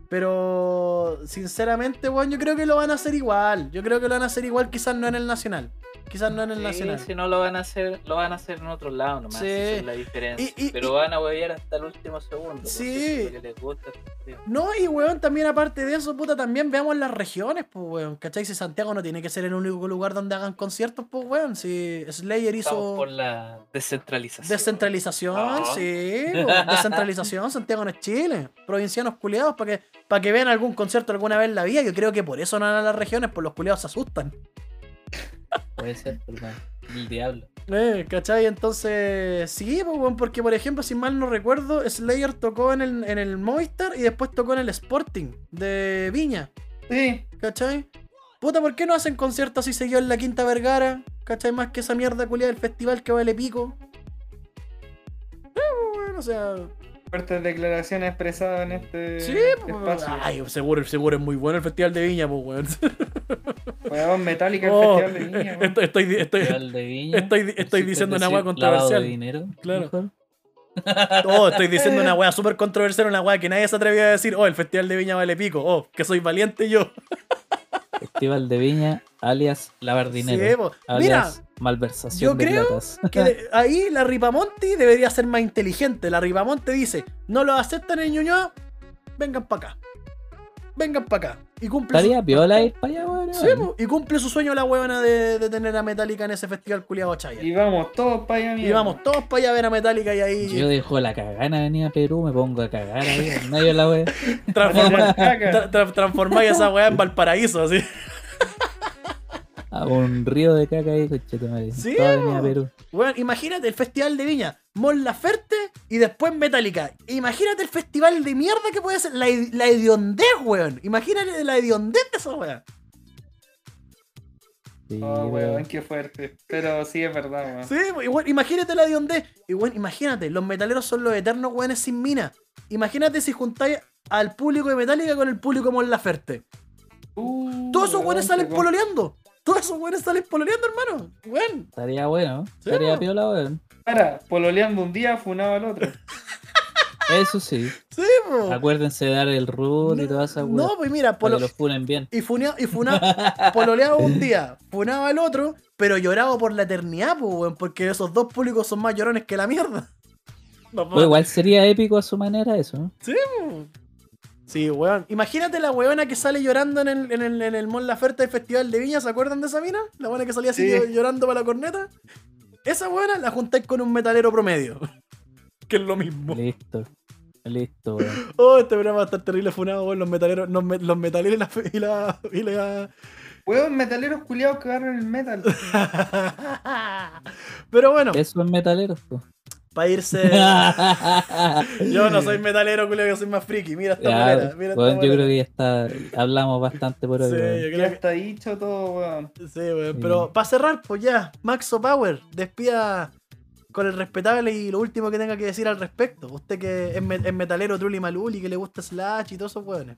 S1: Pero sinceramente, weón, yo creo que lo van a hacer igual. Yo creo que lo van a hacer igual, quizás no en el nacional. Quizás no en el
S2: Sí,
S1: nacional.
S2: si no lo van a hacer, lo van a hacer en otro lado nomás.
S1: Sí.
S2: Esa es la diferencia.
S1: Y- y-
S2: Pero
S1: y-
S2: van a huevear hasta el último segundo. pues,
S1: Sí.
S2: eso es lo que les gusta. sí.
S1: No, y weón, también aparte de eso, puta, también veamos las regiones, pues weón. ¿Cachai? Si Santiago no tiene que ser el único lugar donde hagan conciertos, pues weón. Si Slayer
S2: Estamos
S1: hizo
S2: por la descentralización.
S1: descentralización,
S2: Ah.
S1: sí, pues, descentralización, Santiago no es Chile. Provincianos culiados para que, para que vean algún concierto alguna vez en la vida. Yo creo que por eso no van a las regiones, pues los culiados se asustan.
S4: Puede ser, perdón. El diablo.
S1: Eh, ¿Cachai? Entonces, sí, porque por ejemplo, si mal no recuerdo, Slayer tocó en el, en el Movistar y después tocó en el Sporting de Viña.
S3: Sí,
S1: ¿Cachai? Puta, ¿por qué no hacen conciertos así seguidos en la Quinta Vergara? ¿Cachai? Más que esa mierda culiada del festival que vale pico. Eh, bueno, o sea.
S3: Fuertes declaraciones expresadas en este
S1: Sí, pues.
S3: espacio.
S1: Ay, seguro, seguro es muy bueno el festival de Viña, pues, weón. [LAUGHS]
S3: Weón, Metallica,
S1: Oh,
S3: el Festival de Viña,
S1: estoy, estoy, estoy,
S4: Festival de Viña.
S1: estoy- estoy
S4: Quisiste
S1: diciendo una hueá
S4: lavado de
S1: controversial.
S4: dinero.
S1: Claro.
S4: mejor. [LAUGHS]
S1: oh, estoy diciendo una [LAUGHS] weá súper controversial, una weá que nadie se atrevió a decir, oh, el festival de Viña vale pico, oh, que soy valiente yo.
S4: Festival de Viña, alias lavar dinero.
S1: Sí, po. Mira,
S4: alias malversación
S1: yo
S4: de
S1: creo
S4: platas.
S1: que de- [LAUGHS] ahí la Ripamonti debería ser más inteligente. La Ripamonti dice, no lo aceptan en Ñuñoa, vengan para acá. Vengan para acá. Y cumple, su,
S4: Estaría piola ir para allá, weón.
S1: Sí, y cumple su sueño la huevona de, de tener a Metallica en ese festival culiado Chaya.
S3: Y vamos todos para allá,
S1: Y
S3: mierda.
S1: vamos todos para allá a ver a Metallica y ahí
S4: Yo dejo la cagana venir a Perú, me pongo a cagar ahí en medio de la wea.
S1: transforma- tra- tra- transformáis esa weá en Valparaíso, así.
S4: Un río de caca ahí, conchetumare.
S1: Sí,
S4: Toda. Perú.
S1: Bueno, imagínate el festival de Viña, Mon Laferte y después Metallica. Imagínate el festival de mierda que puede ser la, la hediondez, weón. Imagínate la hediondez de esa weá.
S4: Sí,
S3: Oh, weón, qué fuerte. Pero sí es verdad, weón.
S1: Sí, y bueno, imagínate la hediondez. Y bueno, imagínate, los metaleros son los eternos weones sin mina. Imagínate si juntáis al público de Metallica con el público de Mon Laferte.
S3: Uh,
S1: Todos esos
S3: weón,
S1: weones salen pololeando. Todos esos weones salen pololeando, hermano. Weón.
S4: Estaría bueno,
S1: Sí,
S4: estaría
S1: po.
S4: piola, weón.
S3: Para, pololeando un día, funado al otro. [LAUGHS]
S4: Eso sí.
S1: Sí, po.
S4: Acuérdense de dar el root y todas esas weas.
S1: No, pues mira, polo-
S4: que los funen bien.
S1: Y funea, y funa, pololeaba un día, funaba el otro, pero lloraba por la eternidad, pues, weón, porque esos dos públicos son más llorones que la mierda. No,
S4: Pues igual sería épico a su manera eso, ¿no?
S1: Sí, po. Sí, weón. Imagínate la weona que sale llorando en el, en el, en el Mon Laferte del Festival de Viña, ¿se acuerdan de esa mina? La weona que salía así
S3: Sí.
S1: llorando para la corneta. Esa weona la juntáis con un metalero promedio. [LAUGHS] que es lo mismo.
S4: Listo. Listo, weón.
S1: Oh, este programa va a estar terrible funado, weón. Los metaleros, los, me- los metaleros y la, y la, y la-
S3: Weón, metaleros culiados que agarran el metal. [LAUGHS]
S1: Pero bueno,
S4: Eso es metaleros, pues.
S1: Para irse. [LAUGHS] Yo no soy metalero, culeo, yo soy más friki. Mira esta
S4: Ya,
S1: manera. Mira esta
S4: weón, yo creo que ya está. Hablamos bastante por hoy,
S1: Sí,
S4: weón.
S1: yo
S3: Ya
S1: creo que.
S3: está dicho todo, weón.
S1: Sí, weón.
S4: Sí.
S1: Pero para cerrar, pues ya, Maxo Power, despida con el respetable y lo último que tenga que decir al respecto. Usted que es, me- es metalero Trulli Maluli, que le gusta Slash y todos esos hueones.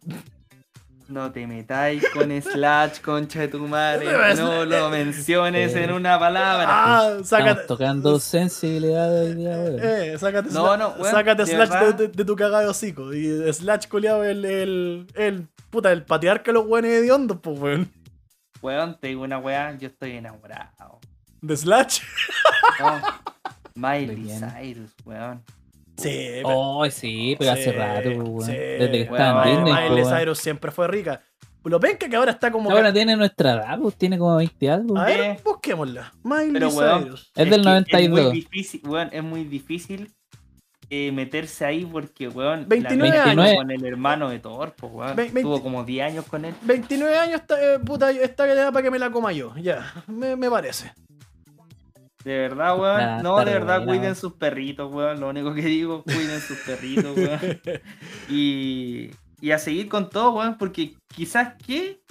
S3: No te metáis con Slash, concha de tu madre. [LAUGHS] No lo menciones en una palabra.
S1: Ah,
S2: Estamos
S1: sácate.
S2: tocando sensibilidad hoy día, weón.
S1: Eh, sácate,
S3: No, no, weón,
S1: sácate
S3: de
S1: Slash de, de- de tu cagado de hocico. Y Slash culiado el, el, el, puta, el patriarca de los hueones hediondos, pues, weón.
S3: Weón, te digo una weá, yo estoy enamorado.
S1: De Slash.
S3: No.
S2: ¿De [LAUGHS]
S3: Miley? Cyrus, weón.
S1: Sí, pero-
S2: Oh, sí, pero hace
S1: Sí,
S2: rato, weón.
S1: sí.
S2: Desde que estaba en Disney,
S1: Miley
S2: weón.
S1: Cyrus siempre fue rica. Lo ven que ahora está como.
S2: Ahora tiene nuestra edad, pues, tiene como 20 algo.
S1: A ver,
S3: Eh.
S1: busquémosla. Miley
S3: Pero, weón,
S1: Cyrus.
S2: Es del
S3: que
S2: 92.
S3: Es muy difícil, weón, es muy difícil eh, meterse ahí porque, weón,
S1: 29
S3: la
S2: años.
S3: con el hermano de Thor, pues, weón.
S1: Ve- 20
S3: Tuvo como 10 años con él.
S1: 29 años, está, eh, puta, está que le da para que me la coma yo. Ya, me, me parece.
S3: De verdad, weón. No, de verdad,
S2: buena,
S3: cuiden sus perritos, weón. Lo único que digo, cuiden sus perritos, weón. [LAUGHS] Y, y a seguir con todo, weón, porque quizás qué,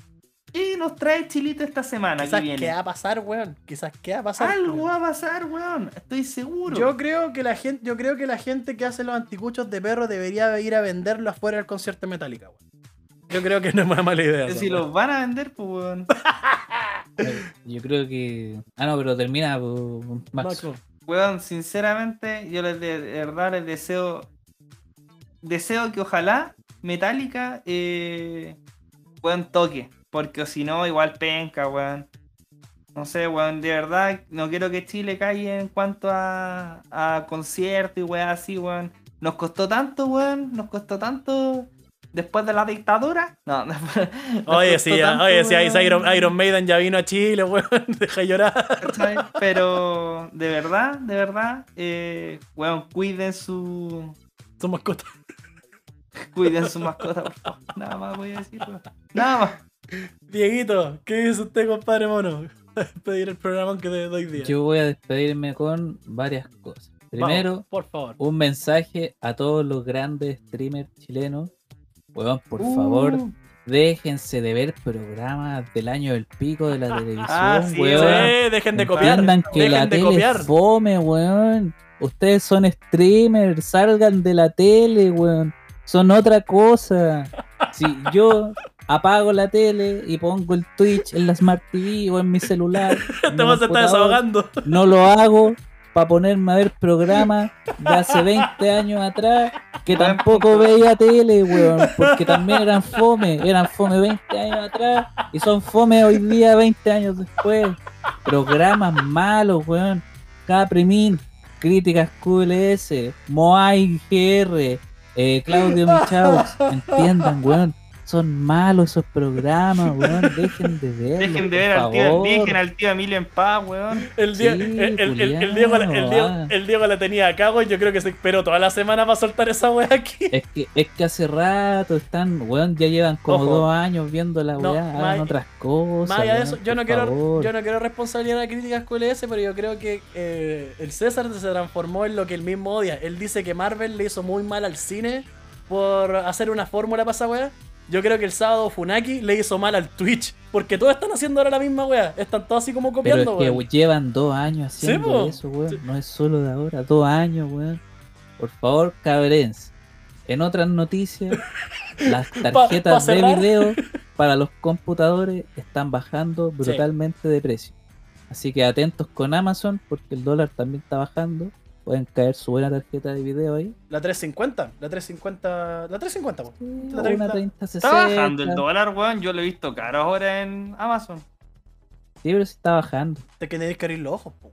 S3: qué nos trae Chilito esta semana
S1: Quizás
S3: que viene.
S1: qué va a pasar, weón. Quizás qué va a pasar.
S3: Algo
S1: weón.
S3: va a pasar, weón. Estoy seguro.
S1: Yo creo que la gente, yo creo que la gente que hace los anticuchos de perro debería ir a venderlo afuera del concierto de Metallica, weón. Yo creo que no es una mala idea.
S3: Si los van a vender, pues, weón. [LAUGHS]
S2: Yo creo que. Ah, no, pero termina pues, Max.
S3: Weón, sinceramente, yo les de, de verdad les deseo. Deseo que ojalá Metallica, eh, weón, toque. Porque si no, igual penca, weón. No sé, weón, de verdad, no quiero que Chile caiga en cuanto a, a concierto y weón así, weón. Nos costó tanto, weón, nos costó tanto después de la dictadura. No, después- [LAUGHS]
S1: Oye, sí, ya,
S3: tanto,
S1: oye, sí. Iron, Iron Maiden ya vino a Chile, [LAUGHS] weón. Deja de llorar.
S3: Pero de verdad, de verdad, eh, weón, cuiden su.
S1: Su mascota.
S3: Cuiden su mascota, por favor. Nada más voy a decir, weón. Nada más.
S1: Dieguito, ¿qué dice usted, compadre mono? [LAUGHS] Pedir el programa que te doy día.
S2: Yo voy a despedirme con varias cosas. Primero,
S1: Vamos, por favor.
S2: un mensaje a todos los grandes streamers chilenos. Weón, por favor,
S3: Uh,
S2: déjense de ver programas del año del pico de la [LAUGHS] televisión,
S3: Ah, sí,
S2: weón.
S1: Sí, dejen de copiar.
S2: Que
S1: Dejen
S2: la
S1: de
S2: tele
S1: copiar.
S2: fome, weón. Ustedes son streamers, salgan de la tele, weón. Son otra cosa. Si yo [LAUGHS] apago la tele y pongo el Twitch en la Smart TV o en mi celular, [LAUGHS]
S1: Te vas a estar desahogando.
S2: no lo hago para ponerme a ver programas de hace 20 años atrás que tampoco veía tele, weón, porque también eran fome, eran fome 20 años atrás y son fome hoy día 20 años después. Programas malos, weón. Caprimín, Críticas QLS, Moai GR, eh, Claudio [LAUGHS] Michaux, entiendan, weón. Son malos esos programas, [LAUGHS] weón. Dejen de verlos,
S3: Dejen de ver al tío, dejen al tío Emilio en paz, weón.
S1: El, Die-
S2: Sí,
S1: el, el- el- el
S2: Julián,
S1: Diego, la- el, Diego, el Diego la tenía acá, güey. Yo creo que se esperó toda la semana para soltar esa wea aquí.
S2: Es que, es que hace rato están, weón, ya llevan como
S1: Ojo.
S2: dos años viendo la
S1: No,
S2: weá, hagan otras cosas.
S1: Más allá de eso, yo no, quiero,
S2: favor.
S1: yo no quiero responsabilidad de críticas QLS, pero yo creo que eh, el César se transformó en lo que él mismo odia. Él dice que Marvel le hizo muy mal al cine por hacer una fórmula para esa wea. Yo creo que el sábado Funaki le hizo mal al Twitch. Porque todos están haciendo ahora la misma wea. Están todos así como
S2: Pero
S1: copiando,
S2: es que llevan dos años haciendo eso, weón.
S1: Sí.
S2: No es solo de ahora, dos años, weón. Por favor, cabrense. En otras noticias, [LAUGHS] las tarjetas
S1: pa
S2: de video [LAUGHS] para los computadores están bajando brutalmente de precio. Así que atentos con Amazon, porque el dólar también está bajando. Pueden caer su buena tarjeta de video ahí.
S1: La 350. La 350. La 350, po. La
S2: O
S1: 30.
S2: una 30,
S3: Está bajando el dólar, weón. Yo lo he visto caro ahora en Amazon.
S2: Sí, pero sí está bajando.
S1: Te que tenéis que abrir los ojos, po.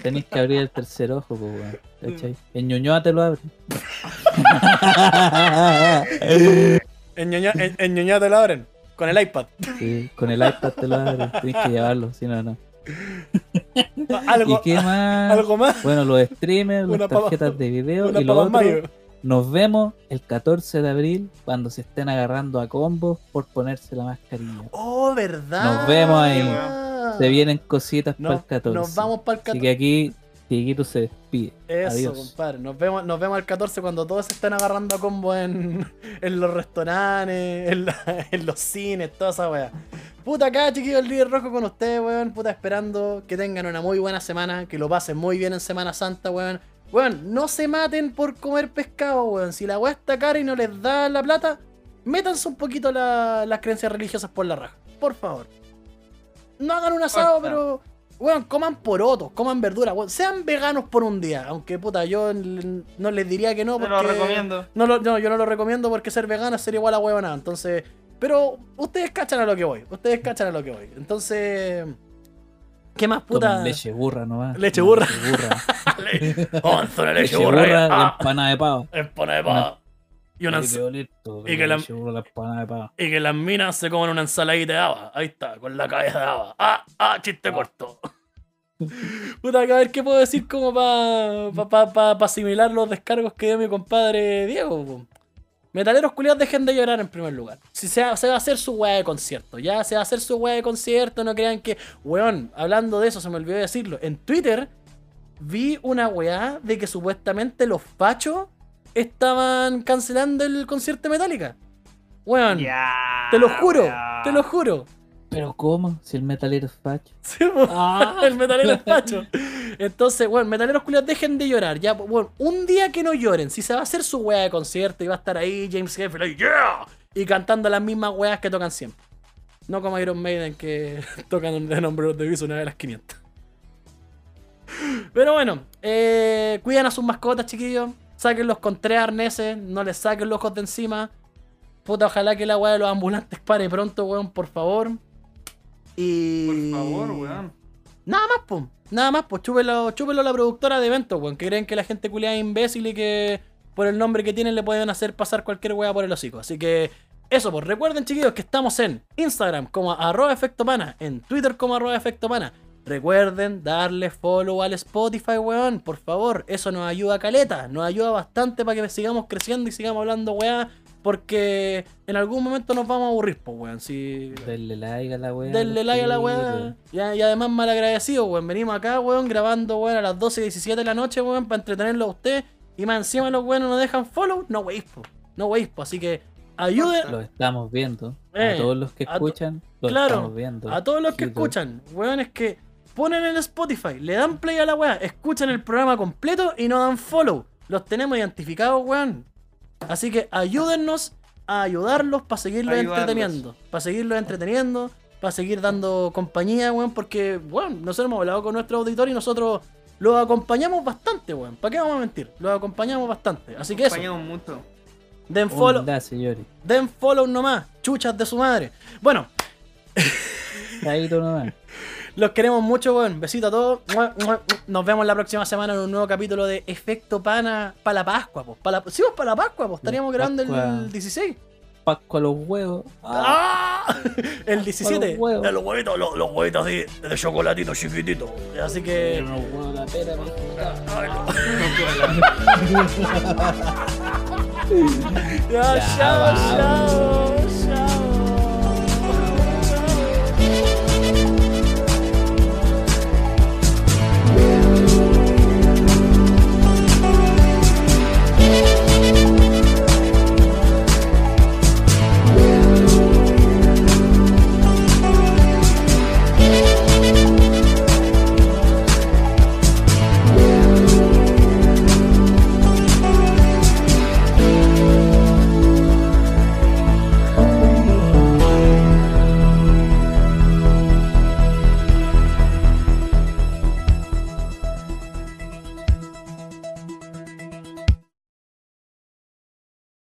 S2: Tenéis que abrir el tercer ojo, pues, weón. ¿Cachai? En Ñuñoa te lo abren. [LAUGHS]
S1: En Ñoña, en, en Ñoña te la abren. Con el iPad.
S2: Sí, con el iPad te lo abren. Tienes que llevarlo, si no, no. [LAUGHS] ¿Y qué [LAUGHS] más?
S1: algo más.
S2: Bueno, los streamers, las tarjetas de video y lo otro.
S1: mayo.
S2: Nos vemos el 14 de abril cuando se estén agarrando a combos por ponerse la mascarilla.
S1: Oh, verdad.
S2: Nos vemos ahí. Se vienen cositas
S1: No-
S2: para el 14.
S1: Nos vamos para el
S2: Así
S1: 14.
S2: que aquí, Tiguito se despide.
S1: Eso,
S2: Adiós.
S1: compadre. Nos vemos, nos vemos el 14 cuando todos se estén agarrando a combo en, [LAUGHS] en los restaurantes, en, la- en los cines, toda esa weá. Puta acá, chiquillos, el líder rojo con ustedes, weón. Puta, esperando que tengan una muy buena semana, que lo pasen muy bien en Semana Santa, weón. Weón, no se maten por comer pescado, weón. Si la weá está cara y no les da la plata, métanse un poquito la- las creencias religiosas por la raja. Por favor. No hagan un asado, pero. Weón, coman porotos, coman verduras, weón. Sean veganos por un día. Aunque, puta, yo no les diría que no. Porque
S3: lo recomiendo.
S1: no, lo- no, yo no lo recomiendo porque ser vegano sería igual a huevonada. Entonces, pero ustedes cachan a lo que voy. Ustedes cachan a lo que voy. Entonces, ¿qué más puta?
S4: Tomen leche burra nomás.
S1: Leche burra.
S4: Leche burra. [LAUGHS]
S1: Onza, una
S4: leche burra y
S1: ah,
S4: empanada de pavo.
S1: empanada de pava. Y, una
S4: bonito,
S1: y que la-
S4: burra, de pavo.
S1: y que las minas se coman una ensaladita de haba. Ahí está, con la cabeza de haba. Ah, ah, chiste corto. [LAUGHS] Puta, a ver qué puedo decir como para pa, pa, pa- pa asimilar los descargos que dio mi compadre Diego. po. Metaleros culiados dejen de llorar en primer lugar. Si se, va- se va a hacer su weá de concierto, ya se va a hacer su weá de concierto, no crean que. Weón, hablando de eso, se me olvidó decirlo. En Twitter vi una weá de que supuestamente los fachos estaban cancelando el concierto de Metallica. Weón,
S3: Ya.
S1: te lo juro, te lo juro.
S4: Pero ¿cómo? Si el metalero es facho.
S1: Sí, po. [LAUGHS] el metalero es facho. Entonces, bueno, metaleros culiados, dejen de llorar. Ya, bueno, un día que no lloren. Si se va a hacer su wea de concierto y va a estar ahí James Hetfield yeah, y cantando las mismas weas que tocan siempre. No como Iron Maiden que [LAUGHS] tocan de nombre de viso una a las 500. Pero bueno, eh, cuidan a sus mascotas, chiquillos. Sáquenlos con tres arneses, no les saquen los ojos de encima. Puta, ojalá que la wea de los ambulantes pare pronto, weón, por favor. Y.
S3: Por favor, weón.
S1: Nada más, pues. Nada más, pues chúpelo, chúpelo a la productora de eventos, weón. Que creen que la gente culiada es imbécil y que por el nombre que tienen le pueden hacer pasar cualquier weá por el hocico. Así que, eso, pues. Recuerden, chiquillos, que estamos en Instagram como arroba efectopana, en Twitter como arroba efectopana. Recuerden darle follow al Spotify, weón. Por favor, eso nos ayuda a caleta. Nos ayuda bastante para que sigamos creciendo y sigamos hablando, weá. Porque en algún momento nos vamos a aburrir, pues, weón. Si
S4: Denle like a la weá.
S1: Denle like a la weá. Y, y además mal agradecido, weón. Venimos acá, weón, grabando, weón, a las 12 y 17 de la noche, weón, para entretenerlo a usted. Y más encima los weones nos dejan follow. No weís, po. No weís, po. Así que ayuden
S4: Lo estamos viendo.
S1: Eh,
S4: a todos los que escuchan, lo
S1: claro,
S4: estamos viendo.
S1: a todos los que
S4: YouTube.
S1: escuchan, weón, es que ponen en Spotify, le dan play a la weá, escuchan el programa completo y no dan follow. Los tenemos identificados, weón. Así que ayúdennos a ayudarlos para seguirlos
S3: Ayudarlos.
S1: entreteniendo. Para seguirlos entreteniendo, para seguir dando compañía, weón. Porque, weón, nosotros hemos hablado con nuestro auditor y nosotros los acompañamos bastante, weón. ¿Para qué vamos a mentir? Los acompañamos bastante. Así que eso,
S3: Acompañamos mucho.
S1: den follow,
S4: Humildad, señores.
S1: den follow nomás, chuchas de su madre. Bueno,
S4: Ahí tú nomás. [LAUGHS]
S1: Los queremos mucho, weón. Besito a todos. Nos vemos la próxima semana en un nuevo capítulo de Efecto Pana para la Pascua, pues. Para la... Sí, pues para la Pascua, pues. Estaríamos grabando
S4: Pascua.
S1: el 16.
S4: Pascua los huevos. Ah,
S1: ¡Ah! [LAUGHS] El 17.
S4: los huevos.
S1: Los huevitos, los, los huevitos de, de chocolatito chiquitito. Así que.
S4: unos huevos de la pera,
S1: Ay, no. [LAUGHS]
S4: ya,
S1: chao,
S4: vamos.
S1: chao.